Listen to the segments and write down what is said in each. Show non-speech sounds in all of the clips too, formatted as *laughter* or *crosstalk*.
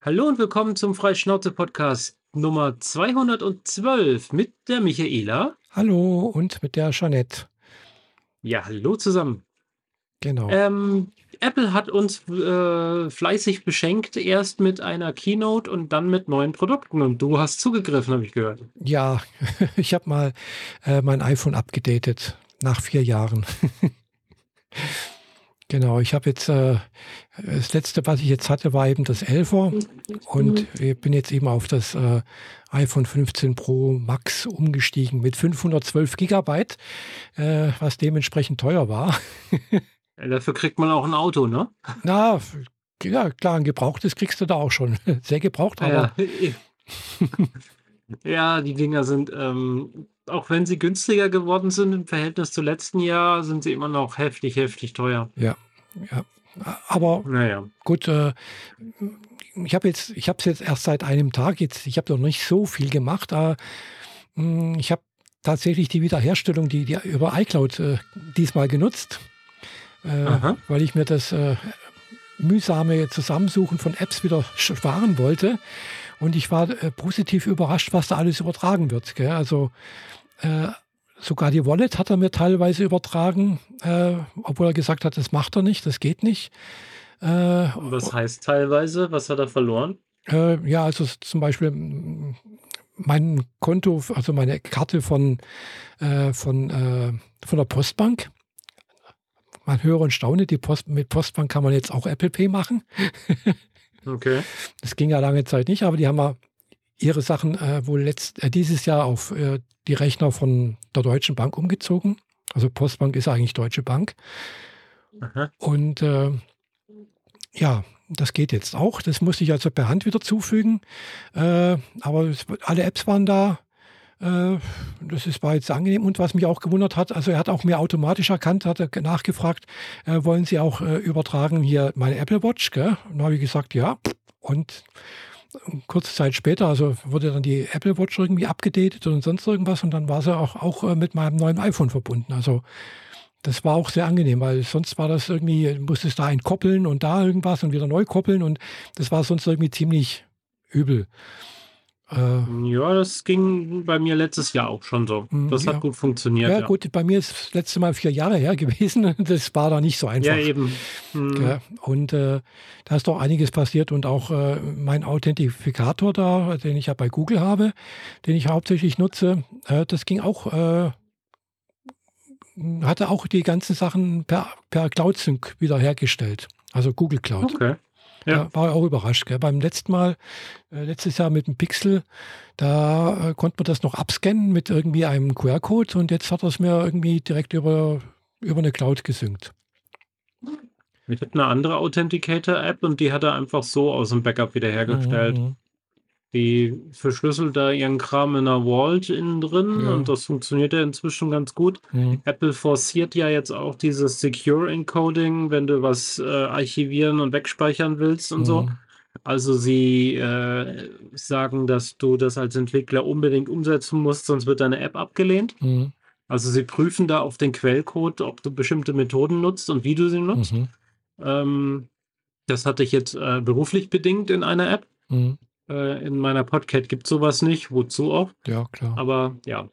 Hallo und willkommen zum Freischnauze-Podcast Nummer 212 mit der Michaela. Hallo und mit der Jeanette. Ja, hallo zusammen. Genau. Ähm, Apple hat uns äh, fleißig beschenkt, erst mit einer Keynote und dann mit neuen Produkten. Und du hast zugegriffen, habe ich gehört. Ja, *laughs* ich habe mal äh, mein iPhone abgedatet nach vier Jahren. *laughs* genau, ich habe jetzt, äh, das letzte, was ich jetzt hatte, war eben das 11er und ich bin jetzt eben auf das äh, iPhone 15 Pro Max umgestiegen mit 512 Gigabyte, äh, was dementsprechend teuer war. Dafür kriegt man auch ein Auto, ne? Na, ja, klar, ein gebrauchtes kriegst du da auch schon. *laughs* Sehr gebraucht, aber. Ja, *laughs* ja die Dinger sind, ähm, auch wenn sie günstiger geworden sind im Verhältnis zu letzten Jahr, sind sie immer noch heftig, heftig teuer. Ja, ja. Aber naja. gut, äh, ich habe jetzt, ich habe es jetzt erst seit einem Tag. Jetzt, ich habe noch nicht so viel gemacht. Äh, ich habe tatsächlich die Wiederherstellung, die, die über iCloud äh, diesmal genutzt äh, weil ich mir das äh, mühsame Zusammensuchen von Apps wieder sparen wollte. Und ich war äh, positiv überrascht, was da alles übertragen wird. Gell? Also äh, sogar die Wallet hat er mir teilweise übertragen, äh, obwohl er gesagt hat, das macht er nicht, das geht nicht. Äh, was heißt teilweise? Was hat er verloren? ja, also zum Beispiel mein Konto, also meine Karte von, von, von der Postbank, man höre und staune, die Post, mit Postbank kann man jetzt auch Apple Pay machen. *laughs* okay. Das ging ja lange Zeit nicht, aber die haben ja ihre Sachen äh, wohl letzt, äh, dieses Jahr auf äh, die Rechner von der Deutschen Bank umgezogen. Also Postbank ist eigentlich Deutsche Bank. Aha. Und äh, ja, das geht jetzt auch. Das musste ich also per Hand wieder zufügen. Äh, aber es, alle Apps waren da. Äh, das ist, war jetzt angenehm. Und was mich auch gewundert hat, also er hat auch mir automatisch erkannt, hat er nachgefragt, wollen Sie auch übertragen hier meine Apple Watch? Gell? Und dann habe ich gesagt, ja. Und kurze Zeit später, also wurde dann die Apple Watch irgendwie abgedatet und sonst irgendwas und dann war sie auch, auch mit meinem neuen iPhone verbunden. Also das war auch sehr angenehm, weil sonst war das irgendwie, musste es da entkoppeln und da irgendwas und wieder neu koppeln und das war sonst irgendwie ziemlich übel. Äh, ja, das ging bei mir letztes Jahr auch schon so. Hm, das ja. hat gut funktioniert. Ja, ja, gut, bei mir ist das letzte Mal vier Jahre her *laughs* gewesen. Das war da nicht so einfach. Ja, eben. Hm. Ja, und äh, da ist doch einiges passiert und auch äh, mein Authentifikator da, den ich ja bei Google habe, den ich hauptsächlich nutze, äh, das ging auch, äh, hatte auch die ganzen Sachen per, per Cloud Sync wiederhergestellt. Also Google Cloud. Okay. Ja. Da war ich auch überrascht. Gell. Beim letzten Mal, äh, letztes Jahr mit dem Pixel, da äh, konnte man das noch abscannen mit irgendwie einem QR-Code und jetzt hat er es mir irgendwie direkt über, über eine Cloud gesynkt. Ich habe eine andere Authenticator-App und die hat er einfach so aus dem Backup wiederhergestellt. Mhm. Die verschlüsselt da ihren Kram in einer Vault innen drin ja. und das funktioniert ja inzwischen ganz gut. Mhm. Apple forciert ja jetzt auch dieses Secure Encoding, wenn du was äh, archivieren und wegspeichern willst und mhm. so. Also sie äh, sagen, dass du das als Entwickler unbedingt umsetzen musst, sonst wird deine App abgelehnt. Mhm. Also sie prüfen da auf den Quellcode, ob du bestimmte Methoden nutzt und wie du sie nutzt. Mhm. Ähm, das hatte ich jetzt äh, beruflich bedingt in einer App. Mhm. Äh, in meiner Podcast gibt es sowas nicht. Wozu auch? Ja, klar. Aber ja.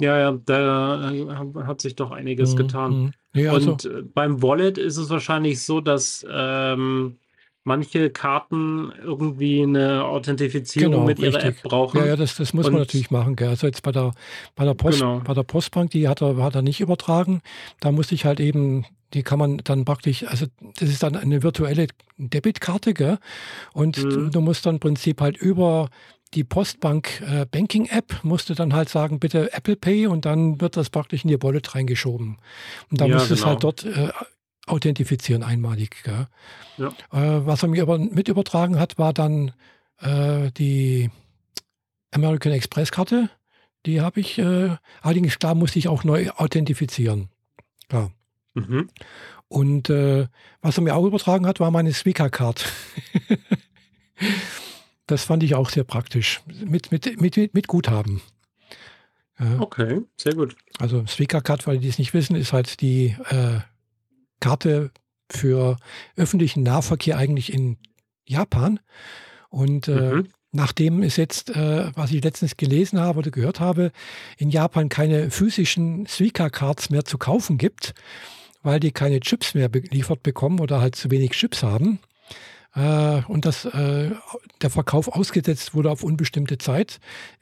Ja, ja, da äh, hat sich doch einiges mhm, getan. Ja, also. Und äh, beim Wallet ist es wahrscheinlich so, dass ähm, manche Karten irgendwie eine Authentifizierung genau, mit ihrer richtig. App brauchen. Ja, ja das, das muss und man natürlich machen. Gell. Also jetzt bei der, bei der, Post, genau. bei der Postbank, die hat er, hat er nicht übertragen. Da musste ich halt eben die kann man dann praktisch, also das ist dann eine virtuelle Debitkarte, gell? Und mhm. du, du, musst dann im Prinzip halt über die Postbank äh, Banking App musst du dann halt sagen, bitte Apple Pay und dann wird das praktisch in die Wallet reingeschoben. Und da ja, musst du es halt genau. dort äh, authentifizieren einmalig. Gell? Ja. Äh, was er mir aber mit übertragen hat, war dann äh, die American Express Karte. Die habe ich, äh, allerdings klar musste ich auch neu authentifizieren. Klar. Mhm. Und äh, was er mir auch übertragen hat, war meine Swika-Card. *laughs* das fand ich auch sehr praktisch. Mit, mit, mit, mit Guthaben. Ja. Okay, sehr gut. Also Swika-Card, weil die es nicht wissen, ist halt die äh, Karte für öffentlichen Nahverkehr eigentlich in Japan. Und äh, mhm. nachdem es jetzt, äh, was ich letztens gelesen habe oder gehört habe, in Japan keine physischen Suica-Cards mehr zu kaufen gibt, weil die keine Chips mehr geliefert bekommen oder halt zu wenig Chips haben, äh, und dass äh, der Verkauf ausgesetzt wurde auf unbestimmte Zeit,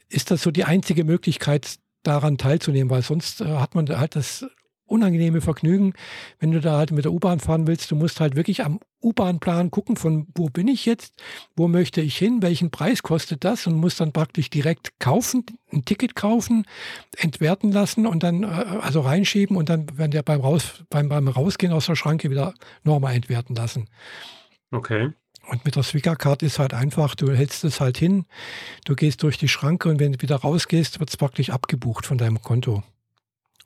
ist das so die einzige Möglichkeit, daran teilzunehmen, weil sonst äh, hat man halt das unangenehme Vergnügen, wenn du da halt mit der U-Bahn fahren willst. Du musst halt wirklich am U-Bahn-Plan gucken, von wo bin ich jetzt, wo möchte ich hin, welchen Preis kostet das und musst dann praktisch direkt kaufen, ein Ticket kaufen, entwerten lassen und dann äh, also reinschieben und dann werden der beim, Raus, beim, beim Rausgehen aus der Schranke wieder nochmal entwerten lassen. Okay. Und mit der Swigger-Card ist halt einfach, du hältst es halt hin, du gehst durch die Schranke und wenn du wieder rausgehst, wird es praktisch abgebucht von deinem Konto.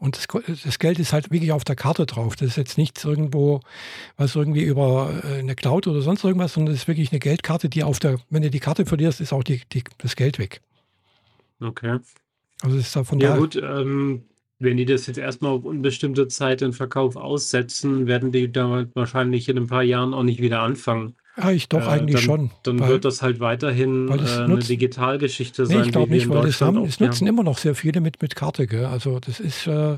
Und das, das, Geld ist halt wirklich auf der Karte drauf. Das ist jetzt nichts irgendwo, was irgendwie über äh, eine Cloud oder sonst irgendwas, sondern das ist wirklich eine Geldkarte, die auf der, wenn du die Karte verlierst, ist auch die, die das Geld weg. Okay. Also ist davon Ja, gut, ähm, wenn die das jetzt erstmal auf unbestimmte Zeit in Verkauf aussetzen, werden die da wahrscheinlich in ein paar Jahren auch nicht wieder anfangen. Ja, ich doch Äh, eigentlich dann, schon. dann weil, wird das halt weiterhin äh, eine Digitalgeschichte nee, sein, ich glaube nicht, weil das haben, es nutzen immer noch sehr viele mit, mit Karte. Gell? Also das ist, äh,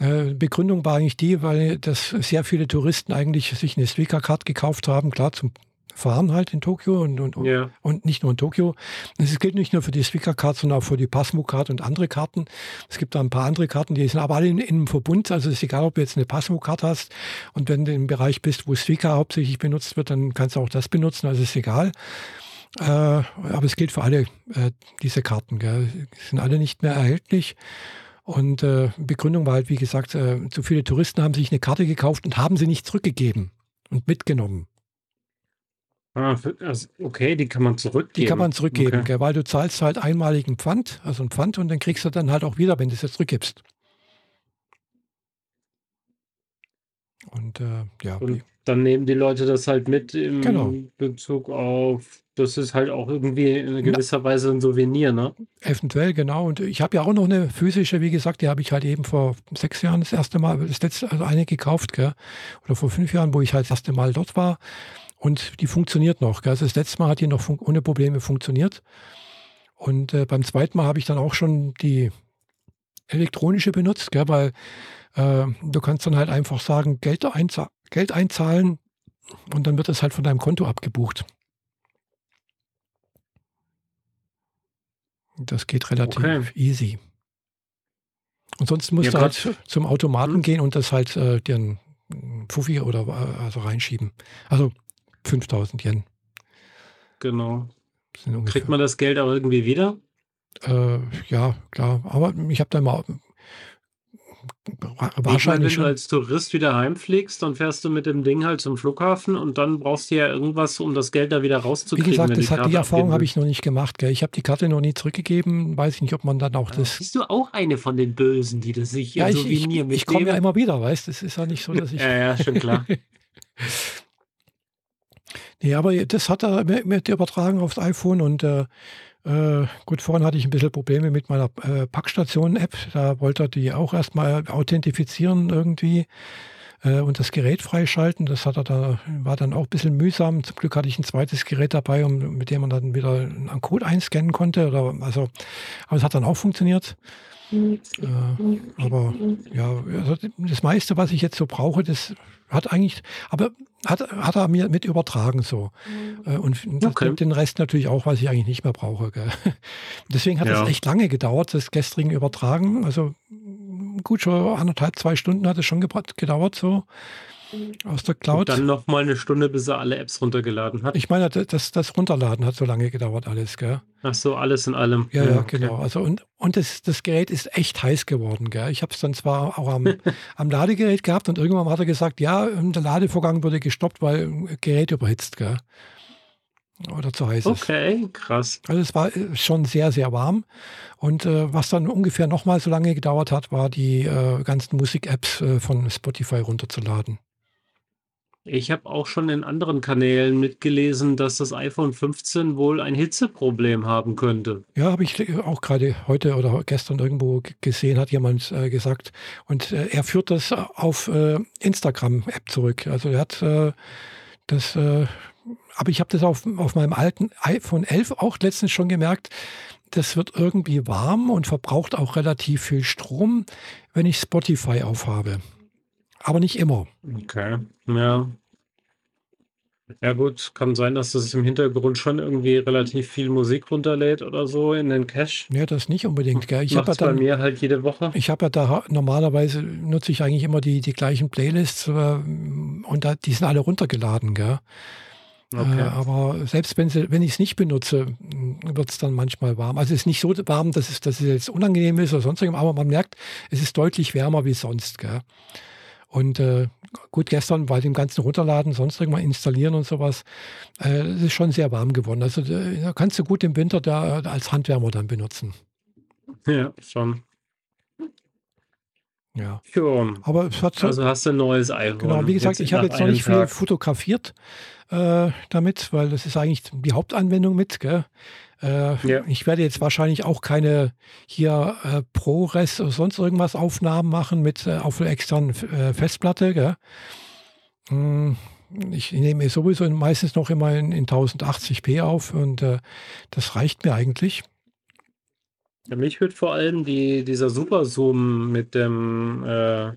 äh, Begründung war eigentlich die, weil das sehr viele Touristen eigentlich sich eine Suica-Card gekauft haben, klar zum Fahren halt in Tokio und, und, Ja, und nicht nur in Tokio. Es gilt nicht nur für die Suica-Card, sondern auch für die Passmo-Card und andere Karten. Es gibt da ein paar andere Karten, die sind aber alle in, in einem Verbund. Also es ist egal, ob du jetzt eine Passmo-Card hast und wenn du im Bereich bist, wo Suica hauptsächlich benutzt wird, dann kannst du auch das benutzen. Also ist egal. Äh, aber es gilt für alle äh, diese Karten. Gell. Die sind alle nicht mehr erhältlich. Und äh, Begründung war halt, wie gesagt, äh, zu viele Touristen haben sich eine Karte gekauft und haben sie nicht zurückgegeben und mitgenommen. Ah, also, okay, die kann man zurückgeben. Die kann man zurückgeben, Okay. gell, weil du zahlst halt einmaligen Pfand, also ein Pfand, und dann kriegst du dann halt auch wieder, wenn du es jetzt zurückgibst. Und äh, ja, Und dann nehmen die Leute das halt mit im Genau. Bezug auf, das ist halt auch irgendwie in Na. gewisser Weise ein Souvenir, ne? eventuell, genau. Und ich habe ja auch noch eine physische, wie gesagt, die habe ich halt eben vor sechs Jahren das erste Mal, das letzte, also eine gekauft, gell? oder vor fünf Jahren, wo ich halt das erste Mal dort war. Und die funktioniert noch. Gell? Also das letzte Mal hat die noch ohne Probleme funktioniert. Und äh, beim zweiten Mal habe ich dann auch schon die elektronische benutzt, gell? weil äh, du kannst dann halt einfach sagen, Geld, einza Geld einzahlen und dann wird es halt von deinem Konto abgebucht. Das geht relativ Okay. easy. Und sonst musst Ja, du halt zum Automaten Hm. gehen und das halt äh, dir einen Fuffi oder äh, also reinschieben. Also 5000 Yen Genau. Kriegt man das Geld auch irgendwie wieder? Äh, ja, klar. Aber ich habe da mal Ich meine, wahrscheinlich wenn du als Tourist wieder heimfliegst, dann fährst du mit dem Ding halt zum Flughafen und dann brauchst du ja irgendwas, um das Geld da wieder Wie rauszukriegen. gesagt, wenn das hat, die Erfahrung habe ich noch nicht gemacht. Gell? Ich habe die Karte noch nie zurückgegeben. Weiß ich nicht, ob man dann auch das. Bist du auch eine von den Bösen, die das sich Ja, in ich, ich, Souvenir ich komme ja immer wieder, weißt du? Es ist ja nicht so, dass ich. *laughs* Ja, ja, schon klar. *laughs* Nee, aber das hat er mit, übertragen aufs iPhone und äh, äh, gut, vorhin hatte ich ein bisschen Probleme mit meiner äh, Packstation-App. Da wollte er die auch erstmal authentifizieren irgendwie äh, und das Gerät freischalten. Das hat er da, war dann auch ein bisschen mühsam. Zum Glück hatte ich ein zweites Gerät dabei, um, mit dem man dann wieder einen Code einscannen konnte. Oder, also, aber es hat dann auch funktioniert. Äh, aber ja, also das meiste, was ich jetzt so brauche, das hat eigentlich, aber hat, hat er mir mit übertragen so. Äh, Und das, Okay. den Rest natürlich auch, was ich eigentlich nicht mehr brauche. Gell. *laughs* Deswegen hat es Ja. echt lange gedauert, das gestrige Übertragen. Also gut, schon anderthalb, zwei Stunden hat es schon gedauert, so aus der Und Cloud. dann noch mal eine Stunde, bis er alle Apps runtergeladen hat. Ich meine, das, das Runterladen hat so lange gedauert, alles, gell? Ach so, alles in allem. Ja, ja, okay. genau. Also und, und das, das Gerät ist echt heiß geworden. Gell? Ich habe es dann zwar auch am, *laughs* am Ladegerät gehabt und irgendwann hat er gesagt, ja, der Ladevorgang wurde gestoppt, weil Gerät überhitzt, gell? Oder zu heiß ist. Okay, krass. Also es war äh, schon sehr, sehr warm. Und äh, was dann ungefähr nochmal so lange gedauert hat, war die äh, ganzen Musik-Apps äh, von Spotify runterzuladen. Ich habe auch schon in anderen Kanälen mitgelesen, dass das iPhone 15 wohl ein Hitzeproblem haben könnte. Ja, habe ich auch gerade heute oder gestern irgendwo gesehen, hat jemand äh, gesagt. Und äh, er führt das auf äh, Instagram-App zurück. Also er hat äh, das, äh, aber ich habe das auf, auf meinem alten iPhone 11 auch letztens schon gemerkt. Das wird irgendwie warm und verbraucht auch relativ viel Strom, wenn ich Spotify aufhabe. Aber nicht immer. Okay, ja. Ja gut, kann sein, dass das im Hintergrund schon irgendwie relativ viel Musik runterlädt oder so in den Cache. Ja, das nicht unbedingt. Gell? Ich habe ja dann, bei mir halt jede Woche. Ich habe ja da normalerweise nutze ich eigentlich immer die, die gleichen Playlists äh, und da, die sind alle runtergeladen. Gell? Okay. Äh, aber selbst wenn, sie, wenn ich es nicht benutze, wird es dann manchmal warm. Also es ist nicht so warm, dass es, dass es jetzt unangenehm ist oder sonst irgendwas, aber man merkt, es ist deutlich wärmer wie sonst. Gell? Und äh, gut, gestern bei dem ganzen Runterladen, sonst irgendwann installieren und sowas, äh, es ist schon sehr warm geworden. Also äh, da kannst du gut im Winter da als Handwärmer dann benutzen. Ja, schon. Ja. ja. Aber es hat so, also hast du ein neues iPhone. Genau, wie gesagt, jetzt ich habe jetzt noch nicht Tag. viel fotografiert äh, damit, weil das ist eigentlich die Hauptanwendung mit. Gell? Äh, ja. Ich werde jetzt wahrscheinlich auch keine hier äh, ProRes oder sonst irgendwas Aufnahmen machen mit äh, auf einer externen äh, Festplatte. Hm, ich nehme sowieso meistens noch immer in, in 1080p auf und äh, das reicht mir eigentlich. Ja, mich würde vor allem die, dieser Superzoom mit dem äh,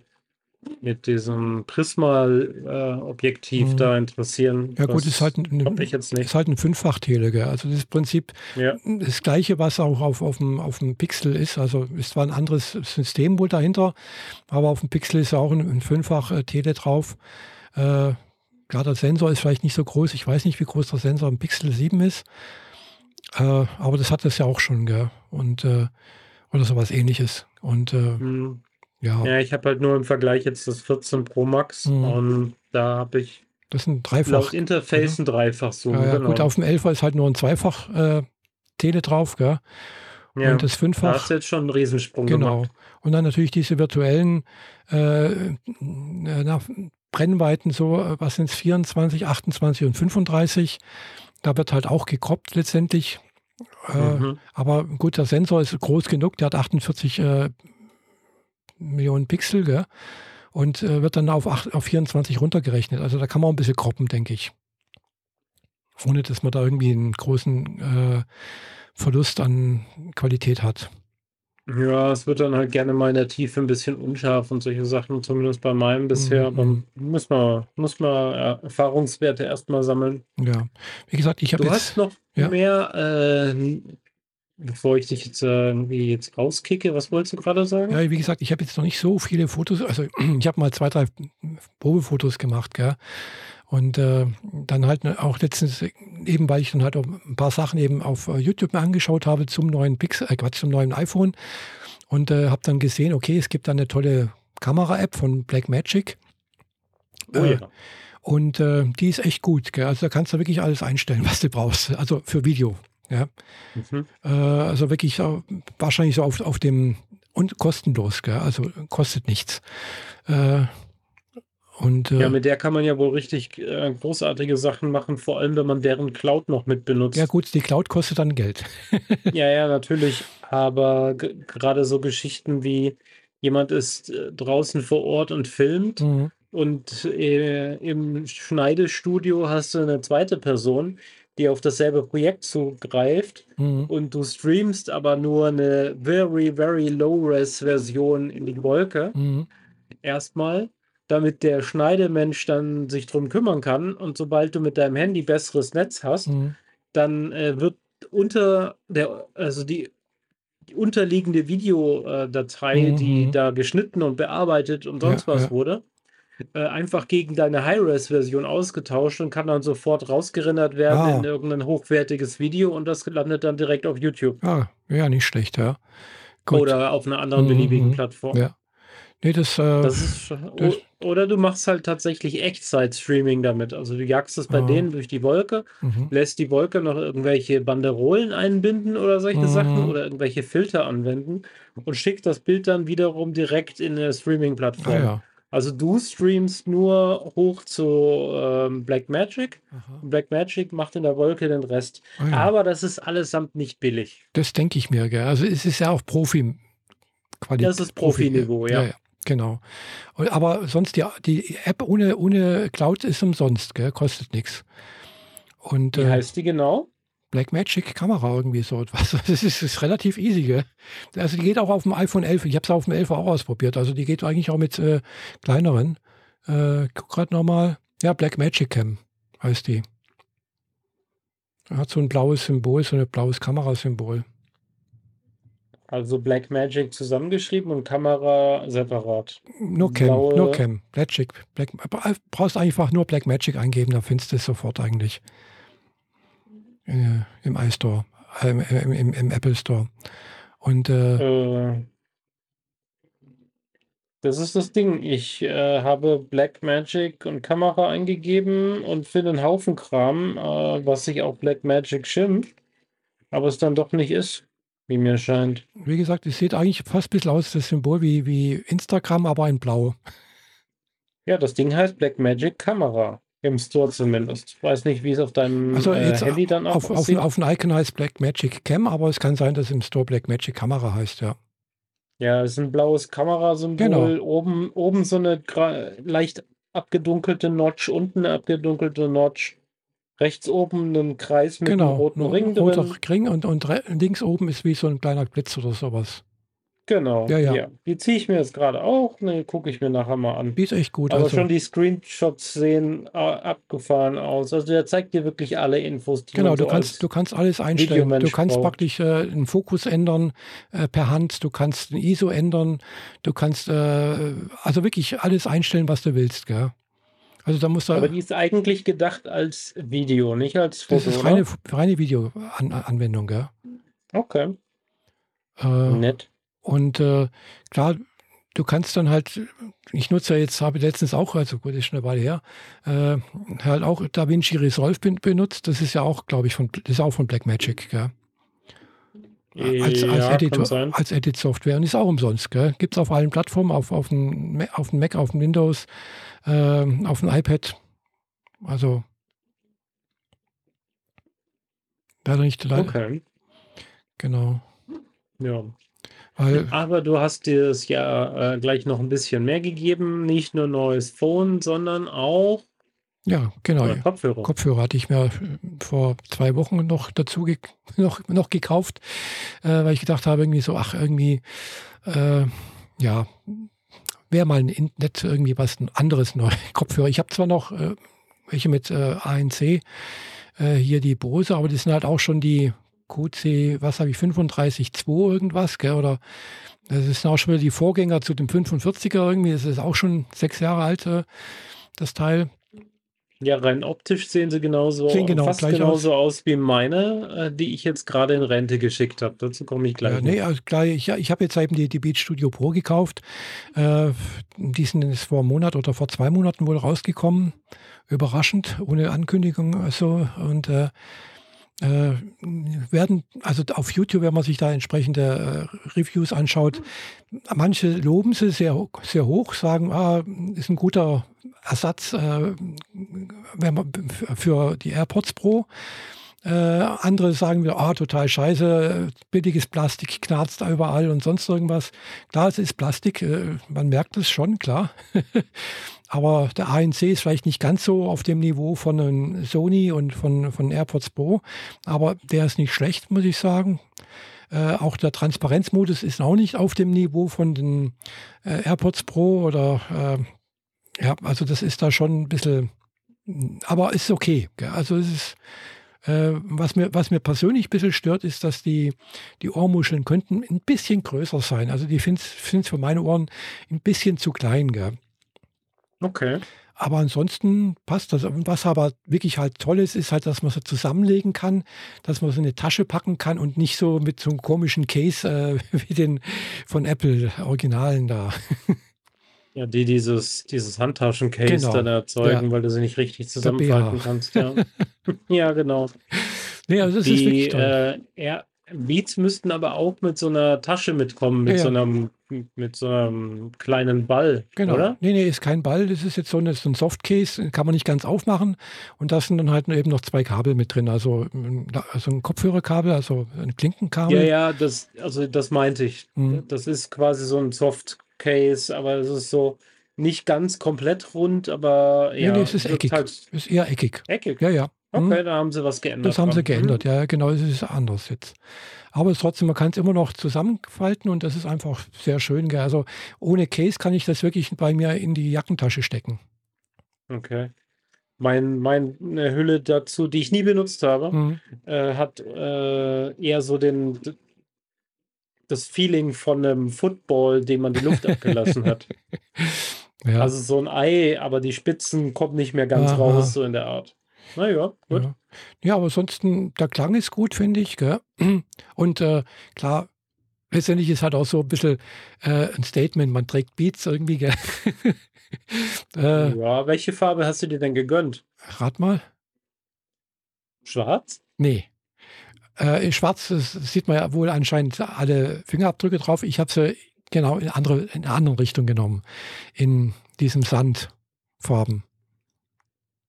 mit diesem Prisma-Objektiv äh, da interessieren. Ja gut, ist halt ein, ich jetzt nicht. ist halt ein Fünffach-Tele, also das Prinzip ja. das gleiche, was auch auf, auf, dem, auf dem Pixel ist, also ist zwar ein anderes System wohl dahinter, aber auf dem Pixel ist auch ein, ein Fünffach-Tele drauf. Äh, klar, der Sensor ist vielleicht nicht so groß, ich weiß nicht, wie groß der Sensor im Pixel 7 ist, äh, aber das hat es ja auch schon, gell? Und äh, oder sowas ähnliches. Und äh, mhm. Ja. Ja, ich habe halt nur im Vergleich jetzt das 14 Pro Max mhm. und da habe ich das ein Dreifach. Laut Interface mhm. ein Dreifach so. Ja, ja, genau. Gut, auf dem 11er ist halt nur ein Zweifach äh, Tele drauf, gell? Ja, und das Fünffach. Da hast du jetzt schon einen Riesensprung genau. gemacht. Und dann natürlich diese virtuellen äh, na, Brennweiten, so, äh, was sind es, 24, 28 und 35. Da wird halt auch gekroppt letztendlich. Äh, mhm. Aber gut, der Sensor ist groß genug, der hat 48 äh, Millionen Pixel, gell? Und äh, wird dann auf, 8, auf 24 runtergerechnet. Also da kann man auch ein bisschen kroppen, denke ich. Ohne dass man da irgendwie einen großen äh, Verlust an Qualität hat. Ja, es wird dann halt gerne mal in der Tiefe ein bisschen unscharf und solche Sachen, zumindest bei meinem bisher. Mhm. Aber muss man, muss man Erfahrungswerte erstmal sammeln. Ja, wie gesagt, ich habe jetzt. Du hast noch ja? mehr äh, Bevor ich dich jetzt äh, irgendwie jetzt rauskicke, was wolltest du gerade sagen? Ja, wie gesagt, ich habe jetzt noch nicht so viele Fotos, also *clears throat* ich habe mal zwei, drei Probefotos gemacht, gell? Und äh, dann halt auch letztens, eben weil ich dann halt auch ein paar Sachen eben auf äh, YouTube mir angeschaut habe zum neuen Pixel, äh, Quatsch, zum neuen iPhone und äh, habe dann gesehen, okay, es gibt da eine tolle Kamera-App von Blackmagic. Oh ja. Äh, und äh, die ist echt gut. Gell? Also da kannst du wirklich alles einstellen, *laughs* was du brauchst. Also für Video. Ja. Mhm. Äh, also wirklich äh, wahrscheinlich so auf, auf dem und kostenlos, gell? also kostet nichts. Äh, und, ja, mit der kann man ja wohl richtig äh, großartige Sachen machen, vor allem wenn man deren Cloud noch mit benutzt. Ja, gut, die Cloud kostet dann Geld. *laughs* ja, ja, natürlich. Aber gerade so Geschichten wie jemand ist äh, draußen vor Ort und filmt mhm. und äh, im Schneidestudio hast du eine zweite Person, die auf dasselbe Projekt zugreift mhm. und du streamst aber nur eine very, very low-res-Version in die Wolke. Mhm. Erstmal, damit der Schneidemensch dann sich drum kümmern kann. Und sobald du mit deinem Handy besseres Netz hast, mhm. dann äh, wird unter der, also die, die unterliegende Videodatei, die mhm. da geschnitten und bearbeitet und sonst ja, was ja. wurde, äh, einfach gegen deine High-Res-Version ausgetauscht und kann dann sofort rausgerendert werden ah. in irgendein hochwertiges Video und das landet dann direkt auf YouTube. Ah, ja, nicht schlecht, ja. Gut. Oder auf einer anderen beliebigen mhm. Plattform. Ja. Nee, das, äh, das ist, das, oder du machst halt tatsächlich Echtzeit-Streaming damit. Also du jagst es bei ah. denen durch die Wolke, mhm. lässt die Wolke noch irgendwelche Banderolen einbinden oder solche mhm. Sachen oder irgendwelche Filter anwenden und schickt das Bild dann wiederum direkt in eine Streaming-Plattform. Ah, ja. Also du streamst nur hoch zu ähm, Blackmagic. Blackmagic macht in der Wolke den Rest. Oh ja. Aber das ist allesamt nicht billig. Das denke ich mir, gell? Also es ist ja auch Profi. Qualität. Das ist Profi-Niveau, Profi, ja. ja. Genau. Aber sonst die, die App ohne, ohne Cloud ist umsonst, gell? kostet nichts. Und, Wie äh, heißt die genau? Blackmagic Kamera irgendwie so etwas. *laughs* Das ist, ist, relativ easy, gell? Also die geht auch auf dem iPhone 11. Ich habe es auf dem 11 auch ausprobiert. Also die geht eigentlich auch mit äh, kleineren. Äh, guck gerade nochmal. Ja, Blackmagic Cam heißt die. Hat so ein blaues Symbol, so ein blaues Kamerasymbol. Also Blackmagic zusammengeschrieben und Kamera separat. Nur Cam, Blaue... nur Cam. Blackmagic. Black, brauchst einfach nur Blackmagic eingeben, da findest du es sofort eigentlich. Äh, Im iStore, äh, im, im, im, Apple Store. Und äh, äh, das ist das Ding. Ich äh, habe Blackmagic und Kamera eingegeben und finde einen Haufen Kram, äh, was sich auch Blackmagic schimpft, aber es dann doch nicht ist. Wie mir scheint. Wie gesagt, es sieht eigentlich fast ein bisschen aus, das Symbol wie, wie Instagram, aber in Blau. Ja, das Ding heißt Blackmagic Kamera. Im Store zumindest. Weiß nicht, wie es auf deinem also äh, Handy dann auch auf, aussieht. Auf, auf dem Icon heißt Blackmagic Cam, aber es kann sein, dass im Store Blackmagic Kamera heißt, ja. Ja, es ist ein blaues Kamerasymbol. Genau. Oben, oben so eine leicht abgedunkelte Notch, unten eine abgedunkelte Notch rechts oben einen Kreis mit genau, einem roten Ring drin. Roter Ring und, und links oben ist wie so ein kleiner Blitz oder sowas. Genau. Ja, ja. ja. Die ziehe ich mir jetzt gerade auch. Ne, gucke ich mir nachher mal an. Die ist echt gut. Aber also. schon die Screenshots sehen äh, abgefahren aus. Also der zeigt dir wirklich alle Infos. Die genau, du so kannst, du kannst alles einstellen. Du kannst braucht. praktisch äh, einen Fokus ändern äh, per Hand. Du kannst den ISO ändern. Du kannst äh, also wirklich alles einstellen, was du willst. Gell? Also da muss Aber die ist eigentlich gedacht als Video, nicht als Foto. Das ist reine, reine Videoanwendung, ja. Okay. Äh, Nett. Und äh, klar, du kannst dann halt, ich nutze ja jetzt, habe letztens auch, also gut, ist schon eine Weile her, äh, halt auch DaVinci Resolve benutzt. Das ist ja auch, glaube ich, von, das ist auch von Blackmagic, gell? Als, als, ja, Editor, als Edit-Software und ist auch umsonst. Gibt es auf allen Plattformen, auf, auf, dem, auf dem Mac, auf dem Windows, äh, auf dem iPad. Also leider nicht leider. Okay. Genau. Ja. Weil, Aber du hast dir es ja äh, gleich noch ein bisschen mehr gegeben. Nicht nur neues Phone, sondern auch ja, genau. Kopfhörer. Kopfhörer hatte ich mir äh, vor zwei Wochen noch dazu ge *laughs* noch, noch gekauft, äh, weil ich gedacht habe, irgendwie so, ach, irgendwie, äh, ja, wäre mal ein nett irgendwie was anderes neu *laughs* Kopfhörer. Ich habe zwar noch äh, welche mit äh, ANC, äh, hier die Bose, aber die sind halt auch schon die QC, was habe ich, 35.2 irgendwas, gell, oder das ist auch schon wieder die Vorgänger zu dem 45er irgendwie, das ist auch schon sechs Jahre alt, äh, das Teil. Ja, rein optisch sehen sie genauso, sehen genau, fast genauso aus. aus. wie meine, äh, die ich jetzt gerade in Rente geschickt habe. Dazu komme ich gleich. Ja, nee, also gleich, ich, ich habe jetzt eben die, die Beat Studio Pro gekauft. Äh, die sind jetzt vor einem Monat oder vor zwei Monaten wohl rausgekommen. Überraschend, ohne Ankündigung. Also, und äh, äh, werden, also auf YouTube, wenn man sich da entsprechende äh, Reviews anschaut, manche loben sie sehr, sehr hoch, sagen, ah, ist ein guter Ersatz äh, wenn man, für die AirPods Pro. Äh, andere sagen wieder, ah, total scheiße, billiges Plastik knarzt da überall und sonst irgendwas. Klar, es ist Plastik, äh, man merkt es schon, klar. *laughs* Aber der ANC ist vielleicht nicht ganz so auf dem Niveau von Sony und von, von AirPods Pro. Aber der ist nicht schlecht, muss ich sagen. Äh, auch der Transparenzmodus ist auch nicht auf dem Niveau von den äh, AirPods Pro oder äh, ja, also das ist da schon ein bisschen, aber ist okay. Gell? Also es ist, äh, was, mir, was mir persönlich ein bisschen stört, ist, dass die, die Ohrmuscheln könnten ein bisschen größer sein. Also die ich für meine Ohren ein bisschen zu klein. Gell? Okay. Aber ansonsten passt das. Und was aber wirklich halt toll ist, ist halt, dass man so zusammenlegen kann, dass man so eine Tasche packen kann und nicht so mit so einem komischen Case äh, *laughs* wie den von Apple Originalen da. Ja, die dieses, dieses Handtaschencase genau. dann erzeugen, ja. weil du sie nicht richtig zusammenfalten kannst. Ja. *laughs* ja, genau. Nee, also das die, ist wirklich toll. Äh, Beats müssten aber auch mit so einer Tasche mitkommen, mit, ja, so, einem, mit so einem kleinen Ball, genau. oder? Nee, nee, ist kein Ball. Das ist jetzt so, eine, so ein Softcase, kann man nicht ganz aufmachen. Und da sind dann halt eben noch zwei Kabel mit drin. Also, also ein Kopfhörerkabel, also ein Klinkenkabel. Ja, ja, das, also das meinte ich. Mhm. Das ist quasi so ein Softcase, aber es ist so nicht ganz komplett rund, aber ja. Nee, nee es ist eckig. Halt ist eher eckig. Eckig? Ja, ja. Okay, hm? da haben sie was geändert. Das haben sie geändert, hm? ja, genau, es ist anders jetzt. Aber trotzdem, man kann es immer noch zusammenfalten und das ist einfach sehr schön. Gell? Also ohne Case kann ich das wirklich bei mir in die Jackentasche stecken. Okay. Mein, meine Hülle dazu, die ich nie benutzt habe, mhm. äh, hat äh, eher so den, das Feeling von einem Football, dem man die Luft *laughs* abgelassen hat. Ja. Also so ein Ei, aber die Spitzen kommen nicht mehr ganz Aha. raus, so in der Art. Naja, gut. Ja. ja, aber ansonsten, der Klang ist gut, finde ich. Gell? *clears throat* Und äh, klar, letztendlich ist halt auch so ein bisschen äh, ein Statement, man trägt Beats irgendwie. Gell? *laughs* äh, ja, welche Farbe hast du dir denn gegönnt? Rat mal. Schwarz? Nee. Äh, in Schwarz sieht man ja wohl anscheinend alle Fingerabdrücke drauf. Ich habe sie genau in, andere, in eine andere Richtung genommen. In diesem Sandfarben.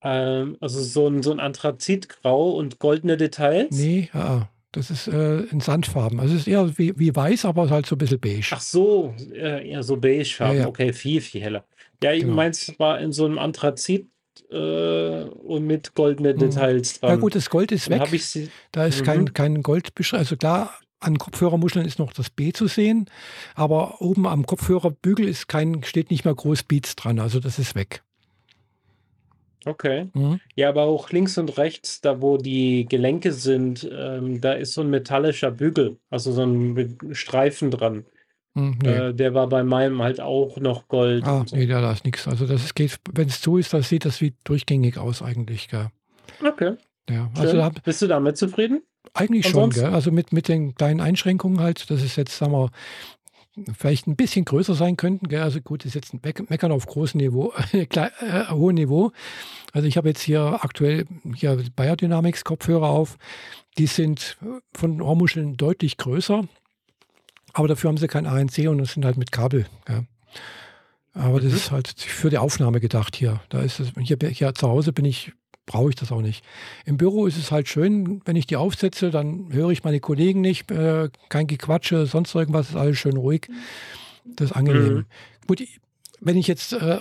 Ähm, also so ein, so ein Anthrazitgrau und goldene Details? Nee, ja, das ist äh, in Sandfarben. Also es ist eher wie, wie weiß, aber halt so ein bisschen beige. Ach so, äh, eher so beigefarben. Ja, ja. Okay, viel, viel heller. Ja, ich genau. meins war in so einem Anthrazit äh, und mit goldenen mhm. Details dran. Ja gut, das Gold ist weg. Sie, da ist mhm. kein, kein Gold Also klar, an Kopfhörermuscheln ist noch das B zu sehen, aber oben am Kopfhörerbügel ist kein, steht nicht mehr groß Beats dran. Also das ist weg. Okay. Mhm. Ja, aber auch links und rechts, da wo die Gelenke sind, ähm, da ist so ein metallischer Bügel, also so ein Streifen dran. Mhm, nee. äh, der war bei meinem halt auch noch Gold. Ah, so. nee, da ist nichts. Also das geht, wenn es zu ist, das sieht das wie durchgängig aus eigentlich. Gell. Okay. Ja, also da, Bist du damit zufrieden? Eigentlich Ansonsten? schon, gell? also mit, mit den kleinen Einschränkungen halt, dass es jetzt, sagen wir, vielleicht ein bisschen größer sein könnten. Gell? Also gut, ist jetzt ein Meckern auf großem Niveau, *laughs* äh, hohem Niveau. Also ich habe jetzt hier aktuell hier Biodynamics Kopfhörer auf. Die sind von Ohrmuscheln deutlich größer, aber dafür haben sie kein ANC und sind halt mit Kabel. Gell? Aber das mhm. ist halt für die Aufnahme gedacht hier. Da ist es, hier, hier zu Hause bin ich brauche ich das auch nicht. Im Büro ist es halt schön, wenn ich die aufsetze, dann höre ich meine Kollegen nicht, äh, kein Gequatsche, sonst irgendwas, ist alles schön ruhig. Das ist angenehm. Mhm. Gut, wenn ich jetzt äh,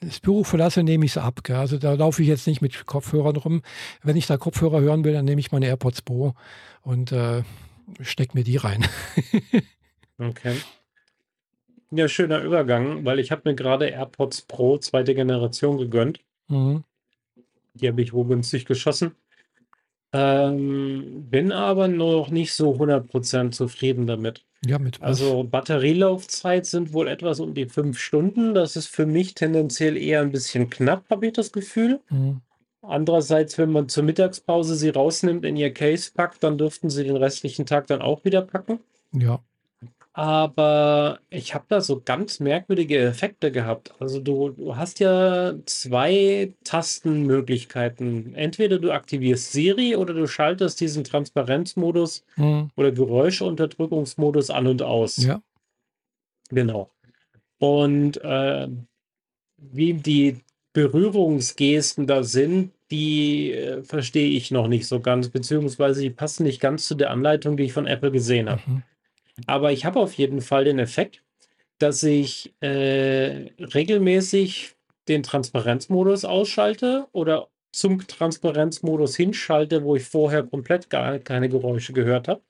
das Büro verlasse, nehme ich sie ab. Gell? Also da laufe ich jetzt nicht mit Kopfhörern rum. Wenn ich da Kopfhörer hören will, dann nehme ich meine AirPods Pro und äh, stecke mir die rein. *laughs* okay. Ja, schöner Übergang, weil ich habe mir gerade AirPods Pro zweite Generation gegönnt. Mhm. Die habe ich wohl günstig geschossen. Ähm, bin aber noch nicht so 100% zufrieden damit. Ja, mit was? Also Batterielaufzeit sind wohl etwas um die fünf Stunden. Das ist für mich tendenziell eher ein bisschen knapp, habe ich das Gefühl. Mhm. Andererseits, wenn man zur Mittagspause sie rausnimmt, in ihr Case packt, dann dürften sie den restlichen Tag dann auch wieder packen. Ja. Aber ich habe da so ganz merkwürdige Effekte gehabt. Also du, du hast ja zwei Tastenmöglichkeiten. Entweder du aktivierst Siri oder du schaltest diesen Transparenzmodus mhm. oder Geräuschunterdrückungsmodus an und aus. Ja. Genau. Und äh, wie die Berührungsgesten da sind, die äh, verstehe ich noch nicht so ganz, beziehungsweise die passen nicht ganz zu der Anleitung, die ich von Apple gesehen habe. Mhm. Aber ich habe auf jeden Fall den Effekt, dass ich äh, regelmäßig den Transparenzmodus ausschalte oder zum Transparenzmodus hinschalte, wo ich vorher komplett gar keine Geräusche gehört habe,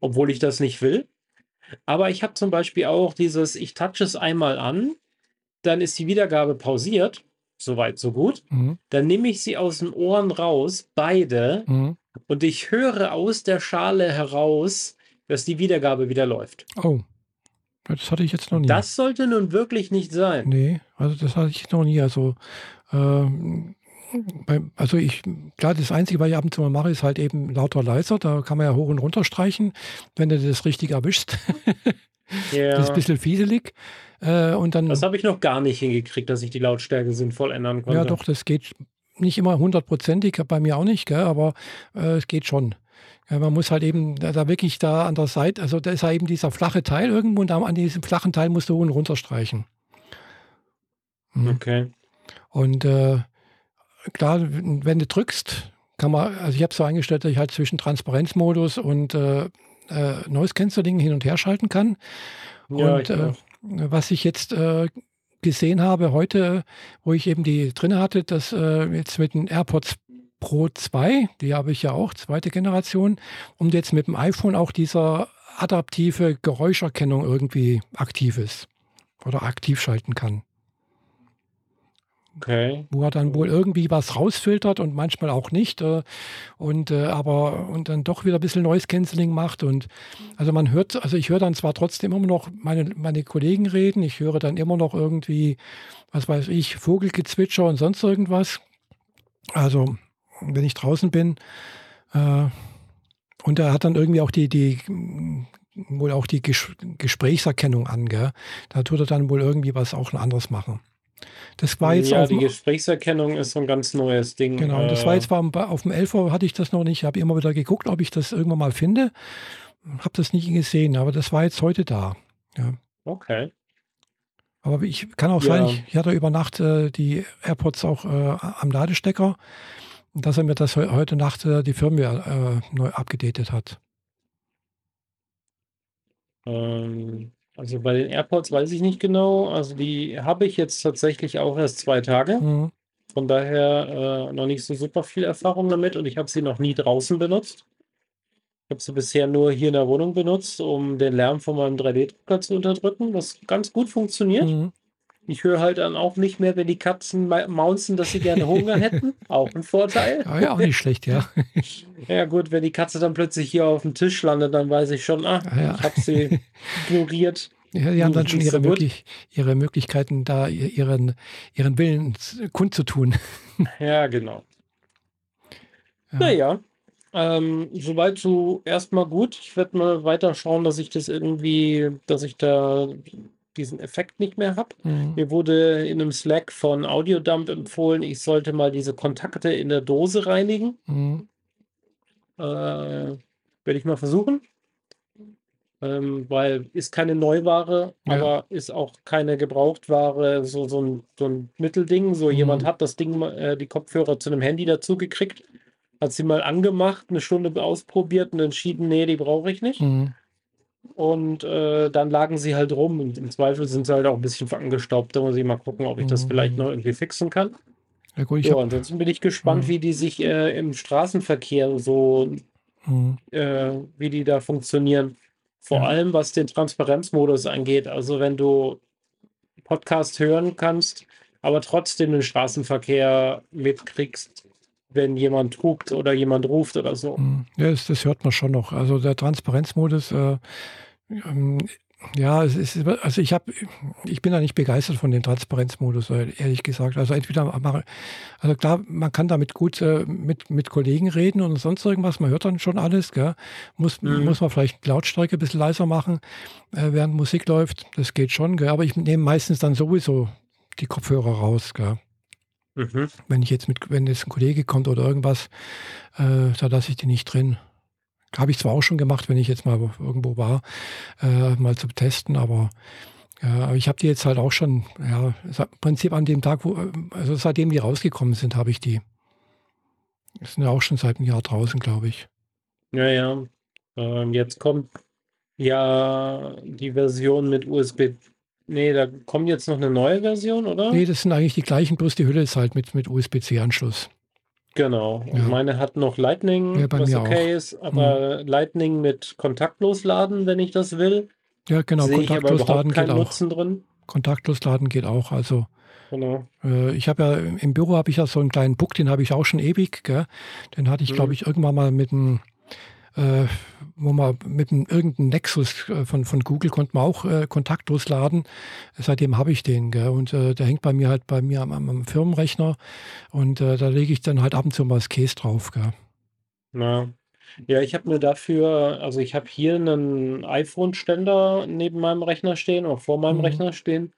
obwohl ich das nicht will. Aber ich habe zum Beispiel auch dieses, ich touche es einmal an, dann ist die Wiedergabe pausiert, soweit so gut. Mhm. Dann nehme ich sie aus den Ohren raus, beide, mhm. und ich höre aus der Schale heraus dass die Wiedergabe wieder läuft. Oh. Das hatte ich jetzt noch nie. Das sollte nun wirklich nicht sein. Nee, also das hatte ich noch nie. Also, ähm, also ich, klar, das Einzige, was ich ab und zu mal mache, ist halt eben lauter leiser. Da kann man ja hoch und runter streichen, wenn du das richtig erwischst. *laughs* ja. Das ist ein bisschen fieselig. Äh, und dann, das habe ich noch gar nicht hingekriegt, dass ich die Lautstärke sinnvoll ändern konnte. Ja, doch, das geht nicht immer hundertprozentig, bei mir auch nicht, gell, aber äh, es geht schon. Ja, man muss halt eben da, da, wirklich da an der Seite, also da ist ja eben dieser flache Teil irgendwo und da an diesem flachen Teil musst du hoch und runter streichen. Mhm. Okay. Und äh, klar, wenn du drückst, kann man, also ich habe so eingestellt, dass ich halt zwischen Transparenzmodus und äh, äh, Noise Cancelling hin und her schalten kann. Ja, und äh, was ich jetzt äh, gesehen habe heute, wo ich eben die drin hatte, dass äh, jetzt mit den AirPods Pro 2, die habe ich ja auch, zweite Generation, und jetzt mit dem iPhone auch dieser adaptive Geräuscherkennung irgendwie aktiv ist oder aktiv schalten kann. Okay. Wo er dann wohl irgendwie was rausfiltert und manchmal auch nicht. Äh, und äh, aber und dann doch wieder ein bisschen Noise Cancelling macht. Und also man hört, also ich höre dann zwar trotzdem immer noch meine, meine Kollegen reden, ich höre dann immer noch irgendwie, was weiß ich, Vogelgezwitscher und sonst irgendwas. Also, wenn ich draußen bin, äh, und er hat dann irgendwie auch die, die wohl auch die Ges Gesprächserkennung an, gell? Da tut er dann wohl irgendwie was auch ein anderes machen. Das war jetzt ja, auf die Gesprächserkennung ist so ein ganz neues Ding. Genau, das war jetzt war, auf dem 11 hatte ich das noch nicht. Ich habe immer wieder geguckt, ob ich das irgendwann mal finde. Habe das nicht gesehen, aber das war jetzt heute da. Ja. Okay. Aber ich kann auch ja. sein, ich, ich, hatte über Nacht äh, die AirPods auch äh, am Ladestecker, dass er mir das heute Nacht äh, die Firmware äh, neu abgedatet hat. Ähm, also bei den AirPods weiß ich nicht genau. Also die habe ich jetzt tatsächlich auch erst zwei Tage. Mhm. Von daher äh, noch nicht so super viel Erfahrung damit und ich habe sie noch nie draußen benutzt. Ich habe sie bisher nur hier in der Wohnung benutzt, um den Lärm von meinem 3D-Drucker zu unterdrücken, was ganz gut funktioniert. Mhm. Ich höre halt dann auch nicht mehr, wenn die Katzen maunzen, dass sie gerne Hunger *laughs* hätten. Auch ein Vorteil. Ja, ja, auch nicht schlecht, ja. *laughs* ja, gut, wenn die Katze dann plötzlich hier auf dem Tisch landet, dann weiß ich schon, ah, ja, ja. ich habe sie *laughs* ignoriert. Ja, die haben dann schon ihre, möglich, ihre Möglichkeiten, da ihren, ihren Willen kundzutun. Ja, genau. Ja. Naja, ähm, soweit so erstmal gut. Ich werde mal weiter schauen, dass ich das irgendwie, dass ich da diesen Effekt nicht mehr habe. Mhm. Mir wurde in einem Slack von Audiodump empfohlen, ich sollte mal diese Kontakte in der Dose reinigen. Mhm. Äh, Werde ich mal versuchen. Ähm, weil ist keine Neuware, ja. aber ist auch keine Gebrauchtware, so, so, ein, so ein Mittelding. So mhm. jemand hat das Ding, äh, die Kopfhörer zu einem Handy dazu gekriegt, hat sie mal angemacht, eine Stunde ausprobiert und entschieden, nee, die brauche ich nicht. Mhm. Und äh, dann lagen sie halt rum. Und im Zweifel sind sie halt auch ein bisschen angestaubt. Da muss ich mal gucken, ob ich das mhm. vielleicht noch irgendwie fixen kann. Ja, gut, ja, ansonsten bin ich gespannt, mhm. wie die sich äh, im Straßenverkehr so, mhm. äh, wie die da funktionieren. Vor ja. allem, was den Transparenzmodus angeht. Also, wenn du Podcast hören kannst, aber trotzdem den Straßenverkehr mitkriegst, wenn jemand hupt oder jemand ruft oder so. Hm. Ja, das, das hört man schon noch. Also der Transparenzmodus, äh, ähm, ja, es ist, also ich habe, ich bin da nicht begeistert von dem Transparenzmodus, ehrlich gesagt. Also entweder mache, also klar, man kann damit gut äh, mit, mit Kollegen reden und sonst irgendwas, man hört dann schon alles, gell? Muss, mhm. muss man vielleicht Lautstärke ein bisschen leiser machen, äh, während Musik läuft. Das geht schon, gell? Aber ich nehme meistens dann sowieso die Kopfhörer raus, gell? Mhm. Wenn ich jetzt mit, wenn jetzt ein Kollege kommt oder irgendwas, äh, da lasse ich die nicht drin. Habe ich zwar auch schon gemacht, wenn ich jetzt mal irgendwo war, äh, mal zu testen, aber ja, ich habe die jetzt halt auch schon, ja, im Prinzip an dem Tag, wo, also seitdem die rausgekommen sind, habe ich die. Das sind ja auch schon seit einem Jahr draußen, glaube ich. Ja, ja. Ähm, jetzt kommt ja die Version mit USB Nee, da kommt jetzt noch eine neue Version, oder? Nee, das sind eigentlich die gleichen, bloß die Hülle ist halt mit, mit USB-C-Anschluss. Genau. Ja. meine hat noch Lightning, ja, was okay auch. ist, aber mhm. Lightning mit kontaktlos laden, wenn ich das will. Ja, genau. Sehe kontaktlos laden geht Nutzen auch. drin. Kontaktlos laden geht auch. Also Genau. Äh, ich habe ja im Büro habe ich ja so einen kleinen Book, den habe ich auch schon ewig. Gell? Den hatte ich, mhm. glaube ich, irgendwann mal mit einem äh, wo man mit einem, irgendeinem Nexus äh, von, von Google konnte man auch äh, kontaktlos laden. Seitdem habe ich den. Gell? Und äh, der hängt bei mir halt bei mir am, am Firmenrechner und äh, da lege ich dann halt ab und zu mal das Case drauf. Gell? Ja. Ja, ich habe mir dafür, also ich habe hier einen iPhone-Ständer neben meinem Rechner stehen oder vor meinem mhm. Rechner stehen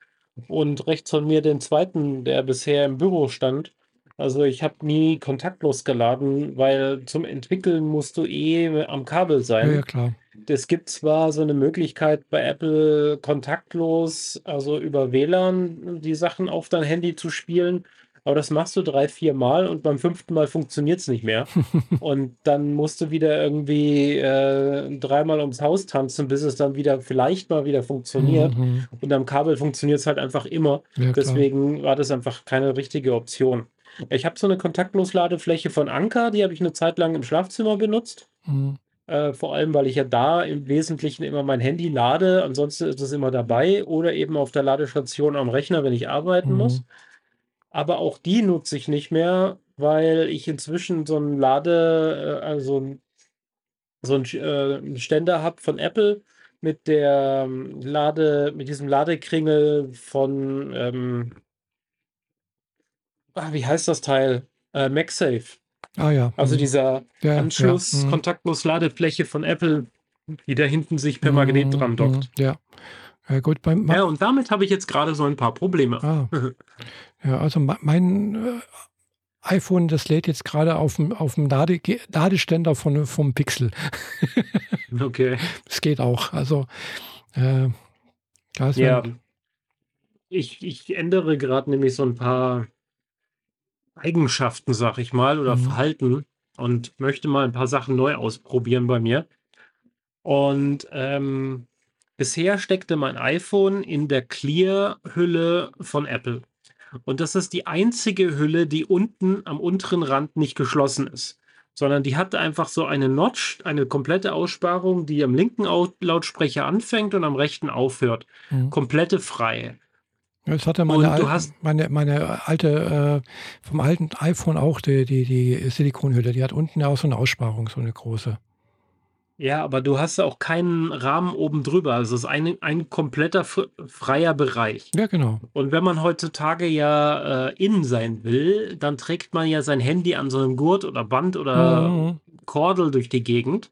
und rechts von mir den zweiten, der bisher im Büro stand. Also ich habe nie kontaktlos geladen, weil zum Entwickeln musst du eh am Kabel sein. Ja, ja, klar. Es gibt zwar so eine Möglichkeit bei Apple kontaktlos, also über WLAN, die Sachen auf dein Handy zu spielen, aber das machst du drei, vier Mal und beim fünften Mal funktioniert es nicht mehr. *laughs* und dann musst du wieder irgendwie äh, dreimal ums Haus tanzen, bis es dann wieder vielleicht mal wieder funktioniert. Mhm. Und am Kabel funktioniert es halt einfach immer. Ja, Deswegen war das einfach keine richtige Option. Ich habe so eine Kontaktlos-Ladefläche von Anker, die habe ich eine Zeit lang im Schlafzimmer benutzt. Mhm. Äh, vor allem, weil ich ja da im Wesentlichen immer mein Handy lade. Ansonsten ist es immer dabei oder eben auf der Ladestation am Rechner, wenn ich arbeiten mhm. muss. Aber auch die nutze ich nicht mehr, weil ich inzwischen so ein Lade, also so ein äh, Ständer habe von Apple mit der ähm, Lade, mit diesem Ladekringel von, ähm, ah, wie heißt das Teil? Äh, MagSafe. Ah ja. Also mhm. dieser ja, Anschluss, ja. Mhm. kontaktlos Ladefläche von Apple, die da hinten sich per Magnet mhm. dran dockt. Ja. Ja, gut, beim ja, und damit habe ich jetzt gerade so ein paar Probleme. Ah. *laughs* Ja, also mein äh, iPhone, das lädt jetzt gerade auf dem, auf dem Lade, Ladeständer von, vom Pixel. *laughs* okay. Es geht auch. Also, äh, ja. Ich, ich ändere gerade nämlich so ein paar Eigenschaften, sag ich mal, oder mhm. Verhalten und möchte mal ein paar Sachen neu ausprobieren bei mir. Und ähm, bisher steckte mein iPhone in der Clear-Hülle von Apple. Und das ist die einzige Hülle, die unten am unteren Rand nicht geschlossen ist. Sondern die hat einfach so eine Notch, eine komplette Aussparung, die am linken Lautsprecher anfängt und am rechten aufhört. Mhm. Komplette freie. Das hatte meine, alte, meine, meine alte, äh, vom alten iPhone auch, die, die, die Silikonhülle. Die hat unten auch so eine Aussparung, so eine große. Ja, aber du hast ja auch keinen Rahmen oben drüber. Also es ist ein, ein kompletter freier Bereich. Ja, genau. Und wenn man heutzutage ja äh, innen sein will, dann trägt man ja sein Handy an so einem Gurt oder Band oder mhm. Kordel durch die Gegend.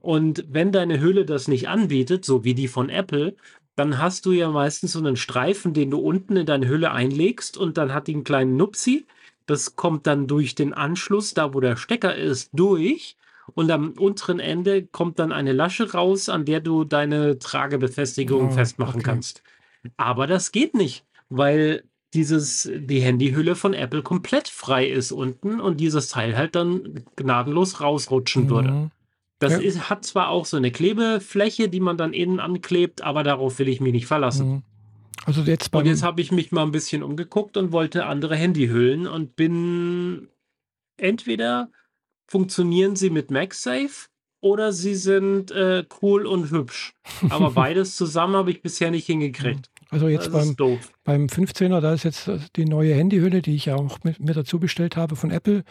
Und wenn deine Hülle das nicht anbietet, so wie die von Apple, dann hast du ja meistens so einen Streifen, den du unten in deine Hülle einlegst und dann hat die einen kleinen Nupsi. Das kommt dann durch den Anschluss, da wo der Stecker ist, durch und am unteren Ende kommt dann eine Lasche raus, an der du deine Tragebefestigung oh, festmachen okay. kannst. Aber das geht nicht, weil dieses, die Handyhülle von Apple komplett frei ist unten und dieses Teil halt dann gnadenlos rausrutschen mhm. würde. Das ja. ist, hat zwar auch so eine Klebefläche, die man dann innen anklebt, aber darauf will ich mich nicht verlassen. Mhm. Also jetzt und jetzt habe ich mich mal ein bisschen umgeguckt und wollte andere Handyhüllen und bin entweder funktionieren sie mit MagSafe oder sie sind äh, cool und hübsch. *laughs* Aber beides zusammen habe ich bisher nicht hingekriegt. Also jetzt beim, beim 15er, da ist jetzt die neue Handyhülle, die ich ja auch mit, mir dazu bestellt habe von Apple,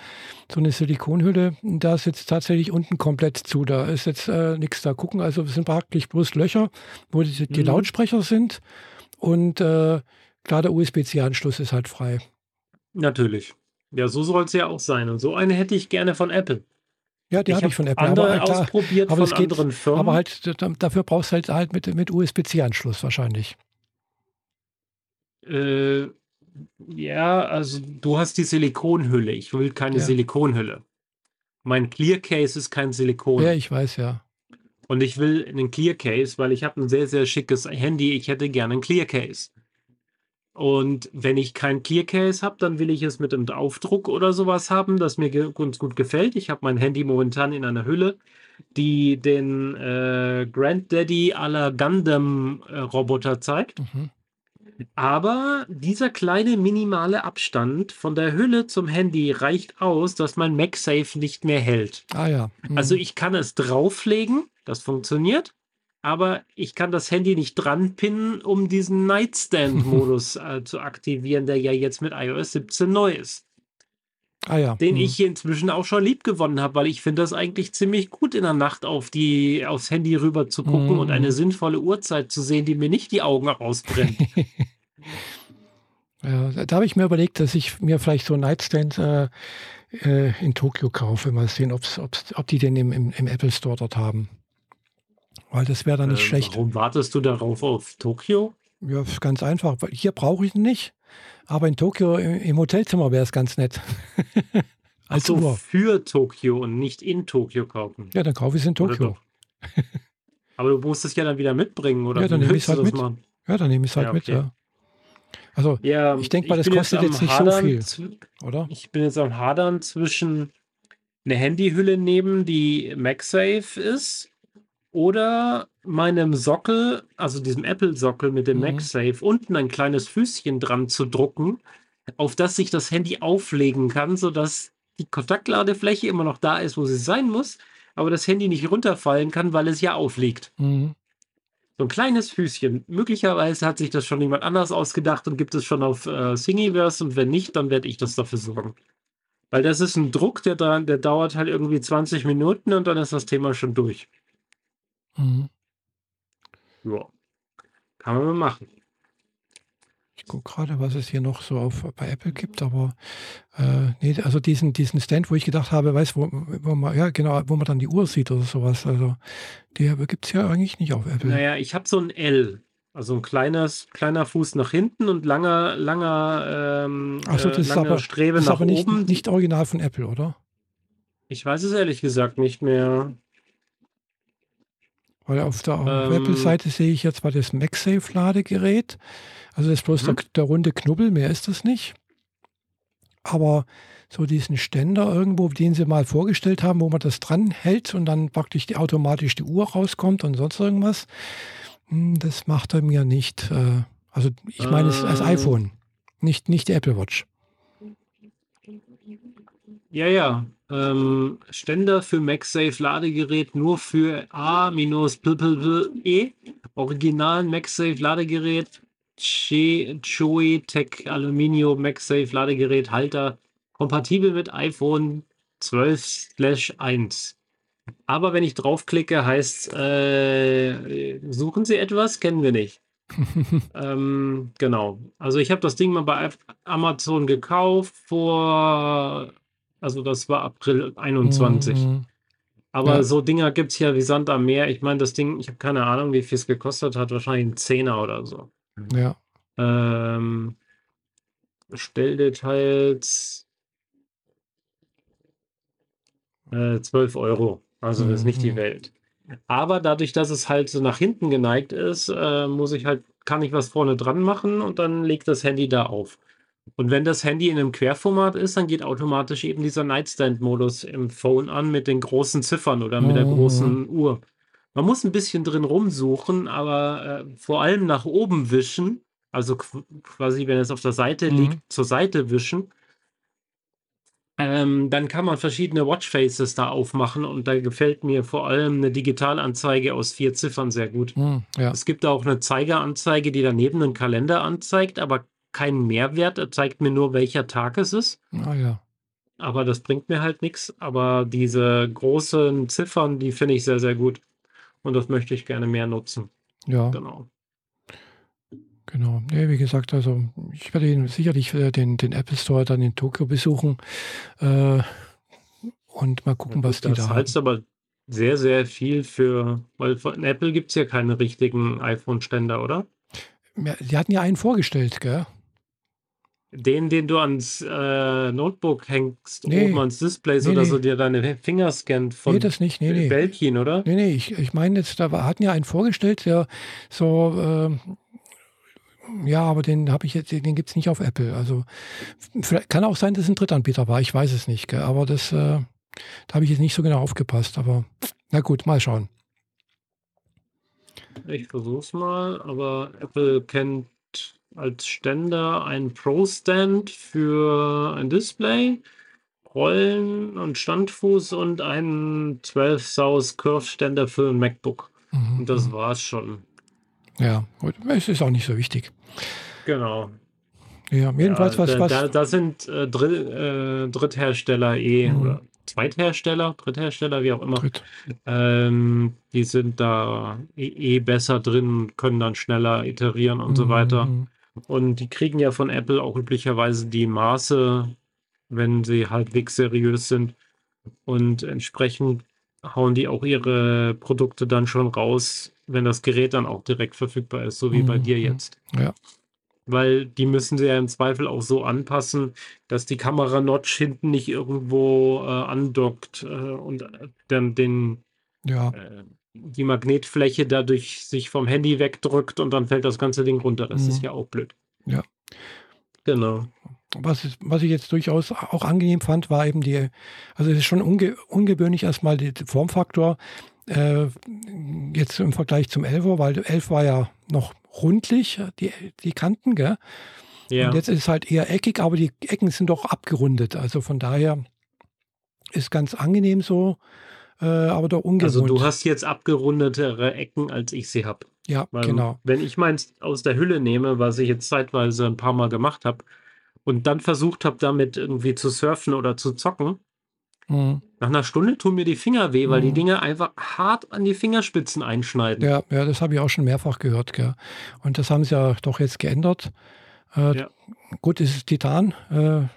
so eine Silikonhülle. Da ist jetzt tatsächlich unten komplett zu. Da ist jetzt äh, nichts da gucken. Also es sind praktisch bloß Löcher, wo die, die mhm. Lautsprecher sind. Und äh, klar, der USB-C-Anschluss ist halt frei. Natürlich. Ja, so soll es ja auch sein. Und so eine hätte ich gerne von Apple. Ja, die habe ich von Apple. Andere aber, ausprobiert aber von geht, anderen Firmen. Aber halt, dafür brauchst du halt, halt mit, mit USB-C-Anschluss wahrscheinlich. Äh, ja, also du hast die Silikonhülle. Ich will keine ja. Silikonhülle. Mein Clear Case ist kein Silikon. Ja, ich weiß, ja. Und ich will einen Clear Case, weil ich habe ein sehr, sehr schickes Handy. Ich hätte gerne einen Clear Case. Und wenn ich kein Clear Case habe, dann will ich es mit einem Aufdruck oder sowas haben, das mir ganz gut gefällt. Ich habe mein Handy momentan in einer Hülle, die den äh, Granddaddy aller Gundam-Roboter äh, zeigt. Mhm. Aber dieser kleine minimale Abstand von der Hülle zum Handy reicht aus, dass mein MagSafe nicht mehr hält. Ah ja. Mhm. Also ich kann es drauflegen, das funktioniert aber ich kann das Handy nicht dran pinnen, um diesen Nightstand-Modus äh, zu aktivieren, der ja jetzt mit iOS 17 neu ist. Ah ja. Den hm. ich hier inzwischen auch schon lieb gewonnen habe, weil ich finde das eigentlich ziemlich gut in der Nacht auf die, aufs Handy rüber zu gucken hm. und eine sinnvolle Uhrzeit zu sehen, die mir nicht die Augen rausbrennt. *laughs* ja, da habe ich mir überlegt, dass ich mir vielleicht so ein Nightstand äh, äh, in Tokio kaufe. Mal sehen, ob's, ob's, ob die den im, im, im Apple Store dort haben. Weil das wäre dann nicht äh, schlecht. Warum wartest du darauf auf Tokio? Ja, ganz einfach. Hier brauche ich ihn nicht. Aber in Tokio im Hotelzimmer wäre es ganz nett. *laughs* Als also für Tokio und nicht in Tokio kaufen. Ja, dann kaufe ich es in Tokio. *laughs* Aber du musst es ja dann wieder mitbringen, oder? Ja, dann nehme ich es halt mit. Machen? Ja, dann nehme ich es halt ja, okay. mit, ja. Also, ja, ich denke mal, das kostet jetzt, jetzt nicht Hadern, so viel, oder? Ich bin jetzt am Hadern zwischen eine Handyhülle nehmen, die MagSafe ist oder meinem Sockel, also diesem Apple-Sockel mit dem mhm. MagSafe, unten ein kleines Füßchen dran zu drucken, auf das sich das Handy auflegen kann, sodass die Kontaktladefläche immer noch da ist, wo sie sein muss, aber das Handy nicht runterfallen kann, weil es ja aufliegt. Mhm. So ein kleines Füßchen. Möglicherweise hat sich das schon jemand anders ausgedacht und gibt es schon auf äh, Thingiverse und wenn nicht, dann werde ich das dafür sorgen. Weil das ist ein Druck, der, da, der dauert halt irgendwie 20 Minuten und dann ist das Thema schon durch. Mhm. Ja. Kann man mal machen. Ich gucke gerade, was es hier noch so auf, bei Apple gibt, aber äh, nee, also diesen, diesen Stand, wo ich gedacht habe, weißt wo, wo man, ja genau, wo man dann die Uhr sieht oder sowas, also der gibt es ja eigentlich nicht auf Apple. Naja, ich habe so ein L, also ein kleines, kleiner Fuß nach hinten und langer, langer, ähm, so, das äh, ist aber, Strebe das nach ist aber nicht, oben. nicht original von Apple, oder? Ich weiß es ehrlich gesagt nicht mehr. Weil auf der ähm, Apple-Seite sehe ich jetzt mal das MagSafe-Ladegerät. Also das ist bloß mhm. der, der, runde Knubbel, mehr ist das nicht. Aber so diesen Ständer irgendwo, den sie mal vorgestellt haben, wo man das dran hält und dann praktisch die, automatisch die Uhr rauskommt und sonst irgendwas, hm, das macht er mir nicht. Äh, also ich meine es als ähm. iPhone, nicht, nicht die Apple Watch. Ja, ja. Ähm, Ständer für MagSafe Ladegerät nur für A-E. Original MagSafe Ladegerät Chewy Tech Aluminium MagSafe Ladegerät Halter kompatibel mit iPhone 12/1. Aber wenn ich draufklicke, heißt äh, suchen Sie etwas? Kennen wir nicht. ähm, genau. Also ich habe das Ding mal bei Amazon gekauft vor, also das war April 21. Mhm. Aber ja. so Dinger gibt es ja wie Sand am Meer. Ich meine, das Ding, ich habe keine Ahnung, wie viel es gekostet hat. Wahrscheinlich ein Zehner oder so. Ja. Ähm, Stelldetails äh, 12 Euro. Also das ist nicht die mhm. Welt. Aber dadurch, dass es halt so nach hinten geneigt ist, äh, muss ich halt, kann ich was vorne dran machen und dann legt das Handy da auf. Und wenn das Handy in einem Querformat ist, dann geht automatisch eben dieser Nightstand-Modus im Phone an mit den großen Ziffern oder mit der großen mhm. Uhr. Man muss ein bisschen drin rumsuchen, aber äh, vor allem nach oben wischen also quasi, wenn es auf der Seite mhm. liegt, zur Seite wischen. Ähm, dann kann man verschiedene Watchfaces da aufmachen und da gefällt mir vor allem eine Digitalanzeige aus vier Ziffern sehr gut. Mhm, ja. Es gibt auch eine Zeigeranzeige, die daneben einen Kalender anzeigt, aber keinen Mehrwert. Er zeigt mir nur, welcher Tag es ist. Ah ja. Aber das bringt mir halt nichts. Aber diese großen Ziffern, die finde ich sehr, sehr gut. Und das möchte ich gerne mehr nutzen. Ja. Genau. Genau. Ja, wie gesagt, also ich werde ihn sicherlich äh, den, den Apple Store dann in Tokio besuchen äh, und mal gucken, was das die da haben. Das aber sehr, sehr viel für, weil von Apple gibt es ja keine richtigen iPhone-Ständer, oder? Ja, die hatten ja einen vorgestellt, gell? Den, den du ans äh, Notebook hängst, nee, oben ans Display, nee, oder nee. so dir deine Finger scannt von nee, das nicht, nee, nee. Belkin, oder? Nee, nee, ich, ich meine jetzt, da hatten ja einen vorgestellt, der so äh, ja, aber den habe ich jetzt, den gibt es nicht auf Apple. Also kann auch sein, dass es ein Drittanbieter war. Ich weiß es nicht. Gell? Aber das, äh, da habe ich jetzt nicht so genau aufgepasst. Aber na gut, mal schauen. Ich versuche es mal, aber Apple kennt als Ständer einen Pro-Stand für ein Display, Rollen und Standfuß und einen 12 South Curve-Ständer für ein MacBook. Mhm. Und das war's schon. Ja, gut. Es ist auch nicht so wichtig. Genau. Ja, jedenfalls ja, was. Da, was da, da sind äh, Dritt, äh, Dritthersteller eh mhm. oder Zweithersteller, Dritthersteller, wie auch immer. Dritt. Ähm, die sind da eh, eh, besser drin, können dann schneller iterieren und mhm. so weiter. Und die kriegen ja von Apple auch üblicherweise die Maße, wenn sie halbwegs seriös sind. Und entsprechend hauen die auch ihre Produkte dann schon raus, wenn das Gerät dann auch direkt verfügbar ist, so wie mhm. bei dir jetzt. Ja. Weil die müssen sie ja im Zweifel auch so anpassen, dass die Kamera-Notch hinten nicht irgendwo äh, andockt äh, und dann den ja. äh, die Magnetfläche dadurch sich vom Handy wegdrückt und dann fällt das ganze Ding runter. Das mhm. ist ja auch blöd. Ja. Genau. Was, was ich jetzt durchaus auch angenehm fand, war eben die, also es ist schon unge, ungewöhnlich erstmal der Formfaktor, äh, jetzt im Vergleich zum 11er, weil 11 war ja noch rundlich, die, die Kanten, gell? Ja. Und jetzt ist es halt eher eckig, aber die Ecken sind doch abgerundet. Also von daher ist ganz angenehm so, äh, aber doch ungewohnt. Also du hast jetzt abgerundetere Ecken, als ich sie habe. Ja, Weil, genau. Wenn ich meins aus der Hülle nehme, was ich jetzt zeitweise ein paar Mal gemacht habe, und dann versucht habe, damit irgendwie zu surfen oder zu zocken, mhm. nach einer Stunde tun mir die Finger weh, weil mhm. die Dinge einfach hart an die Fingerspitzen einschneiden. Ja, ja das habe ich auch schon mehrfach gehört. Gell. Und das haben sie ja doch jetzt geändert. Äh, ja. Gut, es ist Titan. Äh,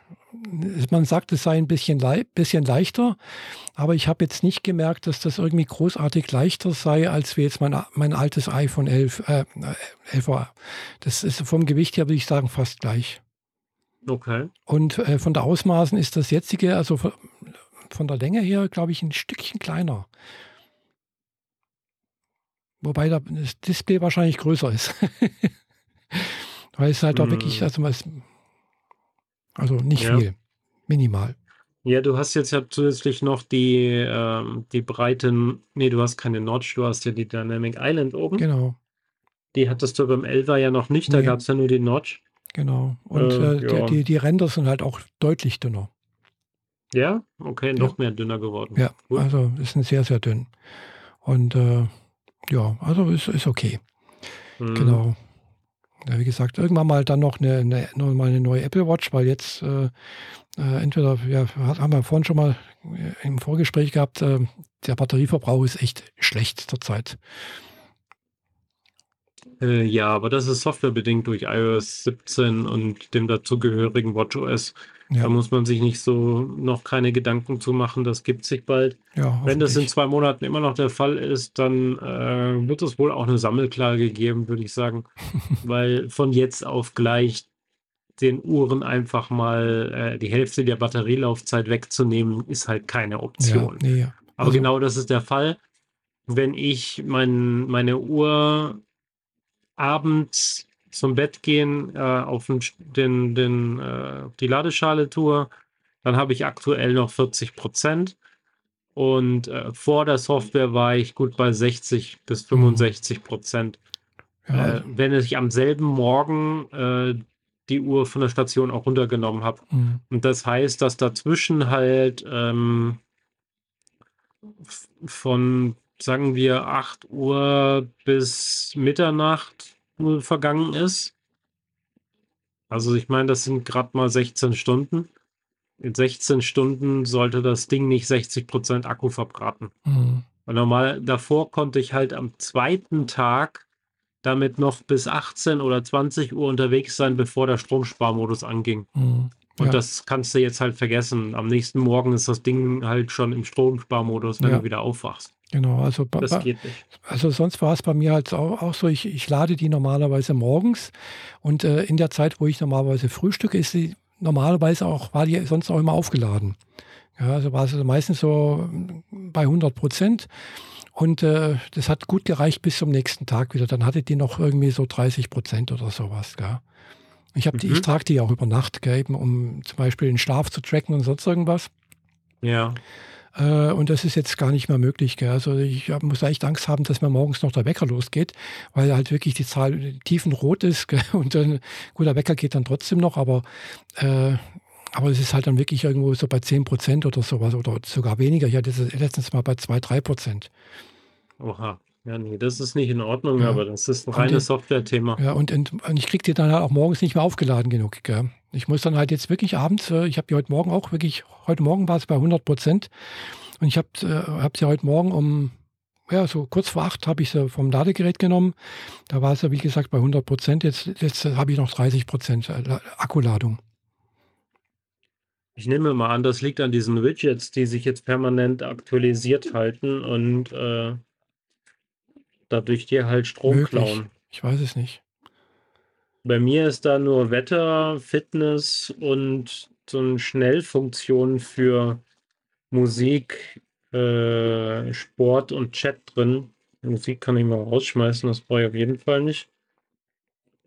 man sagt, es sei ein bisschen, le bisschen leichter, aber ich habe jetzt nicht gemerkt, dass das irgendwie großartig leichter sei, als wie jetzt mein, mein altes iPhone 11, äh, 11 war. Das ist vom Gewicht her, würde ich sagen, fast gleich. Okay. Und äh, von der Ausmaßen ist das jetzige, also von, von der Länge her, glaube ich, ein Stückchen kleiner. Wobei das Display wahrscheinlich größer ist. *laughs* Weil es halt mm. auch wirklich, also, also nicht ja. viel, minimal. Ja, du hast jetzt ja zusätzlich noch die, ähm, die breiten, nee, du hast keine Notch, du hast ja die Dynamic Island oben. Genau. Die hattest du beim 11er ja noch nicht, da nee. gab es ja nur die Notch. Genau. Und äh, äh, ja. die, die Ränder sind halt auch deutlich dünner. Ja, okay, noch ja. mehr dünner geworden. Ja, Gut. also ist ein sehr, sehr dünn. Und äh, ja, also ist, ist okay. Mhm. Genau. Ja, wie gesagt, irgendwann mal dann noch eine, eine, noch eine neue Apple Watch, weil jetzt äh, äh, entweder, ja, haben wir vorhin schon mal äh, im Vorgespräch gehabt, äh, der Batterieverbrauch ist echt schlecht zurzeit. Äh, ja, aber das ist softwarebedingt durch iOS 17 und dem dazugehörigen WatchOS. Ja. Da muss man sich nicht so noch keine Gedanken zu machen, das gibt sich bald. Ja, Wenn das in zwei Monaten immer noch der Fall ist, dann äh, wird es wohl auch eine Sammelklage geben, würde ich sagen. *laughs* Weil von jetzt auf gleich den Uhren einfach mal äh, die Hälfte der Batterielaufzeit wegzunehmen, ist halt keine Option. Ja, nee, Aber also, genau das ist der Fall. Wenn ich mein, meine Uhr abends zum Bett gehen, äh, auf den, den, den, äh, die Ladeschale tue, dann habe ich aktuell noch 40 Prozent. Und äh, vor der Software war ich gut bei 60 bis 65 Prozent. Ja. Äh, wenn ich am selben Morgen äh, die Uhr von der Station auch runtergenommen habe. Mhm. Und das heißt, dass dazwischen halt ähm, von sagen wir 8 Uhr bis Mitternacht vergangen ist. Also ich meine, das sind gerade mal 16 Stunden. In 16 Stunden sollte das Ding nicht 60% Akku verbraten. Mhm. Weil normal davor konnte ich halt am zweiten Tag damit noch bis 18 oder 20 Uhr unterwegs sein, bevor der Stromsparmodus anging. Mhm. Und ja. das kannst du jetzt halt vergessen. Am nächsten Morgen ist das Ding halt schon im Stromsparmodus, wenn ja. du wieder aufwachst. Genau, also, das geht nicht. also sonst war es bei mir halt auch, auch so, ich, ich lade die normalerweise morgens und äh, in der Zeit, wo ich normalerweise frühstücke, ist sie normalerweise auch, war die sonst auch immer aufgeladen. Ja, also war es also meistens so bei 100 Prozent. Und äh, das hat gut gereicht bis zum nächsten Tag wieder. Dann hatte die noch irgendwie so 30 Prozent oder sowas. Gell? Ich, hab die, mhm. ich trage die auch über Nacht, gell, um zum Beispiel den Schlaf zu tracken und sonst irgendwas. Ja. Äh, und das ist jetzt gar nicht mehr möglich. Gell? Also ich muss echt Angst haben, dass mir morgens noch der Wecker losgeht, weil halt wirklich die Zahl tiefenrot ist. Gell? *laughs* Und dann, gut, der Wecker geht dann trotzdem noch, aber äh, aber es ist halt dann wirklich irgendwo so bei 10 Prozent oder sowas oder sogar weniger. Ich hatte das letztens mal bei 2, 3 Prozent. Oha. Ja, nee, das ist nicht in Ordnung, ja. aber das ist ein reines Software-Thema. Ja, und, und, und ich kriege die dann halt auch morgens nicht mehr aufgeladen genug. Gell? Ich muss dann halt jetzt wirklich abends, äh, ich habe die heute Morgen auch wirklich, heute Morgen war es bei 100 Prozent und ich habe äh, hab sie heute Morgen um, ja, so kurz vor acht habe ich sie vom Ladegerät genommen. Da war sie, wie gesagt, bei 100 Prozent. Jetzt, jetzt habe ich noch 30 Prozent äh, Akkuladung. Ich nehme mal an, das liegt an diesen Widgets, die sich jetzt permanent aktualisiert halten und äh, dadurch dir halt Strom Möglich. klauen. Ich weiß es nicht. Bei mir ist da nur Wetter, Fitness und so eine Schnellfunktion für Musik, äh, Sport und Chat drin. Musik kann ich mal rausschmeißen, das brauche ich auf jeden Fall nicht.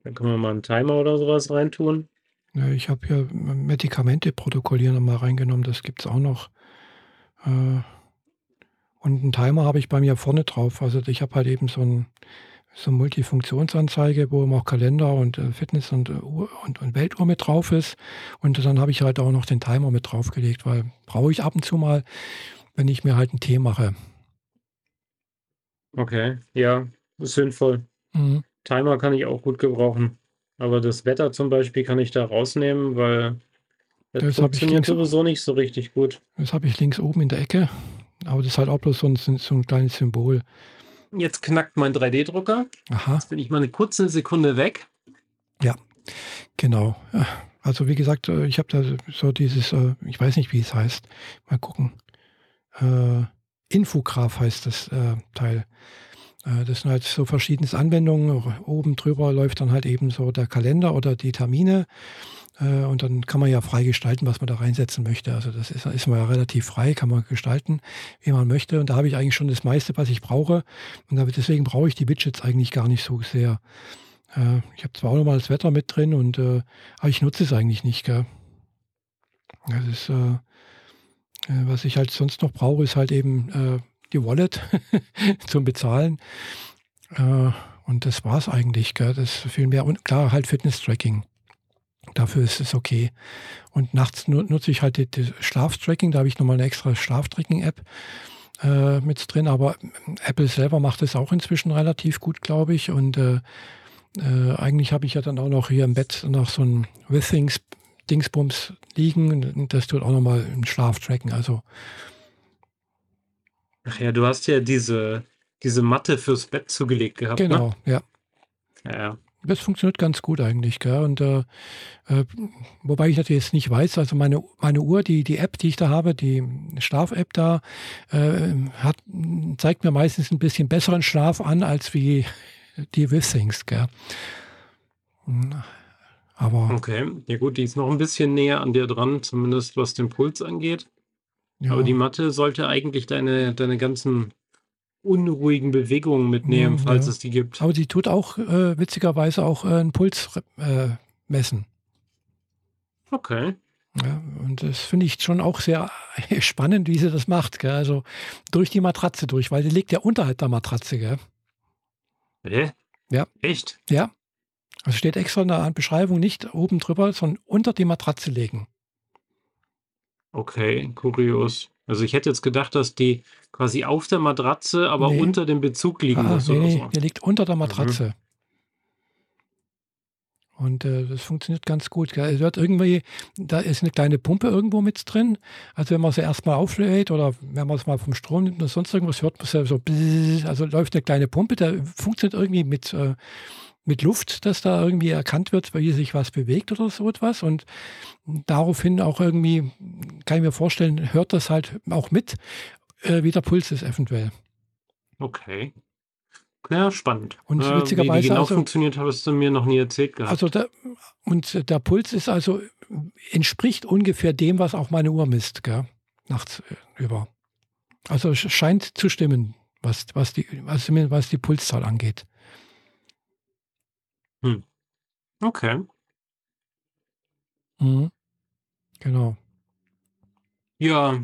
Dann können wir mal einen Timer oder sowas reintun. Ja, ich habe hier Medikamente protokollieren mal reingenommen, das gibt es auch noch. Äh, und einen Timer habe ich bei mir vorne drauf. Also ich habe halt eben so ein, so eine Multifunktionsanzeige, wo auch Kalender und äh, Fitness und, äh, Uhr und, und Weltuhr mit drauf ist. Und dann habe ich halt auch noch den Timer mit draufgelegt, weil brauche ich ab und zu mal, wenn ich mir halt einen Tee mache. Okay, ja, ist sinnvoll. Mhm. Timer kann ich auch gut gebrauchen. Aber das Wetter zum Beispiel kann ich da rausnehmen, weil das, das funktioniert sowieso nicht so richtig gut. Das habe ich links oben in der Ecke. Aber das ist halt auch bloß so ein, so ein kleines Symbol. Jetzt knackt mein 3D-Drucker. Aha. Jetzt bin ich mal eine kurze Sekunde weg. Ja, genau. Also wie gesagt, äh, ich habe da so dieses, äh, ich weiß nicht, wie es heißt. Mal gucken. Äh, Infograph heißt das äh, Teil. Äh, das sind halt so verschiedene Anwendungen. Oben drüber läuft dann halt eben so der Kalender oder die Termine. Äh, und dann kann man ja frei gestalten, was man da reinsetzen möchte. Also das ist, ist man ja relativ frei, kann man gestalten, wie man möchte. Und da habe ich eigentlich schon das meiste, was ich brauche. Und deswegen brauche ich die Widgets eigentlich gar nicht so sehr. Äh, ich habe zwar auch nochmal das Wetter mit drin, und, äh, aber ich nutze es eigentlich nicht. Gell? Das ist, was ich halt sonst noch brauche, ist halt eben die Wallet *laughs* zum Bezahlen. und das war es eigentlich. Gell? Das viel mehr. Und klar, halt Fitness-Tracking. Dafür ist es okay. Und nachts nutze ich halt das Schlaftracking. Da habe ich nochmal eine extra Schlaftracking-App äh, mit drin. Aber Apple selber macht es auch inzwischen relativ gut, glaube ich. Und äh, äh, eigentlich habe ich ja dann auch noch hier im Bett noch so ein Withings Dingsbums liegen. Das tut auch nochmal einen Schlaf tracken. Also. Ach ja, du hast ja diese, diese Matte fürs Bett zugelegt gehabt. Ne? Genau, ne? ja. Ja, das funktioniert ganz gut eigentlich. Gell? Und äh, äh, wobei ich natürlich jetzt nicht weiß, also meine, meine Uhr, die, die App, die ich da habe, die Schlaf-App da, äh, hat, zeigt mir meistens ein bisschen besseren Schlaf an, als wie die Withings. Gell? Aber, okay, ja gut, die ist noch ein bisschen näher an dir dran, zumindest was den Puls angeht. Ja. Aber die Matte sollte eigentlich deine, deine ganzen unruhigen Bewegungen mitnehmen, ja, falls ja. es die gibt. Aber sie tut auch äh, witzigerweise auch äh, einen Puls äh, messen. Okay. Ja, und das finde ich schon auch sehr *laughs* spannend, wie sie das macht. Gell? Also durch die Matratze durch, weil sie liegt ja unterhalb der Matratze. Gell? Hä? Ja. Echt? Ja. Also steht extra in der Beschreibung nicht oben drüber, sondern unter die Matratze legen. Okay, kurios. Also ich hätte jetzt gedacht, dass die quasi auf der Matratze, aber nee. unter dem Bezug liegen ah, muss. Nee, nee, so. der liegt unter der mhm. Matratze. Mhm. Und äh, das funktioniert ganz gut. Es wird irgendwie, da ist eine kleine Pumpe irgendwo mit drin. Also wenn man sie erstmal auflädt oder wenn man es mal vom Strom nimmt oder sonst irgendwas, hört man es ja so, also läuft eine kleine Pumpe, der funktioniert irgendwie mit, äh, mit Luft, dass da irgendwie erkannt wird, wie sich was bewegt oder so etwas. Und daraufhin auch irgendwie, kann ich mir vorstellen, hört das halt auch mit, äh, wie der Puls ist eventuell. Okay. Ja, spannend. Und äh, witzigerweise. Wie, genau also, funktioniert, hast du mir noch nie erzählt gehabt. Also der, und der Puls ist also, entspricht ungefähr dem, was auch meine Uhr misst, gell? nachts äh, über. Also scheint zu stimmen, was, was, die, was, was die Pulszahl angeht. Hm. Okay. Mhm. Genau. Ja,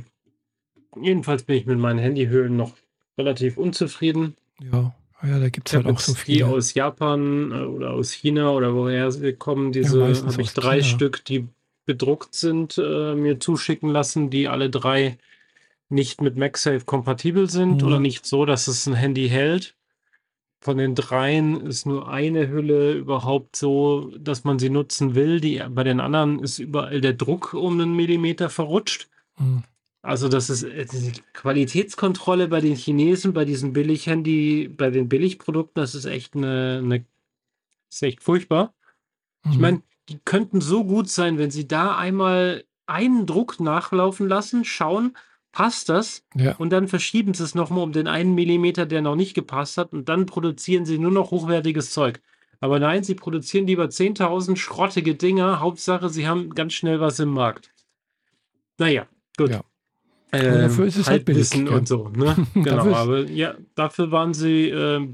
jedenfalls bin ich mit meinen Handyhöhlen noch relativ unzufrieden. Ja, ja da gibt es halt auch so viele. Die aus Japan äh, oder aus China oder woher sie kommen, diese ja, habe ich drei China. Stück, die bedruckt sind, äh, mir zuschicken lassen, die alle drei nicht mit MagSafe kompatibel sind mhm. oder nicht so, dass es ein Handy hält von den dreien ist nur eine Hülle überhaupt so, dass man sie nutzen will. Die, bei den anderen ist überall der Druck um einen Millimeter verrutscht. Mhm. Also das ist die Qualitätskontrolle bei den Chinesen, bei diesen Billighandy, bei den Billigprodukten, das ist echt eine, eine ist echt furchtbar. Mhm. Ich meine, die könnten so gut sein, wenn sie da einmal einen Druck nachlaufen lassen, schauen, passt das ja. und dann verschieben sie es nochmal um den einen Millimeter, der noch nicht gepasst hat und dann produzieren sie nur noch hochwertiges Zeug. Aber nein, sie produzieren lieber 10.000 schrottige Dinger. Hauptsache, sie haben ganz schnell was im Markt. Naja, gut. Ja. Äh, dafür ist es halt billig. Ja. und so. Ne? *laughs* genau, aber ja, dafür waren sie äh,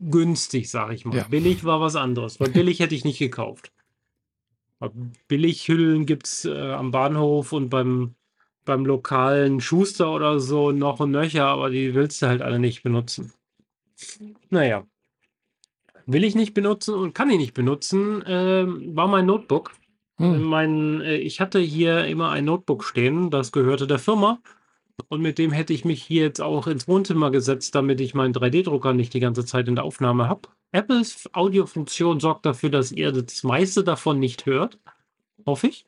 günstig, sag ich mal. Ja. Billig war was anderes, weil billig hätte ich nicht gekauft. Billighüllen gibt es äh, am Bahnhof und beim beim lokalen Schuster oder so noch und nöcher, aber die willst du halt alle nicht benutzen. Naja. will ich nicht benutzen und kann ich nicht benutzen, äh, war mein Notebook. Hm. Mein, äh, ich hatte hier immer ein Notebook stehen, das gehörte der Firma. Und mit dem hätte ich mich hier jetzt auch ins Wohnzimmer gesetzt, damit ich meinen 3D-Drucker nicht die ganze Zeit in der Aufnahme habe. Apples Audiofunktion sorgt dafür, dass ihr das meiste davon nicht hört. Hoffe ich.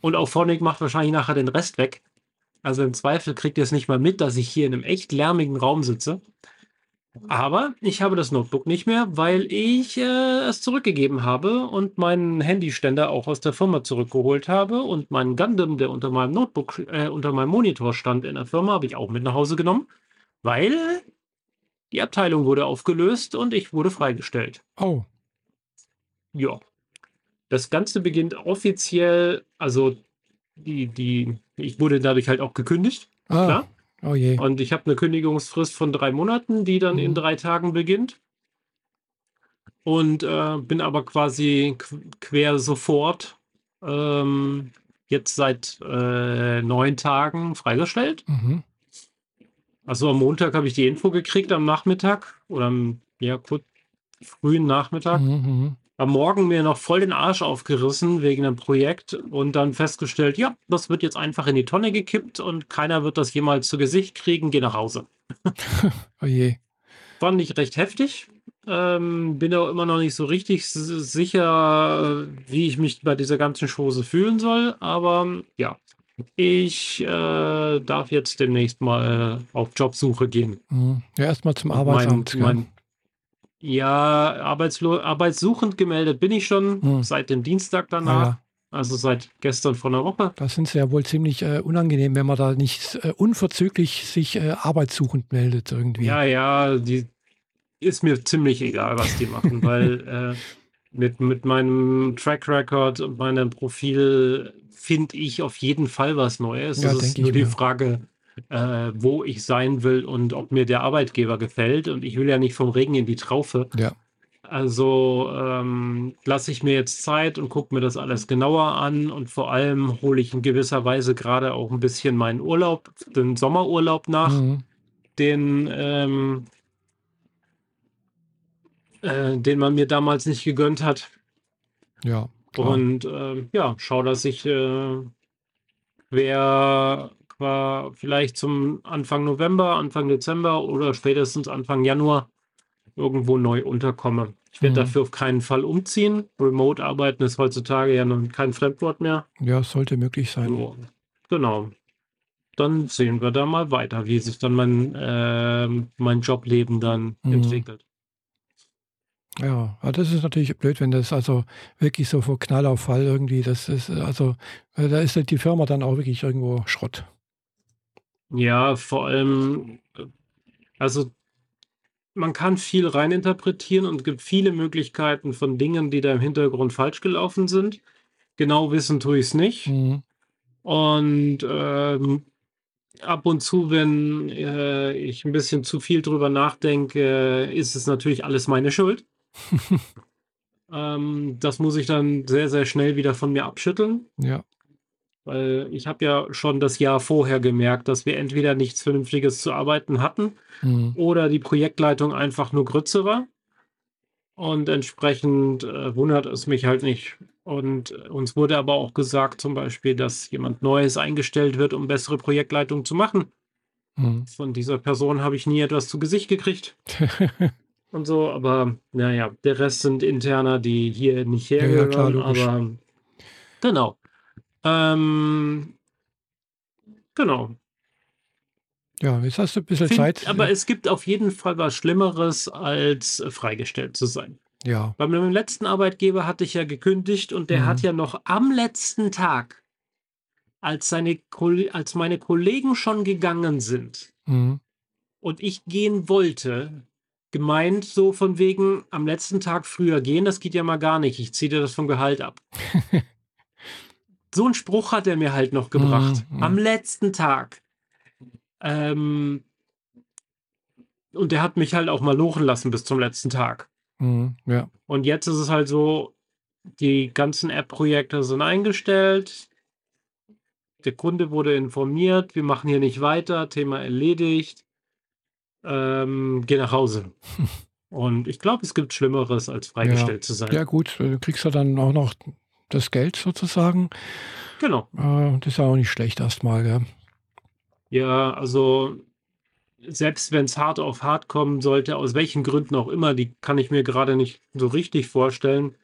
Und auch Phonic macht wahrscheinlich nachher den Rest weg. Also im Zweifel kriegt ihr es nicht mal mit, dass ich hier in einem echt lärmigen Raum sitze. Aber ich habe das Notebook nicht mehr, weil ich äh, es zurückgegeben habe und meinen Handyständer auch aus der Firma zurückgeholt habe und meinen Gundam, der unter meinem Notebook, äh, unter meinem Monitor stand in der Firma, habe ich auch mit nach Hause genommen, weil die Abteilung wurde aufgelöst und ich wurde freigestellt. Oh. Ja. Das Ganze beginnt offiziell, also die, die, ich wurde dadurch halt auch gekündigt. Ah. Klar. Oh je. Und ich habe eine Kündigungsfrist von drei Monaten, die dann mhm. in drei Tagen beginnt. Und äh, bin aber quasi quer sofort ähm, jetzt seit äh, neun Tagen freigestellt. Mhm. Also am Montag habe ich die Info gekriegt am Nachmittag oder am ja, kurz frühen Nachmittag. Mhm. Am Morgen mir noch voll den Arsch aufgerissen wegen einem Projekt und dann festgestellt, ja, das wird jetzt einfach in die Tonne gekippt und keiner wird das jemals zu Gesicht kriegen, geh nach Hause. *laughs* oh je. Fand ich recht heftig. Ähm, bin auch immer noch nicht so richtig sicher, wie ich mich bei dieser ganzen Chose fühlen soll, aber ja, ich äh, darf jetzt demnächst mal auf Jobsuche gehen. Mhm. Ja, erstmal zum Arbeitsamt. Mein, mein, ja, arbeitslo arbeitssuchend gemeldet bin ich schon hm. seit dem Dienstag danach. Ah, ja. Also seit gestern vor einer Woche. Das sind ja wohl ziemlich äh, unangenehm, wenn man da nicht äh, unverzüglich sich äh, arbeitssuchend meldet irgendwie. Ja, ja, die ist mir ziemlich egal, was die machen, *laughs* weil äh, mit, mit meinem Track Record und meinem Profil finde ich auf jeden Fall was Neues. Ja, das ist nur die Frage, äh, wo ich sein will und ob mir der Arbeitgeber gefällt. Und ich will ja nicht vom Regen in die Traufe. Ja. Also ähm, lasse ich mir jetzt Zeit und gucke mir das alles genauer an und vor allem hole ich in gewisser Weise gerade auch ein bisschen meinen Urlaub, den Sommerurlaub nach, mhm. den, ähm, äh, den man mir damals nicht gegönnt hat. Ja. Klar. Und äh, ja, schau, dass ich äh, wer war vielleicht zum Anfang November, Anfang Dezember oder spätestens Anfang Januar irgendwo neu unterkomme. Ich werde mhm. dafür auf keinen Fall umziehen. Remote-Arbeiten ist heutzutage ja noch kein Fremdwort mehr. Ja, sollte möglich sein. So, genau. Dann sehen wir da mal weiter, wie sich dann mein, äh, mein Jobleben dann mhm. entwickelt. Ja, das ist natürlich blöd, wenn das also wirklich so vor Knall auf Fall irgendwie, das ist, also, äh, da ist die Firma dann auch wirklich irgendwo Schrott. Ja, vor allem, äh, also man kann viel reininterpretieren und gibt viele Möglichkeiten von Dingen, die da im Hintergrund falsch gelaufen sind. Genau wissen tue ich es nicht. Mhm. Und ähm, ab und zu, wenn äh, ich ein bisschen zu viel drüber nachdenke, ist es natürlich alles meine Schuld. *laughs* ähm, das muss ich dann sehr, sehr schnell wieder von mir abschütteln. Ja. Weil ich habe ja schon das Jahr vorher gemerkt, dass wir entweder nichts Vernünftiges zu arbeiten hatten mhm. oder die Projektleitung einfach nur Grütze war. Und entsprechend äh, wundert es mich halt nicht. Und äh, uns wurde aber auch gesagt, zum Beispiel, dass jemand Neues eingestellt wird, um bessere Projektleitung zu machen. Mhm. Von dieser Person habe ich nie etwas zu Gesicht gekriegt. *laughs* und so, aber naja, der Rest sind Interner, die hier nicht hergehören. Ja, ja, klar, aber genau. Ähm, genau. Ja, jetzt hast du ein bisschen Find, Zeit. Aber es gibt auf jeden Fall was Schlimmeres, als freigestellt zu sein. Ja. Bei meinem letzten Arbeitgeber hatte ich ja gekündigt und der mhm. hat ja noch am letzten Tag, als, seine, als meine Kollegen schon gegangen sind mhm. und ich gehen wollte, gemeint, so von wegen am letzten Tag früher gehen, das geht ja mal gar nicht. Ich ziehe dir das vom Gehalt ab. *laughs* so einen Spruch hat er mir halt noch gebracht. Mhm. Am letzten Tag. Ähm, und der hat mich halt auch mal lochen lassen bis zum letzten Tag. Mhm, ja. Und jetzt ist es halt so, die ganzen App-Projekte sind eingestellt. Der Kunde wurde informiert, wir machen hier nicht weiter, Thema erledigt. Ähm, geh nach Hause. *laughs* Und ich glaube, es gibt Schlimmeres, als freigestellt ja. zu sein. Ja, gut, du kriegst ja dann auch noch das Geld sozusagen. Genau. Äh, das ist ja auch nicht schlecht erstmal, ja. Ja, also selbst wenn es hart auf hart kommen sollte, aus welchen Gründen auch immer, die kann ich mir gerade nicht so richtig vorstellen.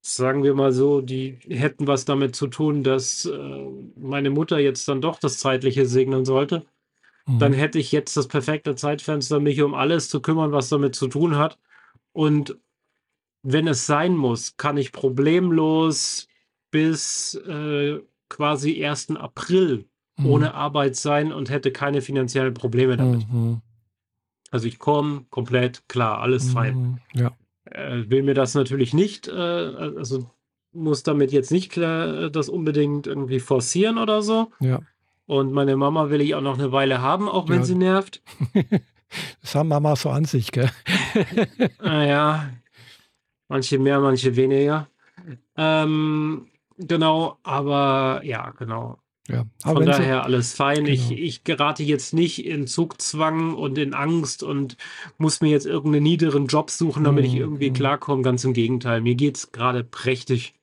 Sagen wir mal so, die hätten was damit zu tun, dass äh, meine Mutter jetzt dann doch das Zeitliche segnen sollte dann mhm. hätte ich jetzt das perfekte Zeitfenster, mich um alles zu kümmern, was damit zu tun hat. Und wenn es sein muss, kann ich problemlos bis äh, quasi 1. April mhm. ohne Arbeit sein und hätte keine finanziellen Probleme damit. Mhm. Also ich komme komplett klar, alles fein. Mhm. Ja. Äh, will mir das natürlich nicht, äh, also muss damit jetzt nicht klar äh, das unbedingt irgendwie forcieren oder so. Ja. Und meine Mama will ich auch noch eine Weile haben, auch wenn ja. sie nervt. *laughs* Das haben Mama so an sich, gell? naja, manche mehr, manche weniger. Ähm, genau, aber ja, genau. Ja, Von daher sie, alles fein. Genau. Ich, ich gerate jetzt nicht in Zugzwang und in Angst und muss mir jetzt irgendeinen niederen Job suchen, damit mm, ich irgendwie mm. klarkomme. Ganz im Gegenteil. Mir geht es gerade prächtig.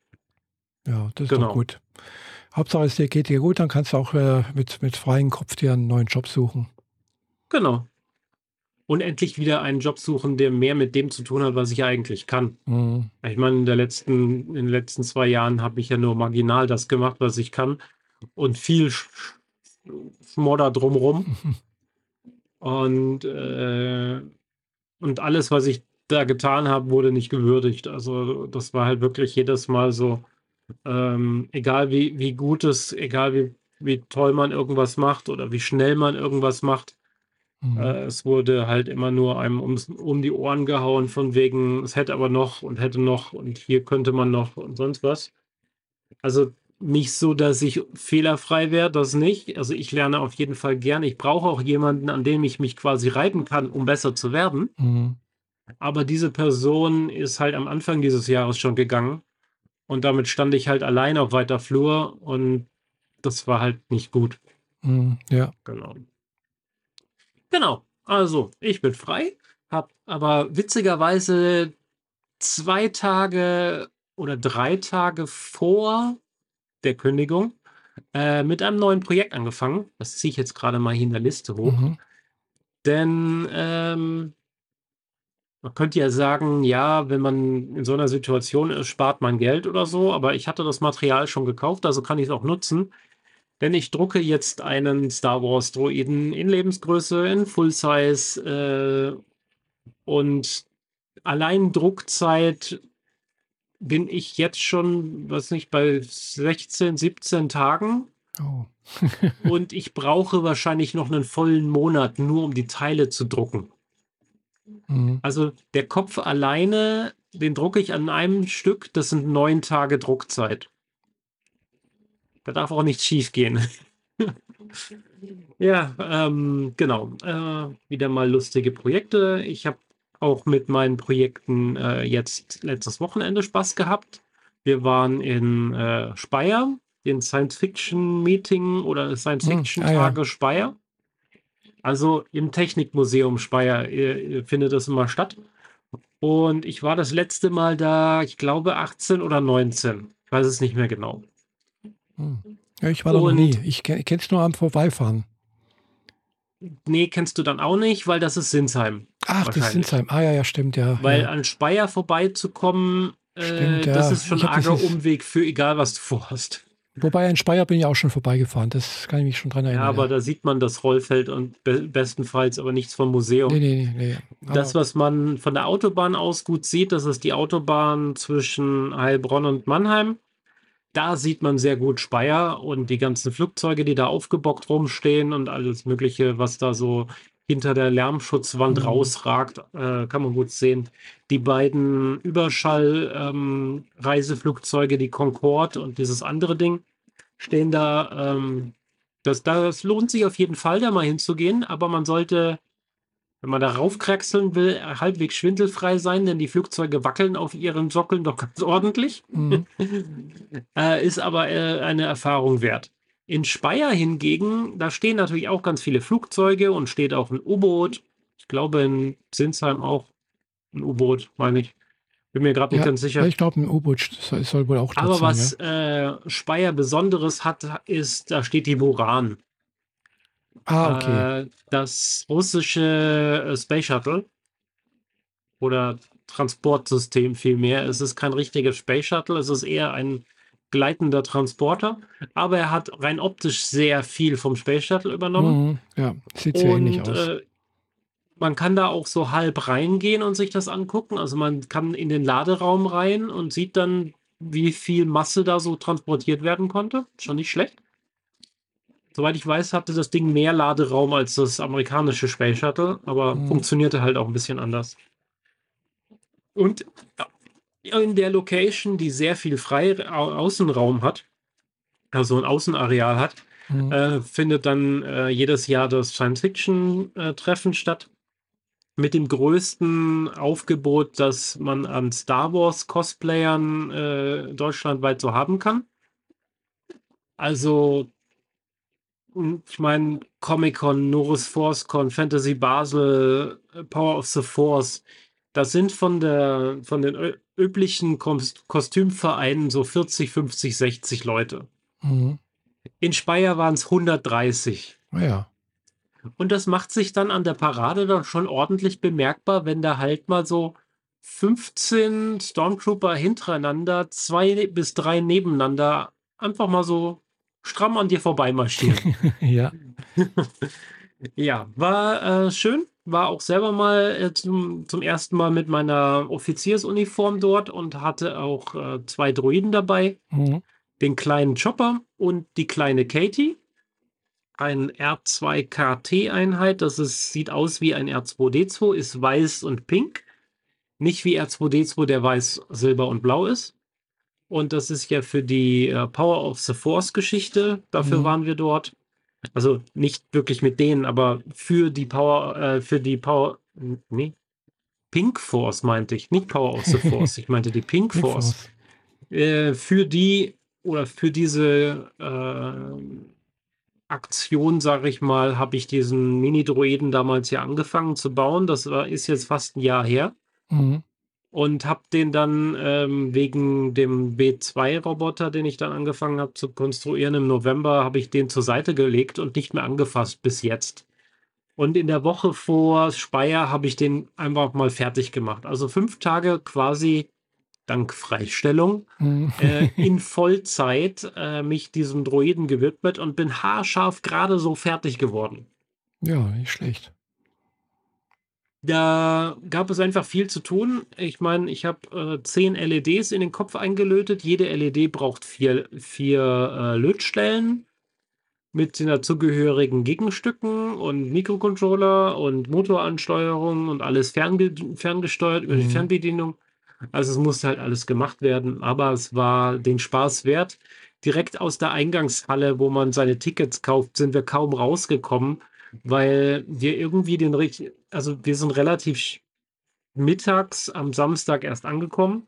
Ja, das ist genau. doch gut. Hauptsache es geht dir gut, dann kannst du auch äh, mit, mit freiem Kopf dir einen neuen Job suchen. Genau. Und endlich wieder einen Job suchen, der mehr mit dem zu tun hat, was ich eigentlich kann. Mhm. Ich meine, in, der letzten, in den letzten zwei Jahren habe ich ja nur marginal das gemacht, was ich kann. Und viel Schmodder drumrum. *laughs* und, äh, und alles, was ich da getan habe, wurde nicht gewürdigt. Also das war halt wirklich jedes Mal so, ähm, egal wie, wie gut es, egal wie, wie toll man irgendwas macht oder wie schnell man irgendwas macht, mhm. äh, es wurde halt immer nur einem ums, um die Ohren gehauen, von wegen, es hätte aber noch und hätte noch und hier könnte man noch und sonst was. Also nicht so, dass ich fehlerfrei wäre, das nicht. Also ich lerne auf jeden Fall gern. Ich brauche auch jemanden, an dem ich mich quasi reiben kann, um besser zu werden. Mhm. Aber diese Person ist halt am Anfang dieses Jahres schon gegangen. Und damit stand ich halt allein auf weiter Flur und das war halt nicht gut. Mm, ja. Genau. Genau. Also, ich bin frei, habe aber witzigerweise zwei Tage oder drei Tage vor der Kündigung äh, mit einem neuen Projekt angefangen. Das ziehe ich jetzt gerade mal hier in der Liste hoch. Mhm. Denn ähm, man könnte ja sagen, ja, wenn man in so einer Situation ist, spart man Geld oder so, aber ich hatte das Material schon gekauft, also kann ich es auch nutzen. Denn ich drucke jetzt einen Star Wars Droiden in Lebensgröße, in Full Size äh, und allein Druckzeit bin ich jetzt schon, was nicht, bei 16, 17 Tagen. Oh. *laughs* und ich brauche wahrscheinlich noch einen vollen Monat, nur um die Teile zu drucken. Mhm. Also der Kopf alleine, den drucke ich an einem Stück, das sind neun Tage Druckzeit. Da darf auch nichts schief gehen. ja, ähm, genau. Äh, wieder mal lustige Projekte. Ich habe auch mit meinen Projekten äh, jetzt letztes Wochenende Spaß gehabt. Wir waren in äh, Speyer, den Science-Fiction-Meeting oder Science-Fiction-Tage hm, ah. Speyer. Also im Technikmuseum Speyer äh, findet das immer statt. Und ich war das letzte Mal da, ich glaube 18 oder 19. Ich weiß es nicht mehr genau. Hm. Ja, ich war da noch nie. Ich kenne es nur am Vorbeifahren. Nee, kennst du dann auch nicht, weil das ist Sinsheim. Ach, das ist Sinsheim. Ah ja, ja, stimmt, ja. Weil ja. an Speyer vorbeizukommen, äh, stimmt, ja. das ist schon ein arger Umweg für egal, was du vorhast. Wobei in Speyer bin ich auch schon vorbeigefahren, das kann ich mich schon dran erinnern. Ja, aber ja. da sieht man das Rollfeld und be bestenfalls aber nichts vom Museum. Nee, nee, nee. nee. Das, was man von der Autobahn aus gut sieht, das ist die Autobahn zwischen Heilbronn und Mannheim. Da sieht man sehr gut Speyer und die ganzen Flugzeuge, die da aufgebockt rumstehen und alles Mögliche, was da so hinter der Lärmschutzwand mhm. rausragt, äh, kann man gut sehen. Die beiden Überschall-Reiseflugzeuge, ähm, die Concorde und dieses andere Ding, stehen da. Ähm, das, das lohnt sich auf jeden Fall, da mal hinzugehen, aber man sollte, wenn man da raufkraxeln will, halbwegs schwindelfrei sein, denn die Flugzeuge wackeln auf ihren Sockeln doch ganz ordentlich. Mhm. *laughs* äh, ist aber äh, eine Erfahrung wert. In Speyer hingegen, da stehen natürlich auch ganz viele Flugzeuge und steht auch ein U-Boot. Ich glaube in Sinsheim auch Ein U-Boot, meine ich. Bin mir gerade nicht Ja, ganz sicher. ich glaube, ein U-Boot soll, soll wohl auch Aber sein, was ja. äh, Speyer Besonderes hat, ist, da steht die Buran. Ah, okay. Äh, das russische äh, Space Shuttle oder Transportsystem vielmehr. Es ist kein richtiges Space Shuttle, es ist eher ein gleitender Transporter, aber er hat rein optisch sehr viel vom Space Shuttle übernommen. Mhm, ja, sieht sehr ähnlich Und aus. äh, man kann da auch so halb reingehen und sich das angucken. Also man kann in den Laderaum rein und sieht dann, wie viel Masse da so transportiert werden konnte. Schon nicht schlecht. Soweit ich weiß, hatte das Ding mehr Laderaum als das amerikanische Space Shuttle, aber Mhm. funktionierte halt auch ein bisschen anders. Und in der Location, die sehr viel frei Au- Außenraum hat, also ein Außenareal hat, Mhm. äh, findet dann äh, jedes Jahr das Science-Fiction-Treffen statt. Mit dem größten Aufgebot, das man an Star Wars-Cosplayern äh, deutschlandweit so haben kann. Also, ich meine, Comic-Con, Norris ForceCon, Fantasy Basel, äh, Power of the Force, das sind von, der, von den üblichen Kos Kostümvereinen so 40, 50, 60 Leute. Mhm. In Speyer waren es 130. Ah ja. Und das macht sich dann an der Parade dann schon ordentlich bemerkbar, wenn da halt mal so 15 Stormtrooper hintereinander, zwei bis drei nebeneinander, einfach mal so stramm an dir vorbeimarschieren. *laughs* ja. *laughs* ja, war äh, schön. War auch selber mal äh, zum, zum ersten Mal mit meiner Offiziersuniform dort und hatte auch äh, zwei Droiden dabei. Mhm. Den kleinen Chopper und die kleine Katie. Ein R2KT-Einheit, das ist, sieht aus wie ein R2D2, ist weiß und pink. Nicht wie R2D2, der weiß, silber und blau ist. Und das ist ja für die äh, Power of the Force Geschichte. Dafür Mhm. waren wir dort. Also nicht wirklich mit denen, aber für die Power, äh, für die Power, nee, Pink Force meinte ich, nicht Power of the Force. Ich meinte die Pink Pink Force Force. äh, für die oder für diese äh, Aktion, sage ich mal, habe ich diesen Mini-Droiden damals ja angefangen zu bauen. Das war, ist jetzt fast ein Jahr her. Mhm. Und habe den dann ähm, wegen dem B2-Roboter, den ich dann angefangen habe zu konstruieren im November, habe ich den zur Seite gelegt und nicht mehr angefasst bis jetzt. Und in der Woche vor Speyer habe ich den einfach mal fertig gemacht. Also fünf Tage quasi dank Freistellung Mhm. äh, *laughs* in Vollzeit äh, mich diesem Droiden gewidmet und bin haarscharf gerade so fertig geworden. Ja, nicht schlecht. Da gab es einfach viel zu tun. Ich meine, ich habe äh, zehn LEDs in den Kopf eingelötet. Jede LED braucht vier, vier äh, Lötstellen mit den dazugehörigen Gegenstücken und Mikrocontroller und Motoransteuerung und alles fernge ferngesteuert über die Mhm. Fernbedienung. Also es musste halt alles gemacht werden, aber es war den Spaß wert. Direkt aus der Eingangshalle, wo man seine Tickets kauft, sind wir kaum rausgekommen, weil wir irgendwie den richtig, also wir sind relativ mittags am Samstag erst angekommen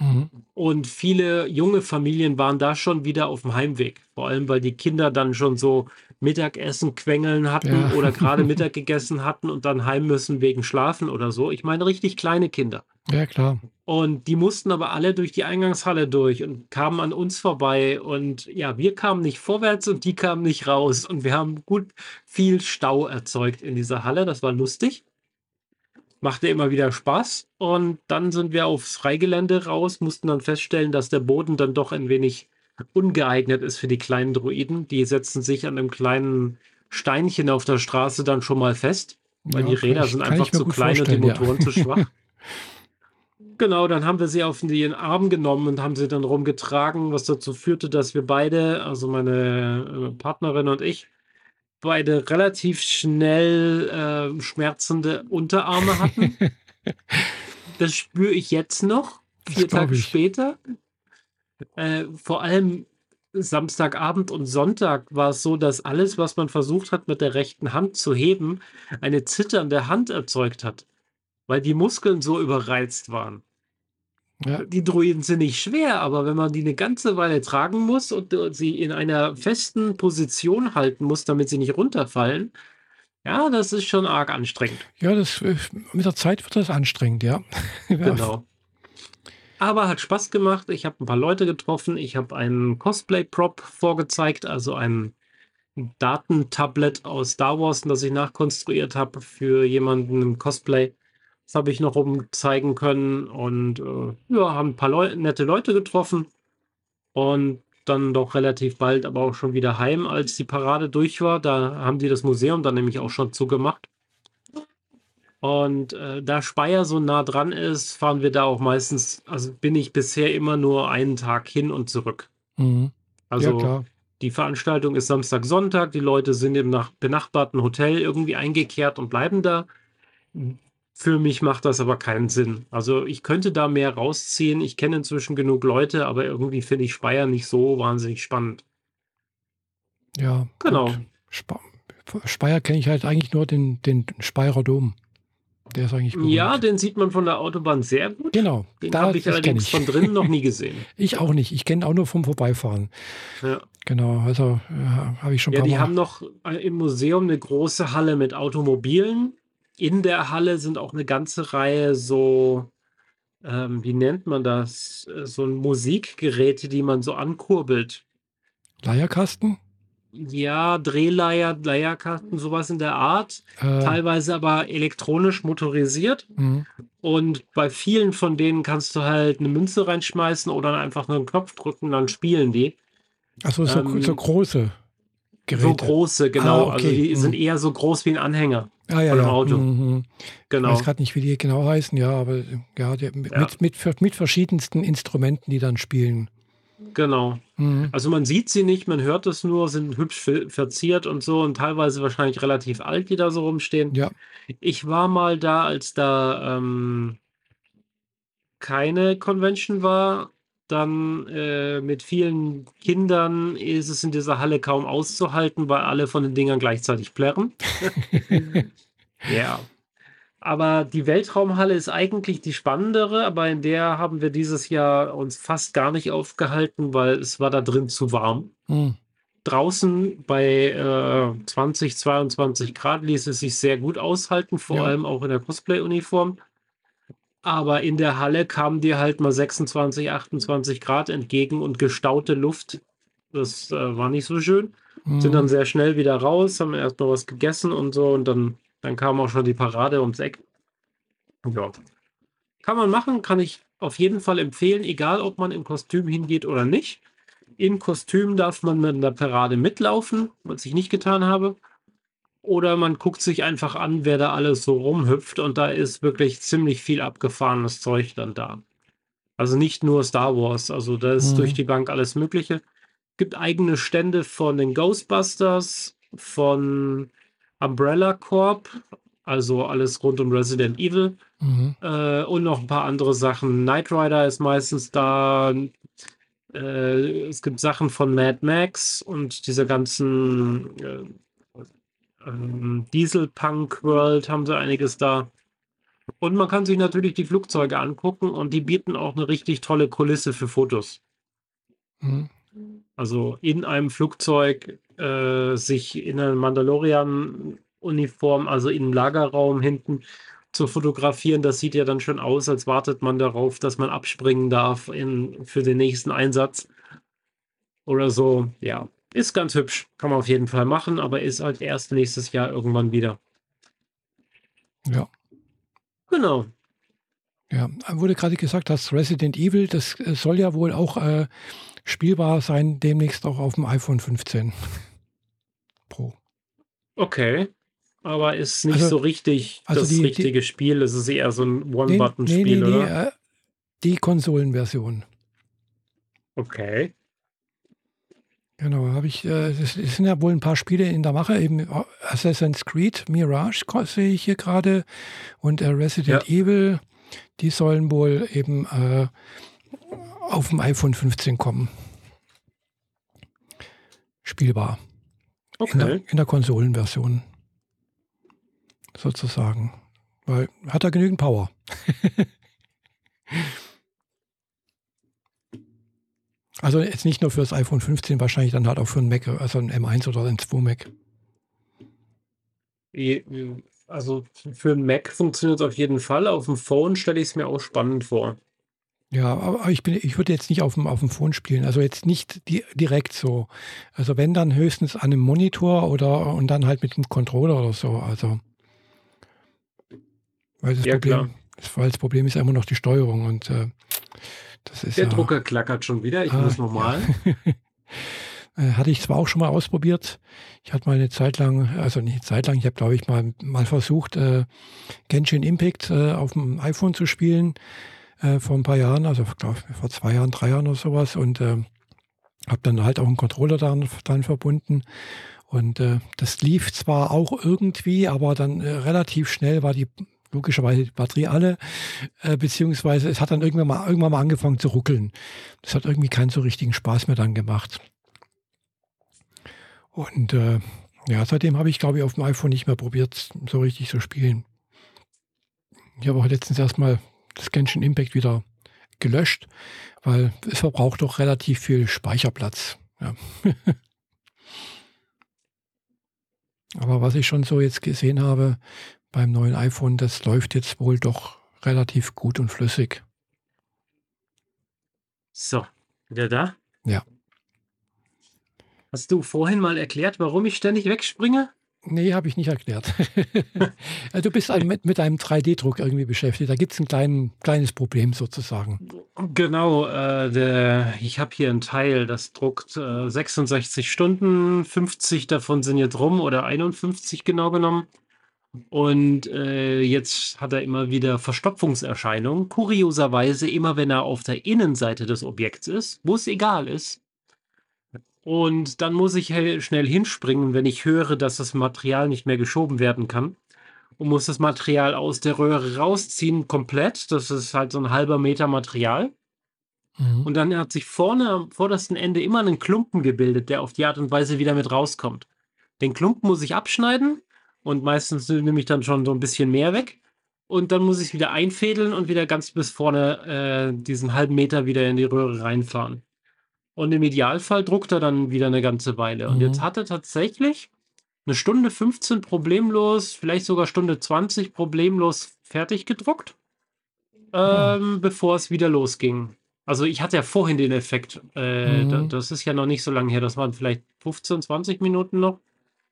Mhm. und viele junge Familien waren da schon wieder auf dem Heimweg. Vor allem, weil die Kinder dann schon so Mittagessen quengeln hatten Ja. oder gerade *laughs* Mittag gegessen hatten und dann heim müssen wegen Schlafen oder so. Ich meine richtig kleine Kinder. Ja, klar. Und die mussten aber alle durch die Eingangshalle durch und kamen an uns vorbei. Und ja, wir kamen nicht vorwärts und die kamen nicht raus. Und wir haben gut viel Stau erzeugt in dieser Halle. Das war lustig. Machte immer wieder Spaß. Und dann sind wir aufs Freigelände raus, mussten dann feststellen, dass der Boden dann doch ein wenig ungeeignet ist für die kleinen Droiden. Die setzen sich an einem kleinen Steinchen auf der Straße dann schon mal fest, weil Ja, die Räder sind einfach zu klein und die vorstellen, ja. Motoren zu schwach. *laughs* Genau, dann haben wir sie auf den Arm genommen und haben sie dann rumgetragen, was dazu führte, dass wir beide, also meine äh, Partnerin und ich, beide relativ schnell äh, schmerzende Unterarme hatten. *laughs* Das spüre ich jetzt noch, vier Tage ich. später. Äh, vor allem Samstagabend und Sonntag war es so, dass alles, was man versucht hat, mit der rechten Hand zu heben, eine zitternde Hand erzeugt hat, weil die Muskeln so überreizt waren. Ja, Die Droiden sind nicht schwer, aber wenn man die eine ganze Weile tragen muss und äh, sie in einer festen Position halten muss, damit sie nicht runterfallen, Ja, das ist schon arg anstrengend. Ja, das, äh, mit der Zeit wird das anstrengend, ja. *laughs* Genau. Aber hat Spaß gemacht. Ich habe ein paar Leute getroffen. Ich habe einen Cosplay-Prop vorgezeigt, also ein Datentablet aus Star Wars, das ich nachkonstruiert habe für jemanden im Cosplay. Das habe ich noch oben zeigen können und äh, ja, haben ein paar Leu nette Leute getroffen und dann doch relativ bald aber auch schon wieder heim, als die Parade durch war. Da haben die das Museum dann nämlich auch schon zugemacht. Und äh, da Speyer so nah dran ist, fahren wir da auch meistens, also bin ich bisher immer nur einen Tag hin und zurück. Mhm. Also ja, die Veranstaltung ist Samstag, Sonntag, die Leute sind im nach benachbarten Hotel irgendwie eingekehrt und bleiben da. Für mich macht das aber keinen Sinn. Also ich könnte da mehr rausziehen. Ich kenne inzwischen genug Leute, aber irgendwie finde ich Speyer nicht so wahnsinnig spannend. Ja, genau. Spe Speyer kenne ich halt eigentlich nur den, den Speyerer Dom. Der ist eigentlich berühmt. Ja, den sieht man von der Autobahn sehr gut. Genau. Den habe ich allerdings ich. von drinnen noch nie *laughs* gesehen. ich auch nicht. Ich kenne auch nur vom Vorbeifahren. Ja. Genau, also ja, habe ich schon Ja, die Mal. haben noch äh, im Museum eine große Halle mit Automobilen. In der Halle sind auch eine ganze Reihe so, ähm, wie nennt man das? Äh, so Musikgeräte, die man so ankurbelt. Leierkasten? Ja, Drehleier, Leierkarten, sowas in der Art. Äh. Teilweise aber elektronisch motorisiert. Mhm. Und bei vielen von denen kannst du halt eine Münze reinschmeißen oder einfach nur einen Knopf drücken, dann spielen die. Achso, so, ähm, so große Geräte. So große, genau. Ah, okay. Also die mhm. sind eher so groß wie ein Anhänger ah, ja, von einem ja. Auto. Mhm. Genau. Ich weiß gerade nicht, wie die genau heißen, ja, aber ja, die, mit, ja. Mit, mit, mit verschiedensten Instrumenten, die dann spielen. Genau. Mhm. Also man sieht sie nicht, man hört es nur, sind hübsch verziert und so und teilweise wahrscheinlich relativ alt, die da so rumstehen. Ja. Ich war mal da, als da ähm, keine Convention war. Dann äh, mit vielen Kindern ist es in dieser Halle kaum auszuhalten, weil alle von den Dingern gleichzeitig plärren. *laughs* ja. Aber die Weltraumhalle ist eigentlich die spannendere, aber in der haben wir dieses Jahr uns fast gar nicht aufgehalten, weil es war da drin zu warm. Mhm. Draußen bei äh, 20, 22 Grad ließ es sich sehr gut aushalten, vor ja. allem auch in der Cosplay-Uniform. Aber in der Halle kamen dir halt mal 26, 28 Grad entgegen und gestaute Luft. Das äh, war nicht so schön. Mhm. Sind dann sehr schnell wieder raus, haben erst mal was gegessen und so und dann dann kam auch schon die Parade ums Eck. Ja. Kann man machen, kann ich auf jeden Fall empfehlen, egal ob man im Kostüm hingeht oder nicht. In Kostüm darf man mit der Parade mitlaufen, was ich nicht getan habe. Oder man guckt sich einfach an, wer da alles so rumhüpft und da ist wirklich ziemlich viel abgefahrenes Zeug dann da. Also nicht nur Star Wars, also da ist mhm. durch die Bank alles Mögliche. Gibt eigene Stände von den Ghostbusters, von Umbrella Corp, also alles rund um Resident Evil. Mhm. Äh, und noch ein paar andere Sachen. Knight Rider ist meistens da. Äh, es gibt Sachen von Mad Max und dieser ganzen äh, ähm, Diesel Punk World haben sie einiges da. Und man kann sich natürlich die Flugzeuge angucken und die bieten auch eine richtig tolle Kulisse für Fotos. Mhm. Also in einem Flugzeug äh, sich in einer Mandalorian-Uniform, also im Lagerraum hinten zu fotografieren, das sieht ja dann schon aus, als wartet man darauf, dass man abspringen darf in, für den nächsten Einsatz. Oder so, ja. Ist ganz hübsch, kann man auf jeden Fall machen, aber ist halt erst nächstes Jahr irgendwann wieder. Ja. Genau. Ja, wurde gerade gesagt, dass Resident Evil, das äh, soll ja wohl auch äh, spielbar sein, demnächst auch auf dem iPhone 15 Pro. Okay. Aber ist nicht also, so richtig also das die, richtige die, Spiel. Es ist eher so ein One-Button-Spiel, nee, nee, nee, oder? Äh, die Konsolenversion. Okay. Genau, habe ich, äh, es sind ja wohl ein paar Spiele in der Mache, eben Assassin's Creed, Mirage sehe ich hier gerade und äh, Resident ja. Evil, die sollen wohl eben äh, auf dem iPhone 15 kommen. Spielbar. Okay. In der, in der Konsolenversion. Sozusagen. Weil hat er genügend Power. *laughs* also jetzt nicht nur für das iPhone 15, wahrscheinlich dann halt auch für ein Mac, also ein M1 oder ein 2 Mac. also für Mac funktioniert es auf jeden Fall. Auf dem Phone stelle ich es mir auch spannend vor. Ja, aber ich, bin, ich würde jetzt nicht auf dem, auf dem Phone spielen, also jetzt nicht die, direkt so. Also wenn dann höchstens an einem Monitor oder und dann halt mit einem Controller oder so. Also weil das, ja, Problem, weil das Problem ist ja immer noch die Steuerung und äh, das Der ja, Drucker klackert schon wieder, ich ah, muss nochmal. Ja. *laughs* Äh, hatte ich zwar auch schon mal ausprobiert. Ich hatte mal eine Zeit lang, also nicht eine Zeit lang, ich habe glaube ich mal, mal versucht, äh, Genshin Impact äh, auf dem iPhone zu spielen äh, vor ein paar Jahren, also glaube vor zwei Jahren, drei Jahren oder sowas und äh, habe dann halt auch einen Controller dran, dran verbunden. Und äh, das lief zwar auch irgendwie, aber dann äh, relativ schnell war die logischerweise die Batterie alle, äh, beziehungsweise es hat dann irgendwann mal, irgendwann mal angefangen zu ruckeln. Das hat irgendwie keinen so richtigen Spaß mehr dann gemacht. Und äh, ja, seitdem habe ich, glaube ich, auf dem iPhone nicht mehr probiert, so richtig zu spielen. Ich habe auch letztens erstmal das Genshin Impact wieder gelöscht, weil es verbraucht doch relativ viel Speicherplatz. Ja. *laughs* Aber was ich schon so jetzt gesehen habe beim neuen iPhone, das läuft jetzt wohl doch relativ gut und flüssig. So, wieder da? Ja. Hast du vorhin mal erklärt, warum ich ständig wegspringe? Nee, habe ich nicht erklärt. *laughs* du bist mit, mit einem 3D-Druck irgendwie beschäftigt. Da gibt es ein klein, kleines Problem sozusagen. Genau, äh, der, ich habe hier ein Teil, das druckt äh, 66 Stunden, 50 davon sind jetzt rum oder 51 genau genommen. Und äh, jetzt hat er immer wieder Verstopfungserscheinungen. Kurioserweise immer, wenn er auf der Innenseite des Objekts ist, wo es egal ist, und dann muss ich schnell hinspringen, wenn ich höre, dass das Material nicht mehr geschoben werden kann. Und muss das Material aus der Röhre rausziehen, komplett. Das ist halt so ein halber Meter Material. Mhm. Und dann hat sich vorne am vordersten Ende immer einen Klumpen gebildet, der auf die Art und Weise wieder mit rauskommt. Den Klumpen muss ich abschneiden und meistens nehme ich dann schon so ein bisschen mehr weg. Und dann muss ich es wieder einfädeln und wieder ganz bis vorne äh, diesen halben Meter wieder in die Röhre reinfahren. Und im Idealfall druckt er dann wieder eine ganze Weile. Und jetzt mhm. hat er tatsächlich eine Stunde 15 problemlos, vielleicht sogar Stunde 20 problemlos fertig gedruckt, ähm, bevor es wieder losging. Also ich hatte ja vorhin den Effekt, äh, mhm. das ist ja noch nicht so lange her, das waren vielleicht 15, 20 Minuten noch.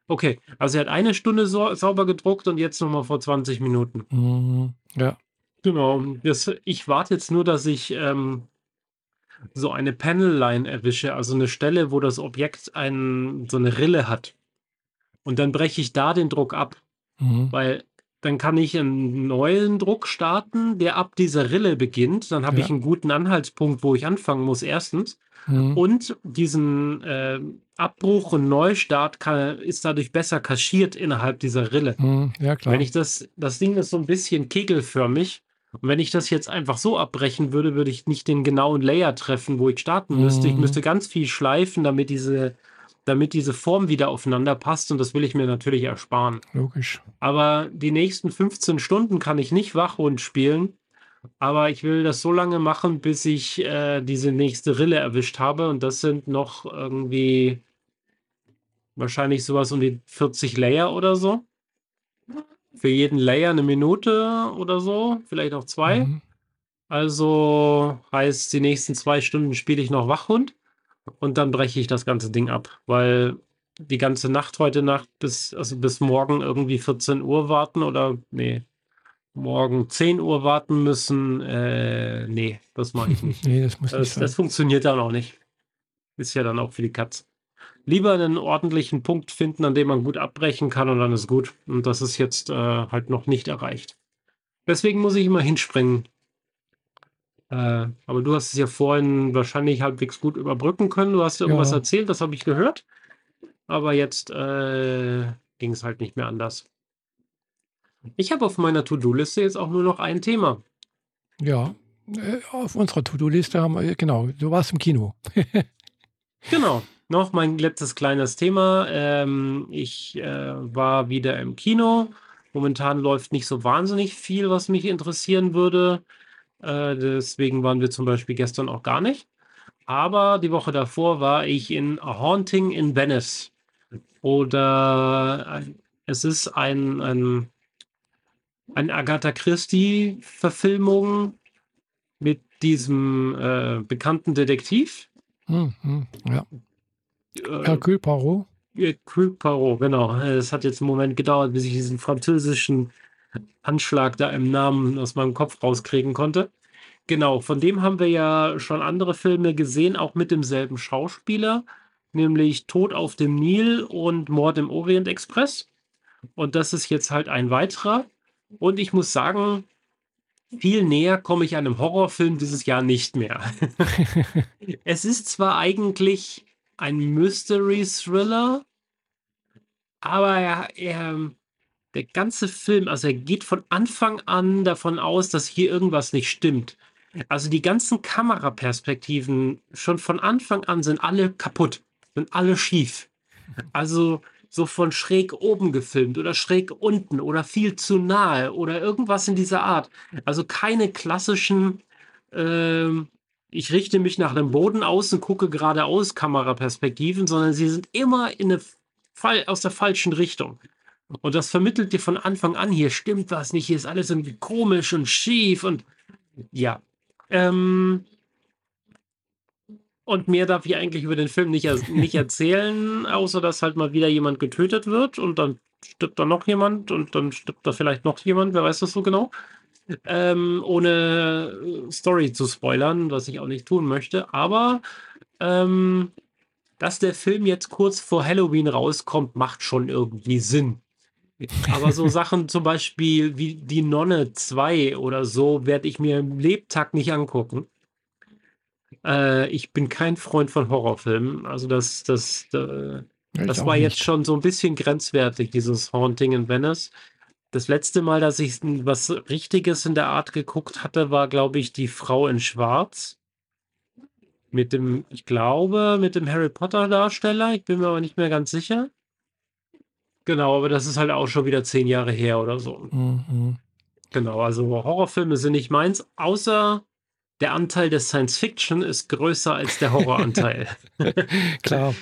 Okay, also er hat eine Stunde so, sauber gedruckt und jetzt nochmal vor 20 Minuten. Mhm. Ja. Genau. Das, ich warte jetzt nur, dass ich ähm, so eine Panel-Line erwische, also eine Stelle, wo das Objekt ein, so eine Rille hat. Und dann breche ich da den Druck ab. Mhm. Weil dann kann ich einen neuen Druck starten, der ab dieser Rille beginnt. Dann habe ja. ich einen guten Anhaltspunkt, wo ich anfangen muss, erstens. Mhm. Und diesen äh, Abbruch und Neustart kann, ist dadurch besser kaschiert innerhalb dieser Rille. Mhm. Ja, klar. Wenn ich das, das Ding ist so ein bisschen kegelförmig. Und wenn ich das jetzt einfach so abbrechen würde, würde ich nicht den genauen Layer treffen, wo ich starten müsste. Mhm. Ich müsste ganz viel schleifen, damit diese, damit diese Form wieder aufeinander passt. Und das will ich mir natürlich ersparen. Logisch. Aber die nächsten 15 Stunden kann ich nicht Wachhund spielen. Aber ich will das so lange machen, bis ich äh, diese nächste Rille erwischt habe. Und das sind noch irgendwie wahrscheinlich sowas um die 40 Layer oder so für jeden Layer eine Minute oder so, vielleicht auch zwei. Mhm. Also heißt, die nächsten zwei Stunden spiele ich noch Wachhund und dann breche ich das ganze Ding ab, weil die ganze Nacht heute Nacht bis, also bis morgen irgendwie 14 Uhr warten oder nee, morgen 10 Uhr warten müssen. Äh, nee, das mache ich nicht. *laughs* nee, das muss das, nicht sein. Das funktioniert dann auch nicht. Ist ja dann auch für die Katz lieber einen ordentlichen Punkt finden, an dem man gut abbrechen kann und dann ist gut. Und das ist jetzt äh, halt noch nicht erreicht. Deswegen muss ich immer hinspringen. Äh, aber du hast es ja vorhin wahrscheinlich halbwegs gut überbrücken können. Du hast ja irgendwas ja. erzählt, das habe ich gehört. Aber jetzt äh, ging es halt nicht mehr anders. Ich habe auf meiner To-Do-Liste jetzt auch nur noch ein Thema. Ja, äh, auf unserer To-Do-Liste haben wir, genau, du warst im Kino. *laughs* genau noch mein letztes kleines Thema. Ähm, ich äh, war wieder im Kino. Momentan läuft nicht so wahnsinnig viel, was mich interessieren würde. Äh, deswegen waren wir zum Beispiel gestern auch gar nicht. Aber die Woche davor war ich in A Haunting in Venice. Oder Es ist ein, ein, ein Agatha Christie-Verfilmung mit diesem äh, bekannten Detektiv. Hm, hm, ja. Äh, Hercule Poirot. Hercule Poirot, genau. Es hat jetzt einen Moment gedauert, bis ich diesen französischen Anschlag da im Namen aus meinem Kopf rauskriegen konnte. Genau, von dem haben wir ja schon andere Filme gesehen, auch mit demselben Schauspieler, nämlich Tod auf dem Nil und Mord im Orient Express. Und das ist jetzt halt ein weiterer. Und ich muss sagen, viel näher komme ich einem Horrorfilm dieses Jahr nicht mehr. *laughs* es ist zwar eigentlich ein Mystery-Thriller, aber er, er, der ganze Film, also er geht von Anfang an davon aus, dass hier irgendwas nicht stimmt. Also die ganzen Kameraperspektiven schon von Anfang an sind alle kaputt, sind alle schief. Also so von schräg oben gefilmt oder schräg unten oder viel zu nahe oder irgendwas in dieser Art. Also keine klassischen, äh, ich richte mich nach dem Boden aus und gucke geradeaus Kameraperspektiven, sondern sie sind immer in eine aus der falschen Richtung. Und das vermittelt dir von Anfang an, hier stimmt was nicht, hier ist alles irgendwie komisch und schief und ja, ähm, und mehr darf ich eigentlich über den Film nicht, nicht erzählen, außer dass halt mal wieder jemand getötet wird und dann stirbt da noch jemand und dann stirbt da vielleicht noch jemand, wer weiß das so genau. Ähm, ohne Story zu spoilern, was ich auch nicht tun möchte. Aber ähm, dass der Film jetzt kurz vor Halloween rauskommt, macht schon irgendwie Sinn. *laughs* Aber so Sachen zum Beispiel wie die Nonne 2 oder so werde ich mir im Lebtag nicht angucken. Äh, ich bin kein Freund von Horrorfilmen. Also das, das, äh, das war jetzt schon so ein bisschen grenzwertig, dieses Haunting in Venice. Das letzte Mal, dass ich was Richtiges in der Art geguckt hatte, war, glaube ich, die Frau in Schwarz. Mit dem, ich glaube, mit dem Harry Potter Darsteller. Ich bin mir aber nicht mehr ganz sicher. Genau, aber das ist halt auch schon wieder zehn Jahre her oder so. Mhm. Genau, also Horrorfilme sind nicht meins, außer der Anteil der Science Fiction ist größer als der Horroranteil. *laughs* *laughs* Klar.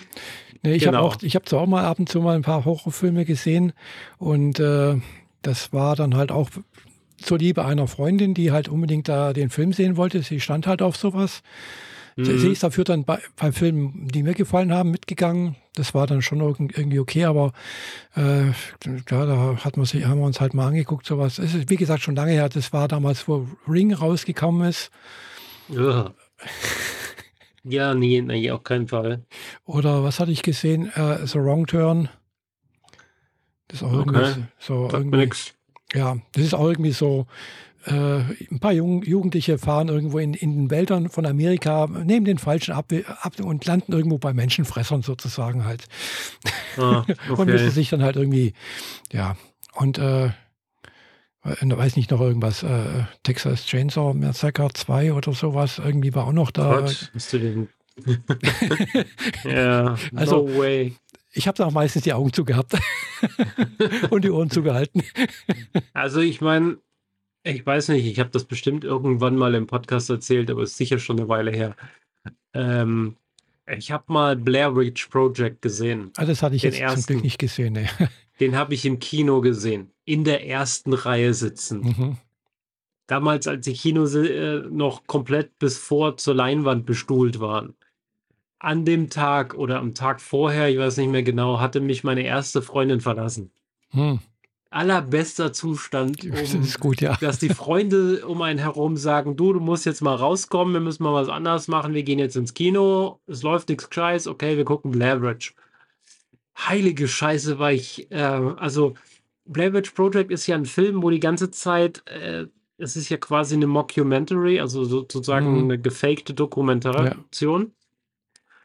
Nee, ich genau. habe auch, ich habe zwar auch mal ab und zu mal ein paar Horrorfilme gesehen und äh, das war dann halt auch zur Liebe einer Freundin, die halt unbedingt da den Film sehen wollte. Sie stand halt auf sowas. Mhm. Sie ist dafür dann bei, bei Filmen, die mir gefallen haben, mitgegangen. Das war dann schon irgendwie okay, aber äh, ja, da hat man sich, haben wir uns halt mal angeguckt, sowas. Es ist, wie gesagt, schon lange her. Das war damals, wo Ring rausgekommen ist. Ja. *laughs* Ja, nee, nee, auf keinen Fall. Oder was hatte ich gesehen? Uh, The Wrong Turn. Das ist auch okay. irgendwie so. Irgendwie, ja, das ist auch irgendwie so ein paar Jugendliche fahren irgendwo in, in den Wäldern von Amerika, nehmen den falschen ab, ab und landen irgendwo bei Menschenfressern sozusagen halt. Ah, *laughs* okay. und müssen sich dann halt irgendwie, ja, und äh, äh weiß nicht noch irgendwas, äh, Texas Chainsaw Massacre 2 oder sowas, irgendwie war auch noch da. Gott, bist du den? *laughs* ja, also, no way. Ich habe da auch meistens die Augen zugehabt *laughs* und die Ohren zugehalten. Also ich meine, ich weiß nicht, ich habe das bestimmt irgendwann mal im Podcast erzählt, aber es ist sicher schon eine Weile her. Ähm, ich habe mal Blair Witch Project gesehen. Ah, das hatte ich den jetzt ersten, zum Glück nicht gesehen. Nee. *laughs* Den habe ich im Kino gesehen, in der ersten Reihe sitzen. Mhm. Damals, als die Kinos äh, noch komplett bis vor zur Leinwand bestuhlt waren. An dem Tag oder am Tag vorher, ich weiß nicht mehr genau, hatte mich meine erste Freundin verlassen. Hm allerbester Zustand, *laughs* um, das gut, ja. dass die Freunde um einen herum sagen, du, du musst jetzt mal rauskommen, wir müssen mal was anderes machen, wir gehen jetzt ins Kino, es läuft nichts Scheiß, okay, wir gucken Leverage. Heilige Scheiße, war ich, äh, also Blair Project ist ja ein Film, wo die ganze Zeit, äh, es ist ja quasi eine Mockumentary, also sozusagen mhm. eine gefakte Dokumentation.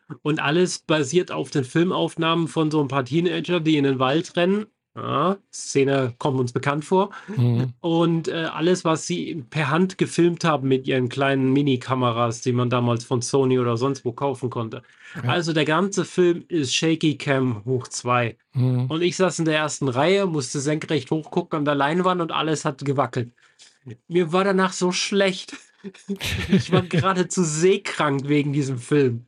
Ja. Und alles basiert auf den Filmaufnahmen von so ein paar Teenager, die in den Wald rennen ja, Szene kommt uns bekannt vor. Mhm. Und äh, alles, was sie per Hand gefilmt haben mit ihren kleinen Mini-Kameras, die man damals von Sony oder sonst wo kaufen konnte. Ja. Also der ganze Film ist Shaky Cam hoch 2. Mhm. Und ich saß in der ersten Reihe, musste senkrecht hochgucken an der Leinwand und alles hat gewackelt. Mir war danach so schlecht. *laughs* ich war *laughs* geradezu seekrank wegen diesem Film.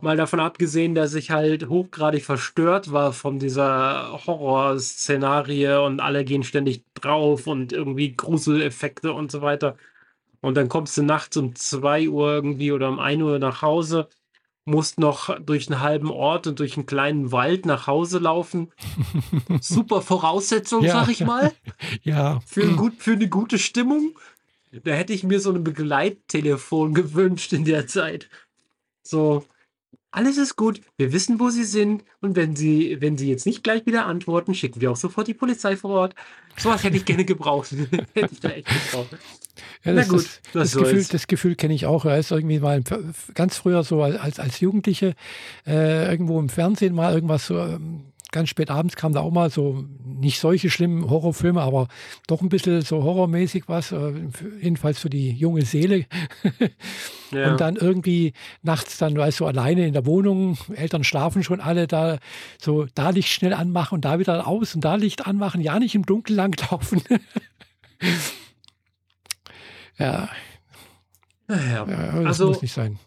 Mal davon abgesehen, dass ich halt hochgradig verstört war von dieser Horrorszenarie und alle gehen ständig drauf und irgendwie Gruseleffekte und so weiter. Und dann kommst du nachts um 2 Uhr irgendwie oder um 1 Uhr nach Hause, musst noch durch einen halben Ort und durch einen kleinen Wald nach Hause laufen. *laughs* Super Voraussetzung, ja, sag ich mal. *laughs* Ja. Für, ein gut, für eine gute Stimmung. Da hätte ich mir so ein Begleittelefon *laughs* gewünscht in der Zeit. So, alles ist gut, wir wissen, wo sie sind und wenn sie, wenn sie jetzt nicht gleich wieder antworten, schicken wir auch sofort die Polizei vor Ort. Sowas hätte ich gerne gebraucht. *laughs* hätte ich da echt gebraucht. Ja, das, gut, das, das Gefühl, das Gefühl kenne ich auch. Er ist irgendwie mal ganz früher so als, als Jugendliche äh, irgendwo im Fernsehen mal irgendwas so ähm, ganz spät abends kam da auch mal so, nicht solche schlimmen Horrorfilme, aber doch ein bisschen so horrormäßig was, äh, jedenfalls für die junge Seele. *laughs* ja. Und dann irgendwie nachts dann, weißt du, alleine in der Wohnung, Eltern schlafen schon alle, da so, da Licht schnell anmachen und da wieder aus und da Licht anmachen, ja nicht im Dunkeln langlaufen. *laughs* ja. Ja, ja, das also, muss nicht sein.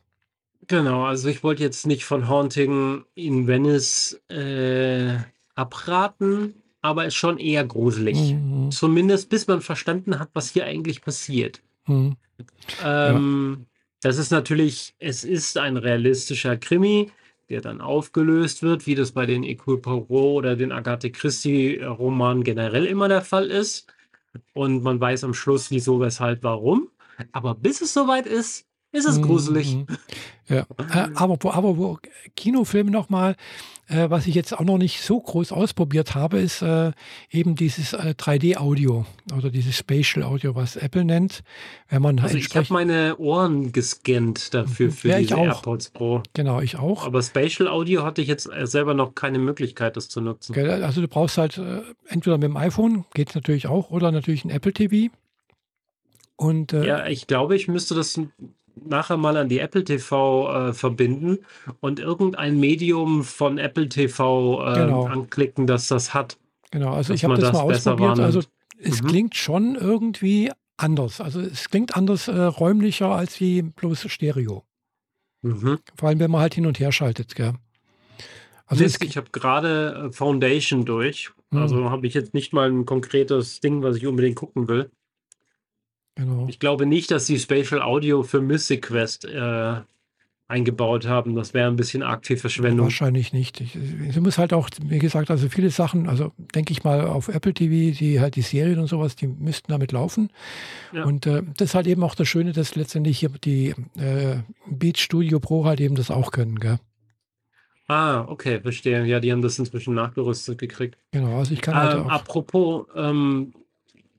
Genau, also ich wollte jetzt nicht von Haunting in Venice äh, abraten, aber ist schon eher gruselig. Mhm. Zumindest bis man verstanden hat, was hier eigentlich passiert. Mhm. Ähm, ja. Das ist natürlich, es ist ein realistischer Krimi, der dann aufgelöst wird, wie das bei den Ecole Poirot oder den Agathe Christie Romanen generell immer der Fall ist. Und man weiß am Schluss, wieso, weshalb, warum. Aber bis es soweit ist, ist es gruselig. Mhm. Ja, äh, aber, aber wo Kinofilme nochmal, äh, was ich jetzt auch noch nicht so groß ausprobiert habe, ist äh, eben dieses äh, 3D-Audio oder dieses Spatial Audio, was Apple nennt. Wenn man also ich habe meine Ohren gescannt dafür mhm. für ja, diese AirPods Pro. Genau, ich auch. Aber Spatial Audio hatte ich jetzt selber noch keine Möglichkeit, das zu nutzen. Also du brauchst halt entweder mit dem iPhone, geht es natürlich auch, oder natürlich ein Apple TV. Und, äh, ja, ich glaube, ich müsste das nachher mal an die Apple TV äh, verbinden und irgendein Medium von Apple TV äh, genau. anklicken, dass das hat. Genau, also ich habe das, das, mal ausprobiert. Also es mhm. klingt schon irgendwie anders. Also es klingt anders äh, räumlicher als wie bloß Stereo. Mhm. Vor allem, wenn man halt hin und her schaltet. Gell? Also Mist, ich habe gerade äh, Foundation durch. Mhm. Also habe ich jetzt nicht mal ein konkretes Ding, was ich unbedingt gucken will. Genau. Ich glaube nicht, dass sie Spatial Audio für Mystic Quest äh, eingebaut haben. Das wäre ein bisschen arg viel Verschwendung. Wahrscheinlich nicht. Ich, ich muss halt auch, wie gesagt, also viele Sachen, also denke ich mal auf Apple TV, die halt die Serien und sowas, die müssten damit laufen. Ja. Und äh, das ist halt eben auch das Schöne, dass letztendlich hier die äh, Beat Studio Pro halt eben das auch können, gell? Ah, okay, verstehe. Ja, die haben das inzwischen nachgerüstet gekriegt. Genau, also ich kann halt ähm, auch. Apropos, ähm,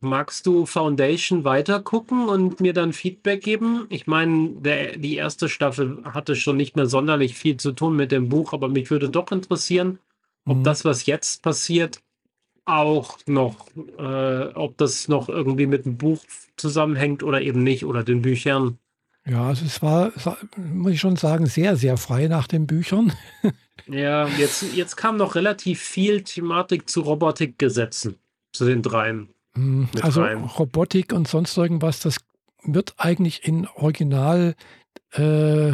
Magst du Foundation weitergucken und mir dann Feedback geben? Ich meine, die erste Staffel hatte schon nicht mehr sonderlich viel zu tun mit dem Buch, aber mich würde doch interessieren, ob mhm. das, was jetzt passiert, auch noch, äh, ob das noch irgendwie mit dem Buch zusammenhängt oder eben nicht oder den Büchern. Ja, also es war, muss ich schon sagen, sehr, sehr frei nach den Büchern. *laughs* ja, jetzt, jetzt kam noch relativ viel Thematik zu Robotikgesetzen, zu den dreien. Hm, also rein. Robotik und sonst irgendwas, das wird eigentlich in Original äh,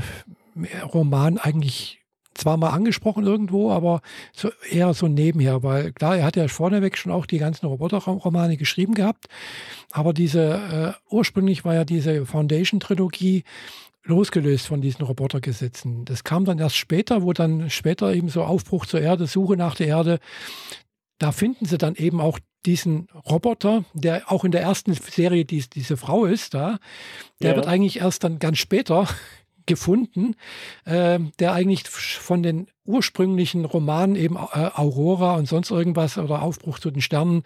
Roman eigentlich zwar mal angesprochen irgendwo, aber so eher so nebenher, weil klar, er hat ja vorneweg schon auch die ganzen Roboterromane geschrieben gehabt, aber diese äh, ursprünglich war ja diese Foundation-Trilogie losgelöst von diesen Robotergesetzen. Das kam dann erst später, wo dann später eben so Aufbruch zur Erde, Suche nach der Erde, da finden sie dann eben auch diesen Roboter, der auch in der ersten Serie die, diese Frau ist, da, der ja. wird eigentlich erst dann ganz später *laughs* gefunden, äh, der eigentlich von den ursprünglichen Romanen eben äh, Aurora und sonst irgendwas oder Aufbruch zu den Sternen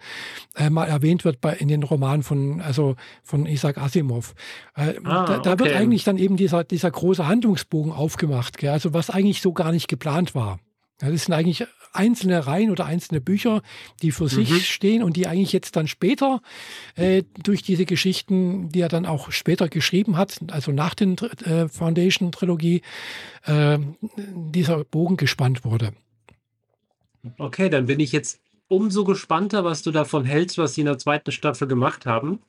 äh, mal erwähnt wird bei, in den Romanen von, also von Isaac Asimov. Äh, ah, da, da okay. wird eigentlich dann eben dieser, dieser große Handlungsbogen aufgemacht, gell? also was eigentlich so gar nicht geplant war. Das sind eigentlich einzelne Reihen oder einzelne Bücher, die für mhm. sich stehen und die eigentlich jetzt dann später äh, durch diese Geschichten, die er dann auch später geschrieben hat, also nach den äh, Foundation-Trilogie, äh, dieser Bogen gespannt wurde. Okay, dann bin ich jetzt umso gespannter, was du davon hältst, was sie in der zweiten Staffel gemacht haben.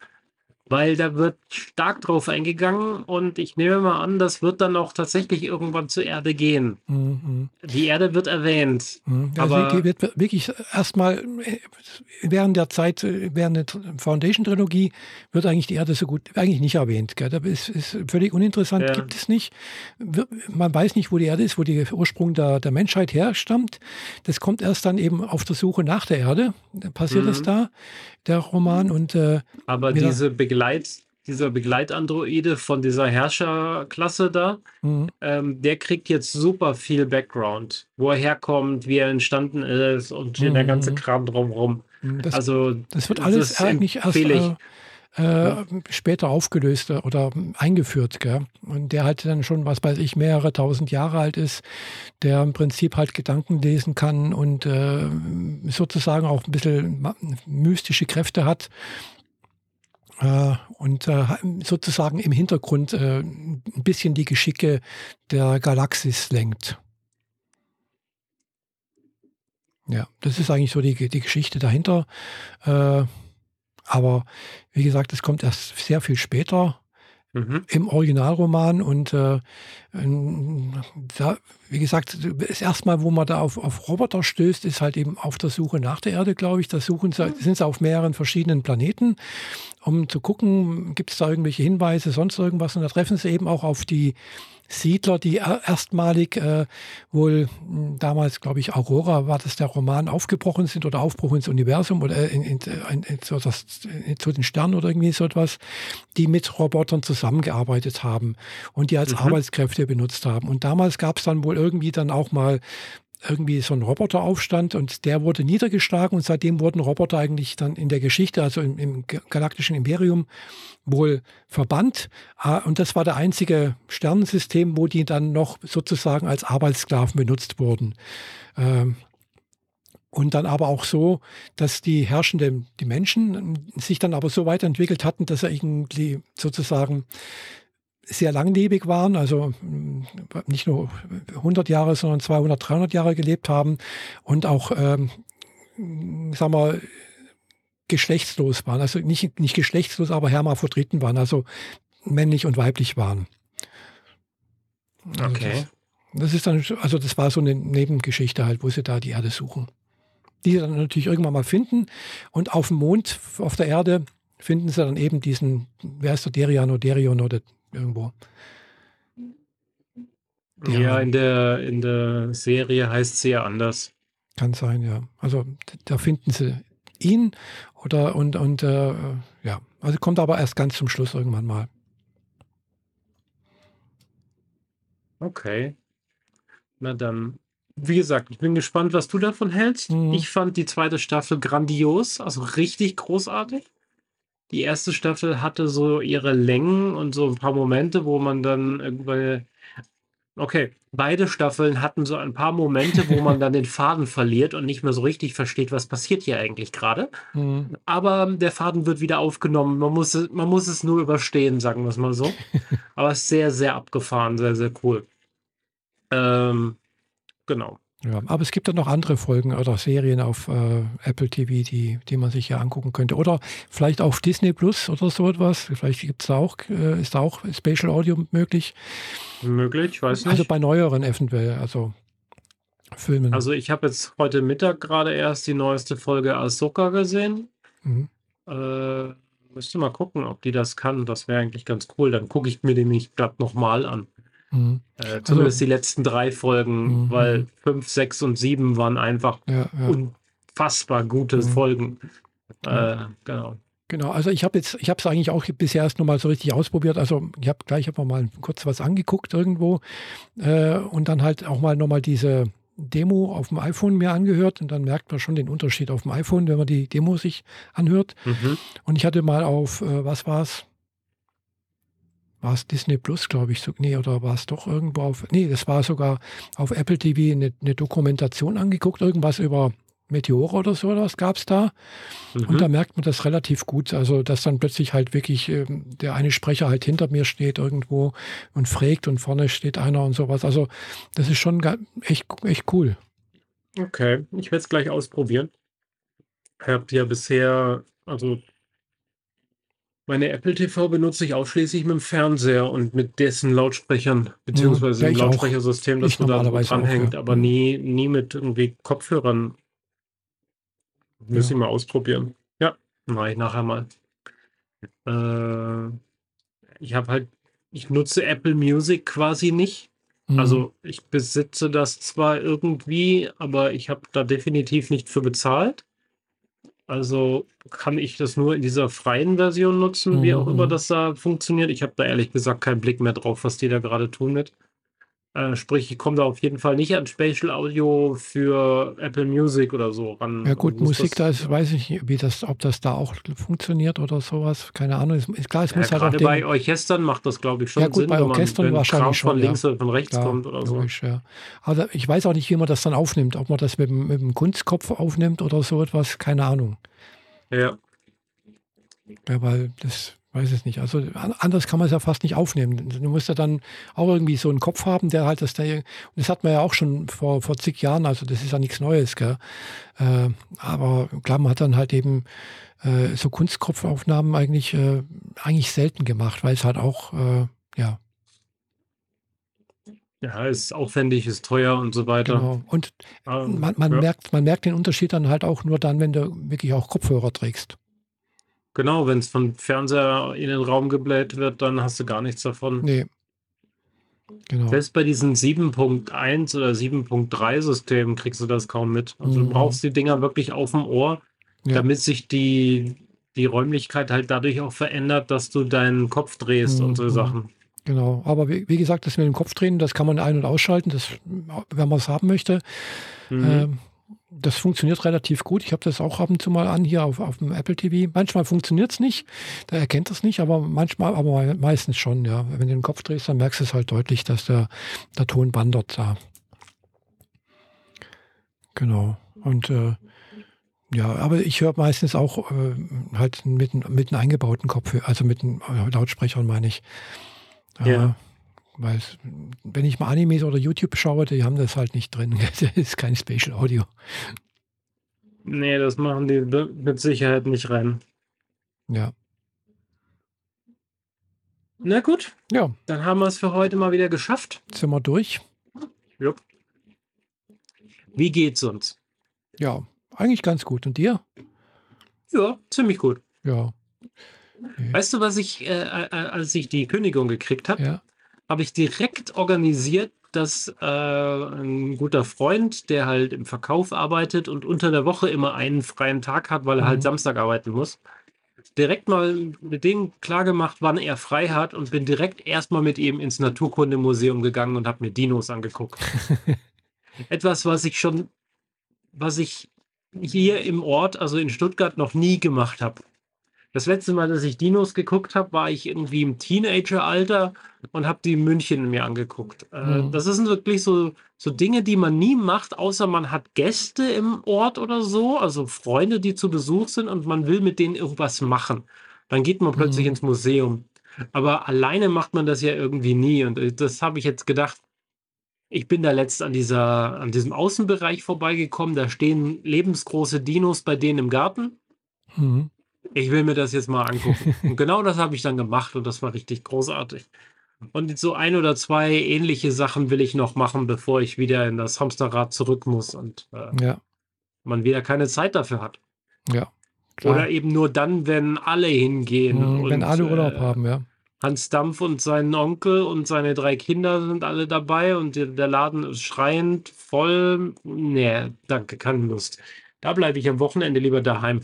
Weil da wird stark drauf eingegangen und ich nehme mal an, das wird dann auch tatsächlich irgendwann zur Erde gehen. Mhm. Die Erde wird erwähnt. Mhm. Also aber wird wirklich erstmal äh, während der Zeit, äh, während der Foundation-Trilogie, wird eigentlich die Erde so gut, eigentlich nicht erwähnt. Gell? Das ist, ist völlig uninteressant, ja. gibt es nicht. Man weiß nicht, wo die Erde ist, wo der Ursprung der, der Menschheit herstammt. Das kommt erst dann eben auf der Suche nach der Erde. Passiert mhm. es da, der Roman. Und, äh, aber diese Begleitung Begleit, dieser Begleitandroide von dieser Herrscherklasse da, mhm. ähm, der kriegt jetzt super viel Background, wo er herkommt, wie er entstanden ist und mhm. der ganze Kram drumherum. Mhm, das, also das wird alles das eigentlich erst äh, äh, später aufgelöst oder eingeführt, gell? Und der halt dann schon, was weiß ich, mehrere tausend Jahre alt ist, der im Prinzip halt Gedanken lesen kann und äh, sozusagen auch ein bisschen mystische Kräfte hat äh, und äh, sozusagen im Hintergrund äh, ein bisschen die Geschicke der Galaxis lenkt. Ja, das ist eigentlich so die, die Geschichte dahinter. aber wie gesagt, es kommt erst sehr viel später mhm. im Originalroman. Und äh, da, wie gesagt, das erste Mal, wo man da auf, auf Roboter stößt, ist halt eben auf der Suche nach der Erde, glaube ich. Da suchen sie, sind sie auf mehreren verschiedenen Planeten, um zu gucken, gibt es da irgendwelche Hinweise, sonst irgendwas. Und da treffen sie eben auch auf die Siedler, die erstmalig äh, wohl hm, damals, glaube ich, Aurora war das der Roman, aufgebrochen sind oder Aufbruch ins Universum oder in, in, in, in so das, zu den Sternen oder irgendwie so etwas, die mit Robotern zusammengearbeitet haben und die als mhm. Arbeitskräfte benutzt haben. Und damals gab es dann wohl irgendwie dann auch mal irgendwie so ein Roboteraufstand und der wurde niedergeschlagen und seitdem wurden Roboter eigentlich dann in der Geschichte, also im, im galaktischen Imperium, wohl verbannt. Ah, und das war der einzige Sternensystem, wo die dann noch sozusagen als Arbeitssklaven benutzt wurden. Ähm, und dann aber auch so, dass die herrschenden, die Menschen sich dann aber so weiterentwickelt hatten, dass er irgendwie sozusagen sehr langlebig waren, also mm, nicht nur 100 Jahre, sondern 200, 300 Jahre gelebt haben und auch, ähm, sagen wir, geschlechtslos waren. Also nicht, nicht geschlechtslos, aber Hermaphroditen waren, also männlich und weiblich waren. Also okay. Das, das, ist dann, also das war so eine Nebengeschichte halt, wo sie da die Erde suchen. Die sie dann natürlich irgendwann mal finden und auf dem Mond, auf der Erde, finden sie dann eben diesen, wer ist der Derian oder Derion oder irgendwo. Ja, ja, in der, in der Serie heißt sie ja anders. Kann sein, ja. Also da finden sie ihn oder und, und äh, ja, also kommt aber erst ganz zum Schluss irgendwann mal. Okay. Na dann, wie gesagt, ich bin gespannt, was du davon hältst. Mhm. Ich fand die zweite Staffel grandios, also richtig großartig die erste Staffel hatte so ihre Längen und so ein paar Momente, wo man dann irgendwie. Okay, beide Staffeln hatten so ein paar Momente, wo man dann den Faden verliert und nicht mehr so richtig versteht, was passiert hier eigentlich gerade. Mhm. Aber der Faden wird wieder aufgenommen. Man muss, es, man muss es nur überstehen, sagen wir es mal so. *laughs* Aber es ist sehr, sehr abgefahren, sehr, sehr cool. Ähm, genau. Ja, aber es gibt dann noch andere Folgen oder Serien auf äh, Apple TV, die, die man sich ja angucken könnte. Oder vielleicht auf Disney Plus oder so etwas. Vielleicht gibt's da auch, äh, ist da auch Spatial Audio möglich. Möglich, ich weiß nicht. Also bei neueren eventuell, also Filmen. Also ich habe jetzt heute Mittag gerade erst die neueste Folge Ahsoka gesehen. Mhm. Äh, müsste mal gucken, ob die das kann. Das wäre eigentlich ganz cool. Dann gucke ich mir den nicht gerade nochmal an. Mhm. Äh, zumindest also, die letzten drei Folgen, mhm. weil fünf, sechs und sieben waren einfach ja, ja. unfassbar gute mhm. Folgen. Äh, genau. Genau, also ich habe jetzt, ich habe es eigentlich auch bisher erst nochmal so richtig ausprobiert. Also ich habe gleich hab mal kurz was angeguckt irgendwo äh, und dann halt auch mal nochmal diese Demo auf dem iPhone mir angehört und dann merkt man schon den Unterschied auf dem iPhone, wenn man die Demo sich anhört. Mhm. Und ich hatte mal auf, äh, was war es? War es Disney Plus, glaube ich, so, nee, oder war es doch irgendwo auf, nee, das war sogar auf Apple TV eine, eine Dokumentation angeguckt, irgendwas über Meteore oder so, was gab es da. Mhm. Und da merkt man das relativ gut. Also, dass dann plötzlich halt wirklich äh, der eine Sprecher halt hinter mir steht irgendwo und fragt und vorne steht einer und sowas. Also, das ist schon echt, echt cool. Okay, ich werde es gleich ausprobieren. Ich habe ja bisher, also Meine Apple TV benutze ich ausschließlich mit dem Fernseher und mit dessen Lautsprechern, beziehungsweise ja, dem Lautsprechersystem, das da dranhängt, ja. aber nie, nie mit irgendwie Kopfhörern. Müssen ja. wir mal ausprobieren. Ja, mache ich nachher mal. Äh, ich habe halt, ich nutze Apple Music quasi nicht. Mhm. Also ich besitze das zwar irgendwie, aber ich habe da definitiv nicht für bezahlt. Also kann ich das nur in dieser freien Version nutzen, mhm. wie auch immer mhm. das da funktioniert. Ich habe da ehrlich gesagt keinen Blick mehr drauf, was die da gerade tun mit. Äh, sprich, ich komme da auf jeden Fall nicht an Spatial Audio für Apple Music oder so ran. Ja gut, Musik, da ist, weiß ich nicht, wie das, ob das da auch funktioniert oder sowas. Keine Ahnung. Ist, klar, es ja, muss halt den, bei Orchestern macht das, glaube ich, schon ja, gut, Sinn, bei Orchestern wenn man, wahrscheinlich Kram schon, von links ja. oder von rechts klar, kommt oder logisch, so. Ja. Aber ich weiß auch nicht, wie man das dann aufnimmt. Ob man das mit, mit dem Kunstkopf aufnimmt oder so etwas, keine Ahnung. Ja. Ja, weil das weiß es nicht. Also anders kann man es ja fast nicht aufnehmen. Du musst ja dann auch irgendwie so einen Kopf haben, der halt das da, und das hat man ja auch schon vor, vor zig Jahren, also das ist ja nichts Neues, gell? Äh, aber klar, man hat dann halt eben äh, so Kunstkopfaufnahmen eigentlich, äh, eigentlich selten gemacht, weil es halt auch, äh, ja. Ja, ist aufwendig, ist teuer und so weiter. Genau. Und ähm, man, man ja. merkt, man merkt den Unterschied dann halt auch nur dann, wenn du wirklich auch Kopfhörer trägst. Genau, wenn es von Fernseher in den Raum gebläht wird, dann hast du gar nichts davon. Nee. Genau. Selbst bei diesen 7.1 oder 7.3 Systemen kriegst du das kaum mit. Also mhm. du brauchst die Dinger wirklich auf dem Ohr, ja. damit sich die, die Räumlichkeit halt dadurch auch verändert, dass du deinen Kopf drehst mhm. und so mhm. Sachen. Genau, aber wie, wie, gesagt, das mit dem Kopf drehen, das kann man ein- und ausschalten, das, wenn man es haben möchte. Mhm. Ähm, das funktioniert relativ gut. Ich habe das auch ab und zu mal an hier auf, auf dem Apple TV. Manchmal funktioniert es nicht, da erkennt es nicht, aber manchmal, aber meistens schon, ja. Wenn du den Kopf drehst, dann merkst du es halt deutlich, dass der, der Ton wandert da. Genau. Und äh, ja, aber ich höre meistens auch äh, halt mit, mit einem eingebauten Kopfhörer, also mit einem äh, Lautsprechern meine ich. Ja. Weil wenn ich mal Animes oder YouTube schaue, die haben das halt nicht drin. *laughs* Das ist kein Spatial Audio. Nee, das machen die mit Sicherheit nicht rein. Ja. Na gut. Ja. Dann haben wir es für heute mal wieder geschafft. Sind wir durch? Jupp. Wie geht's uns? Ja, eigentlich ganz gut. Und dir? Ja, ziemlich gut. Ja. Weißt du, was ich, äh, äh als ich die Kündigung gekriegt habe? Ja habe ich direkt organisiert, dass äh, ein guter Freund, der halt im Verkauf arbeitet und unter der Woche immer einen freien Tag hat, weil er halt mhm. halt Samstag arbeiten muss, direkt mal mit dem klargemacht, wann er frei hat und bin direkt erstmal mit ihm ins Naturkundemuseum gegangen und habe mir Dinos angeguckt. *laughs* Etwas, was ich schon, was ich hier im Ort, also in Stuttgart, noch nie gemacht habe. Das letzte Mal, dass ich Dinos geguckt habe, war ich irgendwie im Teenageralter und habe die München mir angeguckt. Äh, mhm. Das sind wirklich so, so Dinge, die man nie macht, außer man hat Gäste im Ort oder so, also Freunde, die zu Besuch sind und man will mit denen irgendwas machen. Dann geht man plötzlich mhm. ins Museum. Aber alleine macht man das ja irgendwie nie. Und äh, das habe ich jetzt gedacht. Ich bin da letzt an, dieser, an diesem Außenbereich vorbeigekommen. Da stehen lebensgroße Dinos bei denen im Garten. Mhm ich will mir das jetzt mal angucken. und genau das habe ich dann gemacht und das war richtig großartig. Und so ein oder zwei ähnliche Sachen will ich noch machen, bevor ich wieder in das Hamsterrad zurück muss und äh, ja. man wieder keine Zeit dafür hat. Ja. Klar. Oder eben nur dann, wenn alle hingehen. Mhm, und, wenn alle Urlaub äh, haben, ja. Hans Dampf und sein Onkel und seine drei Kinder sind alle dabei und der Laden ist schreiend voll. Nee, danke, keine Lust. Da bleibe ich am Wochenende lieber daheim.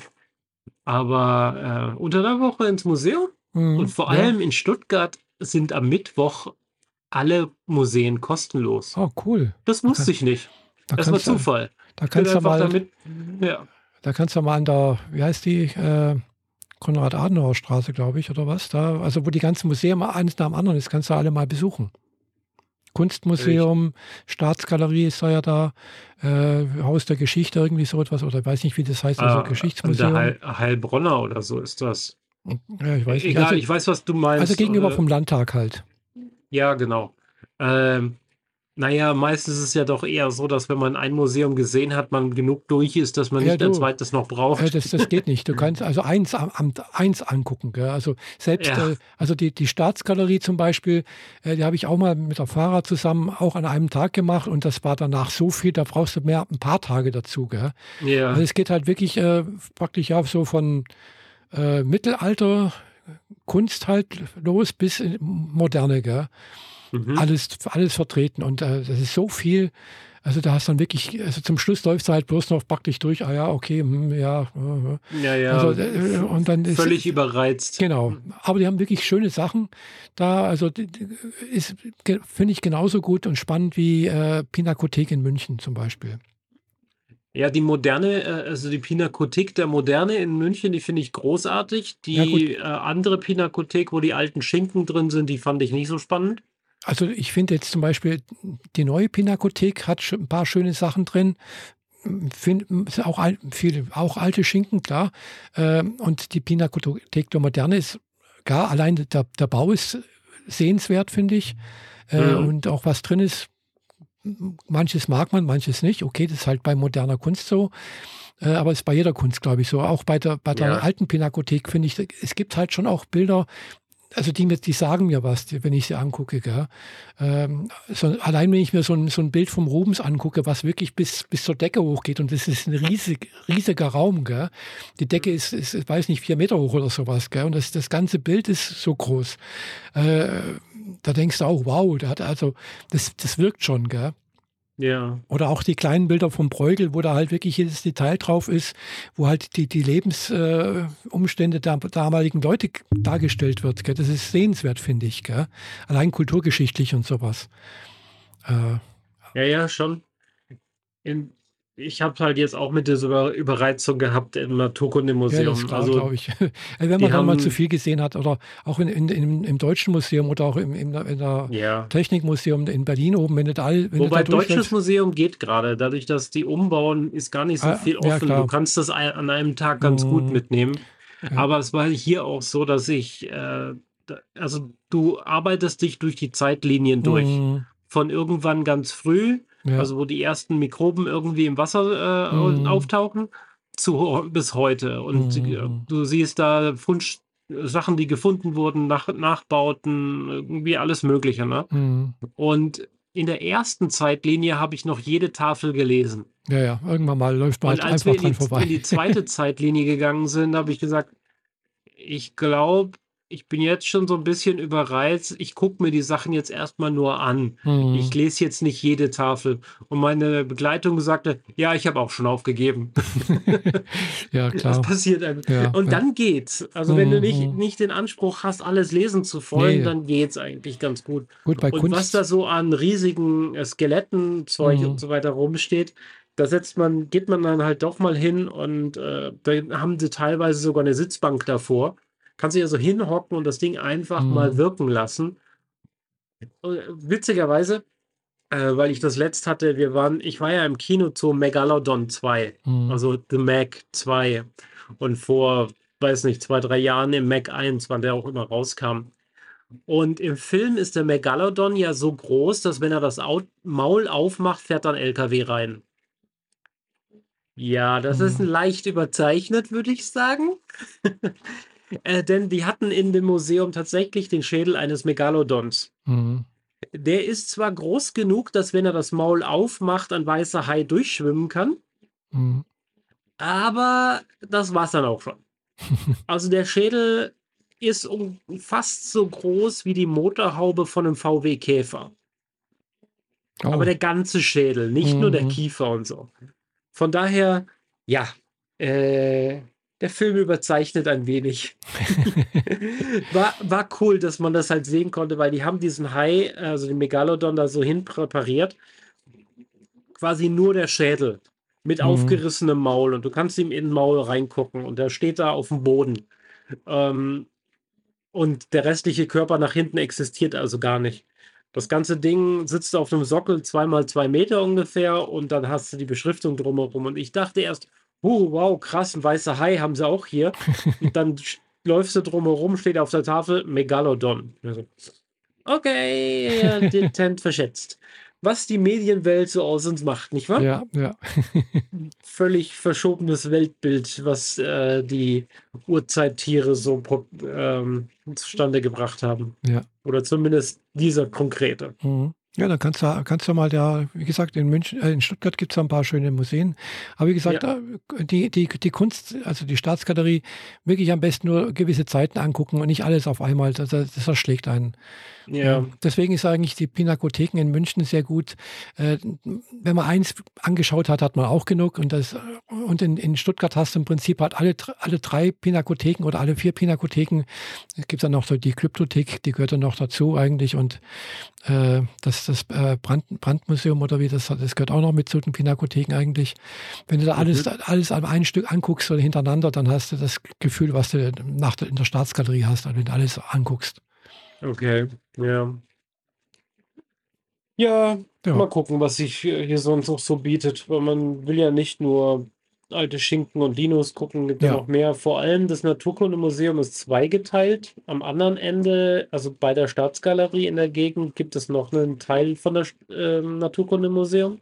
Aber äh, unter der Woche ins Museum mhm, und vor allem in Stuttgart sind am Mittwoch alle Museen kostenlos. Oh, cool. Das wusste da, ich nicht. Da das war Zufall. Da kannst du mal, damit, ja. da kannst du mal an der, wie heißt die, äh, Konrad-Adenauer-Straße, glaube ich, oder was? Da, also wo die ganzen Museen eines nach dem anderen ist, kannst du alle mal besuchen. Kunstmuseum, ich. Staatsgalerie ist da ja da, äh, Haus der Geschichte, irgendwie so etwas, oder ich weiß nicht, wie das heißt, also ah, Geschichtsmuseum. Heil, Heilbronner oder so ist das. Ja, ich weiß Egal, also, ich weiß, was du meinst. Also gegenüber äh, vom Landtag halt. Ja, genau. Ähm, Naja, meistens ist es ja doch eher so, dass wenn man ein Museum gesehen hat, man genug durch ist, dass man ja, nicht du, ein zweites noch braucht. Äh, das, das geht nicht. Du *laughs* kannst also eins am, eins angucken. Gell? Also selbst, ja. äh, also die, die Staatsgalerie zum Beispiel, äh, die habe ich auch mal mit der Fahrer zusammen auch an einem Tag gemacht und das war danach so viel, da brauchst du mehr ein paar Tage dazu. Gell? Ja. Also es geht halt wirklich äh, praktisch ja so von äh, Mittelalter Kunst halt los bis moderne. Gell? Mhm. Alles, alles vertreten. Und äh, das ist so viel. Also da hast du dann wirklich, also zum Schluss läuft es halt bloß noch praktisch durch, ah ja, okay, hm, ja. Äh, ja, ja. Also, äh, und dann ist, Völlig überreizt. Genau. Aber die haben wirklich schöne Sachen da. Also ist, finde ich, genauso gut und spannend wie äh, Pinakothek in München zum Beispiel. Ja, die moderne, äh, also die Pinakothek der Moderne in München, die finde ich großartig. Die ja, äh, andere Pinakothek, wo die alten Schinken drin sind, die fand ich nicht so spannend. Also ich finde jetzt zum Beispiel, die neue Pinakothek hat ein paar schöne Sachen drin. Find, auch, viele, auch alte Schinken, klar. Ähm, und die Pinakothek der Moderne ist gar, allein der, der Bau ist sehenswert, finde ich. Äh, mhm. Und auch was drin ist, manches mag man, manches nicht. Okay, das ist halt bei moderner Kunst so. Äh, aber es ist bei jeder Kunst, glaube ich, so. Auch bei der, bei der ja. alten Pinakothek finde ich, es gibt halt schon auch Bilder, also die, die sagen mir was, wenn ich sie angucke. Gell? Ähm, so, allein wenn ich mir so ein, so ein Bild vom Rubens angucke, was wirklich bis, bis zur Decke hochgeht und das ist ein riesig, riesiger Raum. Gell? Die Decke ist, ist, weiß nicht, vier Meter hoch oder sowas. Gell? Und das, das ganze Bild ist so groß. Äh, da denkst du auch, wow, da hat also, das, das wirkt schon. Gell? Ja. Oder auch die kleinen Bilder vom Bräugel, wo da halt wirklich jedes Detail drauf ist, wo halt die, die Lebensumstände äh, der damaligen Leute dargestellt wird. Gell? Das ist sehenswert, finde ich. Gell? Allein kulturgeschichtlich und sowas. Äh, ja, ja, schon. In, ich habe halt jetzt auch mit dieser Überreizung gehabt im Naturkundemuseum. Ja, also, glaube ich. *laughs* Wenn man dann mal zu viel gesehen hat oder auch in, in, in, im Deutschen Museum oder auch im, in der ja. Technikmuseum in Berlin oben, wenn nicht all. Wenn Wobei Deutsches Museum geht gerade, dadurch, dass die umbauen, ist gar nicht so ah, viel offen. Ja, du kannst das an einem Tag ganz mhm. gut mitnehmen. Aber es war hier auch so, dass ich, äh, also du arbeitest dich durch die Zeitlinien durch. Mhm. Von irgendwann ganz früh ja. also wo die ersten Mikroben irgendwie im Wasser äh, mhm. auftauchen, zu, bis heute. Und mhm. du siehst da Fundst Sachen, die gefunden wurden, nach, Nachbauten, irgendwie alles Mögliche. Ne? Mhm. Und in der ersten Zeitlinie habe ich noch jede Tafel gelesen. Ja, ja, irgendwann mal läuft man halt einfach wir dran vorbei. in die zweite *laughs* Zeitlinie gegangen sind, habe ich gesagt, ich glaube, ich bin jetzt schon so ein bisschen überreizt. Ich gucke mir die Sachen jetzt erstmal nur an. Mhm. Ich lese jetzt nicht jede Tafel. Und meine Begleitung sagte, ja, ich habe auch schon aufgegeben. *laughs* *laughs* ja, klar. Das passiert einem. Ja, und dann geht's. Also, mhm. wenn du nicht, mhm. nicht den Anspruch hast, alles lesen zu wollen, nee. dann geht's eigentlich ganz gut. gut bei und Kunst was da so an riesigen äh, Skeletten, Zeug mhm. und so weiter rumsteht, da setzt man, geht man dann halt doch mal hin und äh, da haben sie teilweise sogar eine Sitzbank davor kannst du ja so hinhocken und das Ding einfach mhm. mal wirken lassen. Und äh, witzigerweise, äh, weil ich das letzt hatte, wir waren, ich war ja im Kino zu Megalodon 2, mhm. also The Mac 2. Und vor, weiß nicht, zwei, drei Jahren im Mac 1, wann der auch immer rauskam. Und im Film ist der Megalodon ja so groß, dass wenn er das Maul aufmacht, fährt dann LKW rein. Ja, das mhm. ist leicht überzeichnet, würde ich sagen. *laughs* Äh, denn die hatten in dem Museum tatsächlich den Schädel eines Megalodons. Mhm. Der ist zwar groß genug, dass wenn er das Maul aufmacht, ein weißer Hai durchschwimmen kann. Mhm. Aber das war es dann auch schon. *laughs* also der Schädel ist um, fast so groß wie die Motorhaube von einem VW Käfer. Oh. Aber der ganze Schädel, nicht mhm. nur der mhm. Kiefer und so. Von daher, ja, äh, der Film überzeichnet ein wenig. *laughs* war, war cool, dass man das halt sehen konnte, weil die haben diesen Hai, also den Megalodon, da so hin präpariert. Quasi nur der Schädel mit mhm. aufgerissenem Maul und du kannst ihm in den Maul reingucken und der steht da auf dem Boden. Ähm, und der restliche Körper nach hinten existiert also gar nicht. Das ganze Ding sitzt auf einem Sockel zweimal zwei Meter ungefähr und dann hast du die Beschriftung drumherum. Und ich dachte erst, oh, wow, krass, ein weißer Hai haben sie auch hier. *laughs* Und dann läufst du drumherum, steht auf der Tafel Megalodon. Okay, den *laughs* Tent verschätzt. was die Medienwelt so aus uns macht, nicht wahr? Ja, ja. *laughs* Völlig verschobenes Weltbild, was äh, die Urzeittiere so ähm, zustande gebracht haben. Ja. Oder zumindest dieser konkrete. Mhm. Ja, dann kannst du, kannst du mal da, wie gesagt, in München, äh, in Stuttgart gibt es ein paar schöne Museen. Aber wie gesagt, ja. die, die, die Kunst, also die Staatsgalerie, wirklich am besten nur gewisse Zeiten angucken und nicht alles auf einmal. Das, das erschlägt einen. Ja. Deswegen ist eigentlich die Pinakotheken in München sehr gut. Äh, wenn man eins angeschaut hat, hat man auch genug. Und, das, und in, in Stuttgart hast du im Prinzip halt alle, alle drei Pinakotheken oder alle vier Pinakotheken. Es gibt dann noch die Kryptothek, die gehört dann noch dazu eigentlich. Und äh, das, das äh, Brand, Brandmuseum oder wie das, das gehört auch noch mit zu den Pinakotheken eigentlich. Wenn du da alles, mhm. alles an einem Stück anguckst oder hintereinander, dann hast du das Gefühl, was du nach der, in der Staatsgalerie hast, wenn du alles anguckst. Okay, ja. Ja, ja. mal gucken, was sich hier sonst noch so bietet, weil man will ja nicht nur alte Schinken und Dinos gucken, gibt ja. noch mehr. Vor allem das Naturkundemuseum ist zweigeteilt. Am anderen Ende, also bei der Staatsgalerie in der Gegend, gibt es noch einen Teil von der äh, Naturkundemuseum.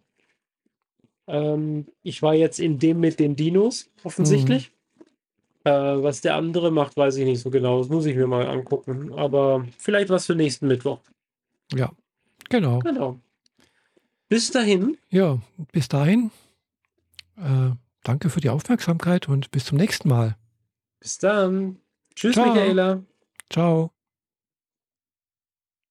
Ähm, ich war jetzt in dem mit den Dinos, offensichtlich. Mhm. Äh, was der andere macht, weiß ich nicht so genau. Das muss ich mir mal angucken. Aber vielleicht was für nächsten Mittwoch. Ja, genau. Genau. Bis dahin. Ja, bis dahin. Äh, danke für die Aufmerksamkeit und bis zum nächsten Mal. Bis dann. Tschüss, Ciao. Michaela. Ciao.